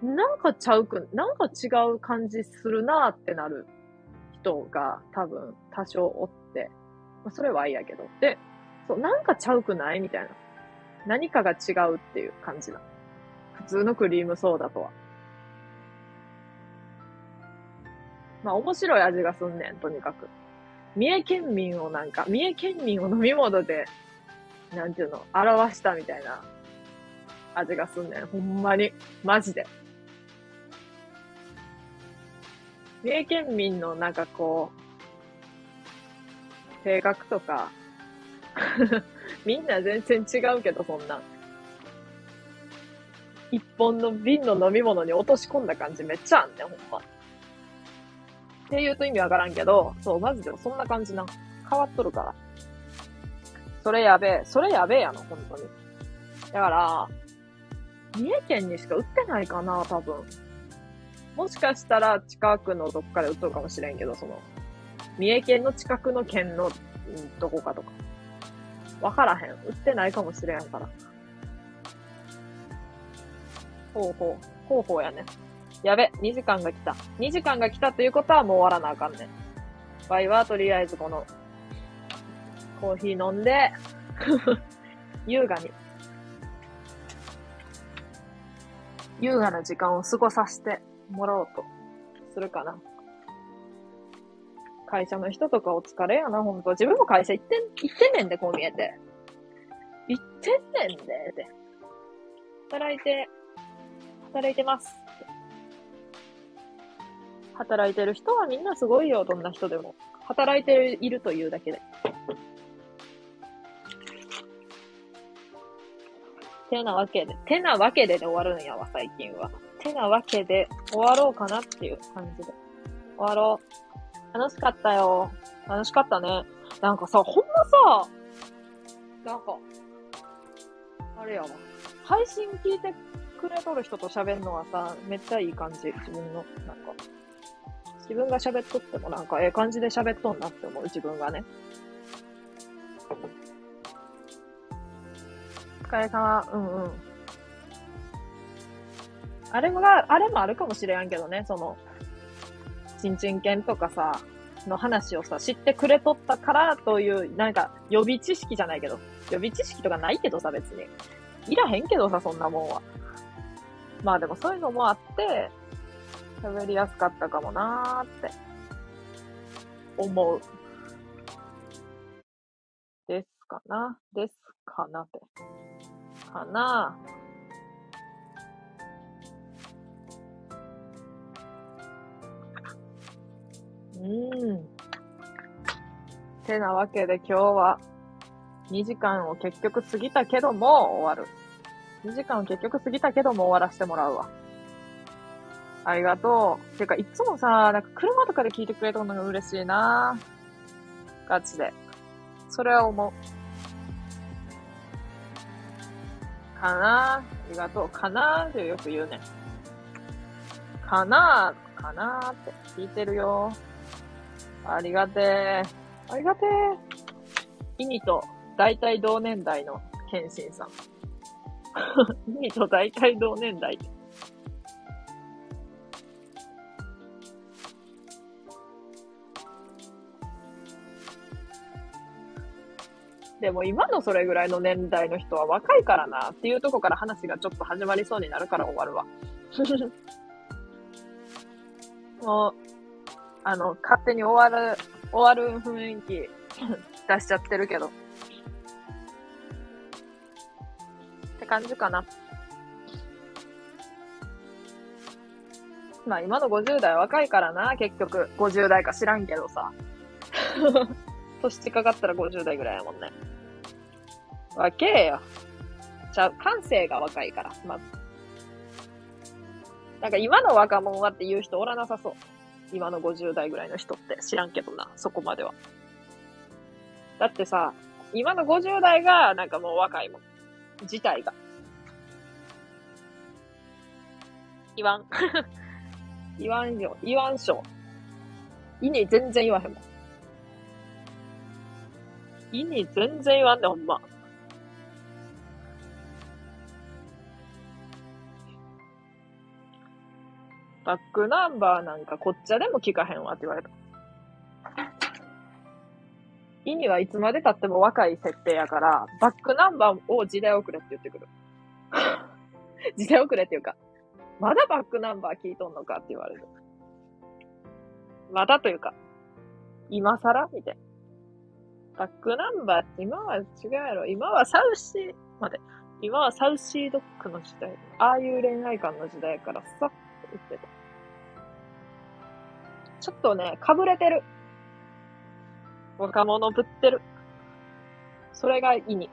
なんかちゃうく、なんか違う感じするなってなる人が多分多少おって、まあ、それはいいやけど。で、そう、なんかちゃうくない？みたいな。何かが違うっていう感じな。普通のクリームソーダとは。まあ面白い味がすんねん、とにかく。三重県民をなんか、三重県民を飲み物で、なんていうの、表したみたいな味がすんねん。ほんまに。マジで。三重県民のなんかこう、性格とか、みんな全然違うけど、そんな。一本の瓶の飲み物に落とし込んだ感じめっちゃあんねん、ほんま。って言うと意味わからんけど、そう、マジでそんな感じな。変わっとるから。それやべえ。それやべえやの、本当に。だから、三重県にしか売ってないかな、多分。もしかしたら近くのどっかで売っとるかもしれんけど、その、三重県の近くの県の、どこかとか。わからへん。売ってないかもしれんから。ほうほう。ほうほうやね。やべ、2時間が来た。2時間が来たということはもう終わらなあかんねん。ワイはとりあえずこの、コーヒー飲んで、優雅に、優雅な時間を過ごさせてもらおうとするかな。会社の人とかお疲れやな、ほんと。自分も会社行ってん、行ってんねんで、こう見えて。行ってんねんで、で。働いて、働いてます。働いてる人はみんなすごいよ、どんな人でも。働いているというだけで。てなわけで、てなわけでで終わるんやわ、最近は。てなわけで、終わろうかなっていう感じで。終わろう。楽しかったよ。楽しかったね。なんかさ、ほんまさ、なんか、あれやわ。配信聞いてくれとる人と喋るのはさ、めっちゃいい感じ。自分の、なんか。自分が喋っとってもなんかええ感じで喋っとんなって思う、自分がね。疲れ様。うんうん。あれもが、あれもあるかもしれんけどね、その、ちんちん犬とかさ、の話をさ、知ってくれとったからという、なんか、予備知識じゃないけど、予備知識とかないけどさ、別に。いらへんけどさ、そんなもんは。まあでもそういうのもあって、喋りやすかったかもなーって、思う。ですかなですかなって。かなうん。てなわけで今日は2時間を結局過ぎたけども終わる。2時間を結局過ぎたけども終わらせてもらうわ。ありがとう。てか、いつもさ、なんか車とかで聞いてくれたのが嬉しいなガチで。それは思う。かなありがとう。かなーってよく言うね。かなーかなって聞いてるよ。ありがてー。ありがてー意味と大体同年代の謙信さん。イニと大体同年代。でも今のそれぐらいの年代の人は若いからなっていうとこから話がちょっと始まりそうになるから終わるわ。もう、あの、勝手に終わる、終わる雰囲気 出しちゃってるけど。って感じかな。まあ今の50代若いからな、結局。50代か知らんけどさ。年近かったら50代ぐらいやもんね。若えよ。ちゃう、感性が若いから、まず。なんか今の若者はって言う人おらなさそう。今の50代ぐらいの人って知らんけどな、そこまでは。だってさ、今の50代がなんかもう若いもん。自体が。言わん。言わんよ。言わんしょ。意味全然言わへんもん。意味全然言わんね、ほんま。バックナンバーなんかこっちゃでも聞かへんわって言われた。意味はいつまで経っても若い設定やから、バックナンバーを時代遅れって言ってくる。時代遅れっていうか、まだバックナンバー聞いとんのかって言われる。まだというか、今更みたいな。バックナンバーって今は違うやろ。今はサウシー、待て、今はサウシードッグの時代。ああいう恋愛観の時代やからさ、って言ってた。ちょっとね、かぶれてる。若者ぶってる。それが意味。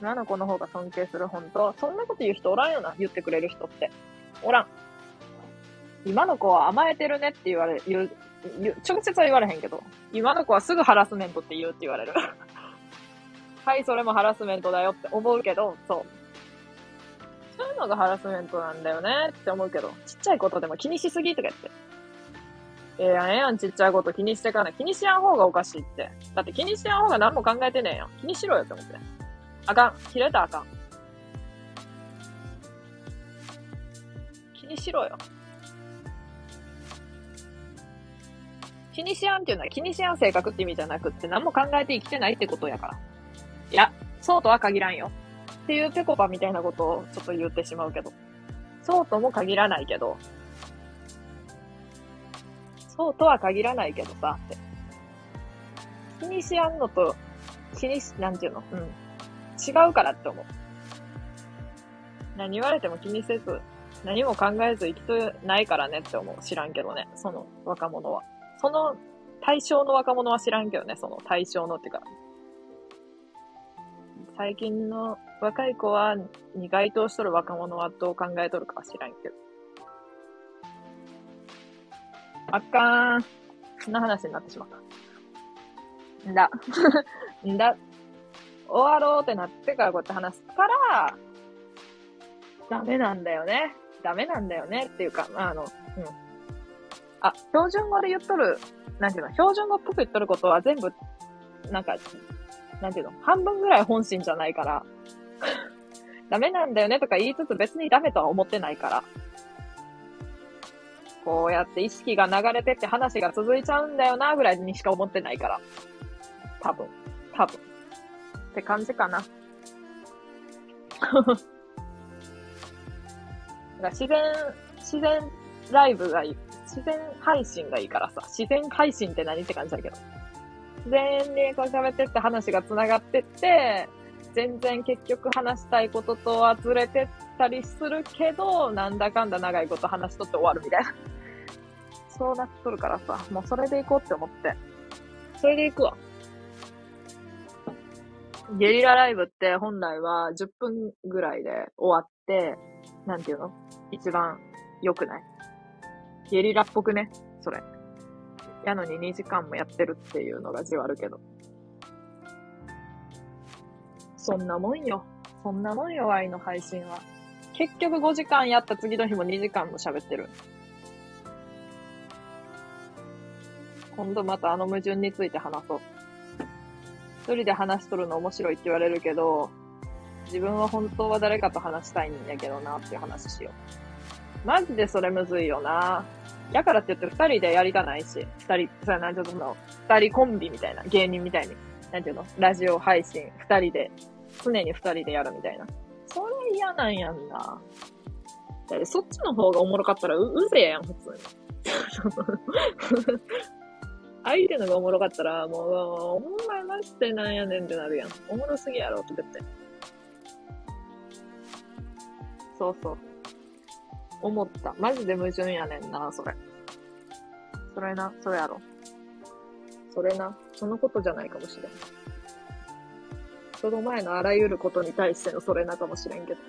女の子の方が尊敬する、本当そんなこと言う人おらんよな、言ってくれる人って。おらん。今の子は甘えてるねって言われ、言う、言う直接は言われへんけど、今の子はすぐハラスメントって言うって言われる。はい、それもハラスメントだよって思うけど、そう。そういうのがハラスメントなんだよねって思うけど、ちっちゃいことでも気にしすぎとか言って。ええやん、ええやん、ちっちゃいこと気にしてかない。気にしやん方がおかしいって。だって気にしやん方が何も考えてねえやん。気にしろよって思って。あかん。切れたあかん。気にしろよ。気にしやんっていうのは気にしやん性格って意味じゃなくって何も考えて生きてないってことやから。いや、そうとは限らんよ。っていうぺこぱみたいなことをちょっと言ってしまうけど。そうとも限らないけど。そうとは限らないけどさ、って。気にしやんのと、気にし、なんていうの？うん。違うからって思う。何言われても気にせず、何も考えず生きとないからねって思う。知らんけどね、その若者は。その対象の若者は知らんけどね、その対象のっていうか、最近の若い子は、に該当しとる若者はどう考えとるかは知らんけど。あかん。そんな話になってしまった。んだ。んだ。終わろうってなってからこうやって話すから、ダメなんだよね。ダメなんだよねっていうか、まあ、あの、うん。あ、標準語で言っとる、なんていうの、標準語っぽく言っとることは全部、なんか、なんていうの、半分ぐらい本心じゃないから、ダメなんだよねとか言いつつ別にダメとは思ってないから。こうやって意識が流れてって話が続いちゃうんだよなぐらいにしか思ってないから。多分。多分。って感じかな。だか自然、自然ライブがいい。自然配信がいいからさ。自然配信って何って感じだけど。自然にこう喋ってって話が繋がってって、全然結局話したいこととはずれてったりするけど、なんだかんだ長いこと話しとって終わるみたいな。そうなっとるからさ、もうそれで行こうって思って。それで行くわ。ゲリラライブって本来は10分ぐらいで終わって、なんていうの？一番良くない？ゲリラっぽくね？それ。やのに2時間もやってるっていうのがじわるけど。そんなもんよ。そんなもんよ、愛の配信は。結局5時間やった次の日も2時間も喋ってる。今度またあの矛盾について話そう。一人で話しとるの面白いって言われるけど、自分は本当は誰かと話したいんやけどなっていう話しよう。マジでそれむずいよな。やからって言って二人でやりたないし、二人、そうやなんていうの、二人コンビみたいな、芸人みたいに、なんていうの、ラジオ配信、二人で、常に二人でやるみたいな。それ嫌なんやんな。だってそっちの方がおもろかったらう、うぜやん、普通に。相手のがおもろかったら、もう、お前マジでなんやねんってなるやん。おもろすぎやろって言って。そうそう。思った。マジで矛盾やねんな、それ。それな、それやろ。それな、そのことじゃないかもしれん。その前のあらゆることに対してのそれなかもしれんけど。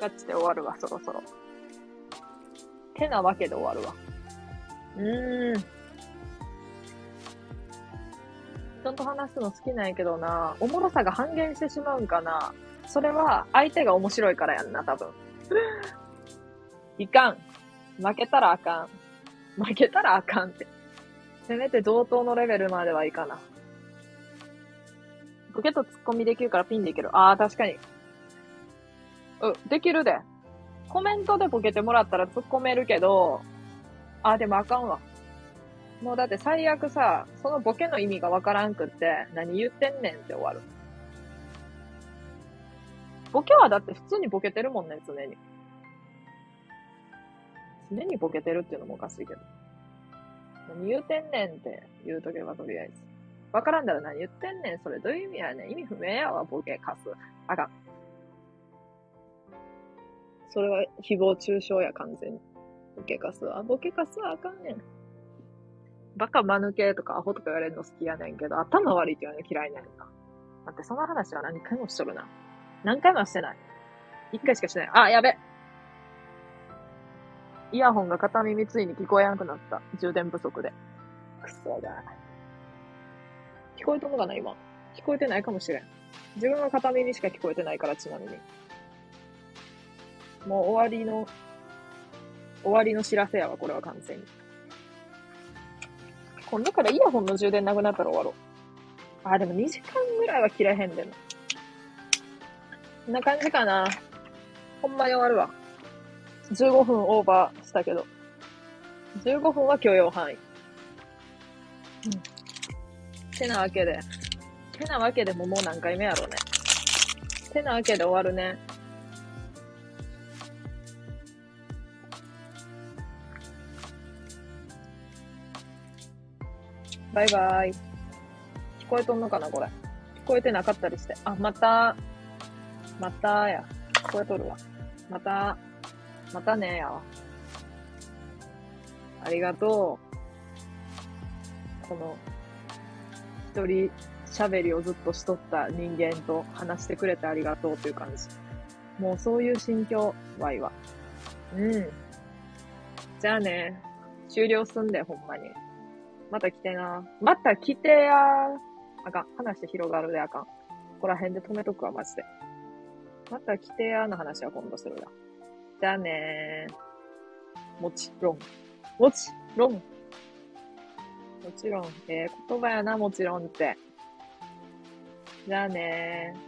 ガチで終わるわ、そろそろ。てなわけで終わるわ。うーん。人と話すの好きなんやけどな、おもろさが半減してしまうんかな。それは相手が面白いからやんな、多分。いかん。負けたらあかん。負けたらあかんって。せめて同等のレベルまではいかな。ボケとツッコミできるからピンでいける。ああ、確かに。う、できるで。コメントでボケてもらったら突っ込めるけど、あでもあかんわ。もうだって最悪さ、そのボケの意味がわからんくって、何言ってんねんって終わる。ボケはだって普通にボケてるもんね、常に。常にボケてるっていうのもおかしいけど。何言うてんねんって言うとけばとりあえず。わからんだら何言ってんねんそれどういう意味やねん意味不明やわ、ボケかす。あかん。それは誹謗中傷や、完全に。ボケかすは。ボケかすはあかんねん。バカ間抜けとかアホとか言われるの好きやねんけど、頭悪いって言われるの嫌いねんな。だってその話は何回もしとるな。何回もしてない。一回しかしてない。あ、やべ。イヤホンが片耳ついに聞こえなくなった。充電不足で。くそだ。聞こえとんのかな、今。聞こえてないかもしれん。自分は片耳しか聞こえてないから、ちなみに。もう終わりの、終わりの知らせやわ、これは完全に。今度からイヤホンの充電なくなったら終わろう。あ、でも2時間ぐらいは切れへんでも。こんな感じかな。ほんまに終わるわ。15分オーバーしたけど。15分は許容範囲。うん。てなわけで。てなわけでももう何回目やろうね。てなわけで終わるね。バイバイ。聞こえとんのかなこれ。聞こえてなかったりして。あ、また、またや。聞こえとるわ。また、またねや。ありがとう。この、一人喋りをずっとしとった人間と話してくれてありがとうという感じ。もうそういう心境、ワイは。うん。じゃあね、終了すんで、ほんまに。また来てな。また来てやあかん。話広がるであかん。ここら辺で止めとくわ、マジで。また来てやの話は今度するわ。じゃあねもちろん。もちろん。もちろん。ええ言葉やな、もちろんって。じゃあねー。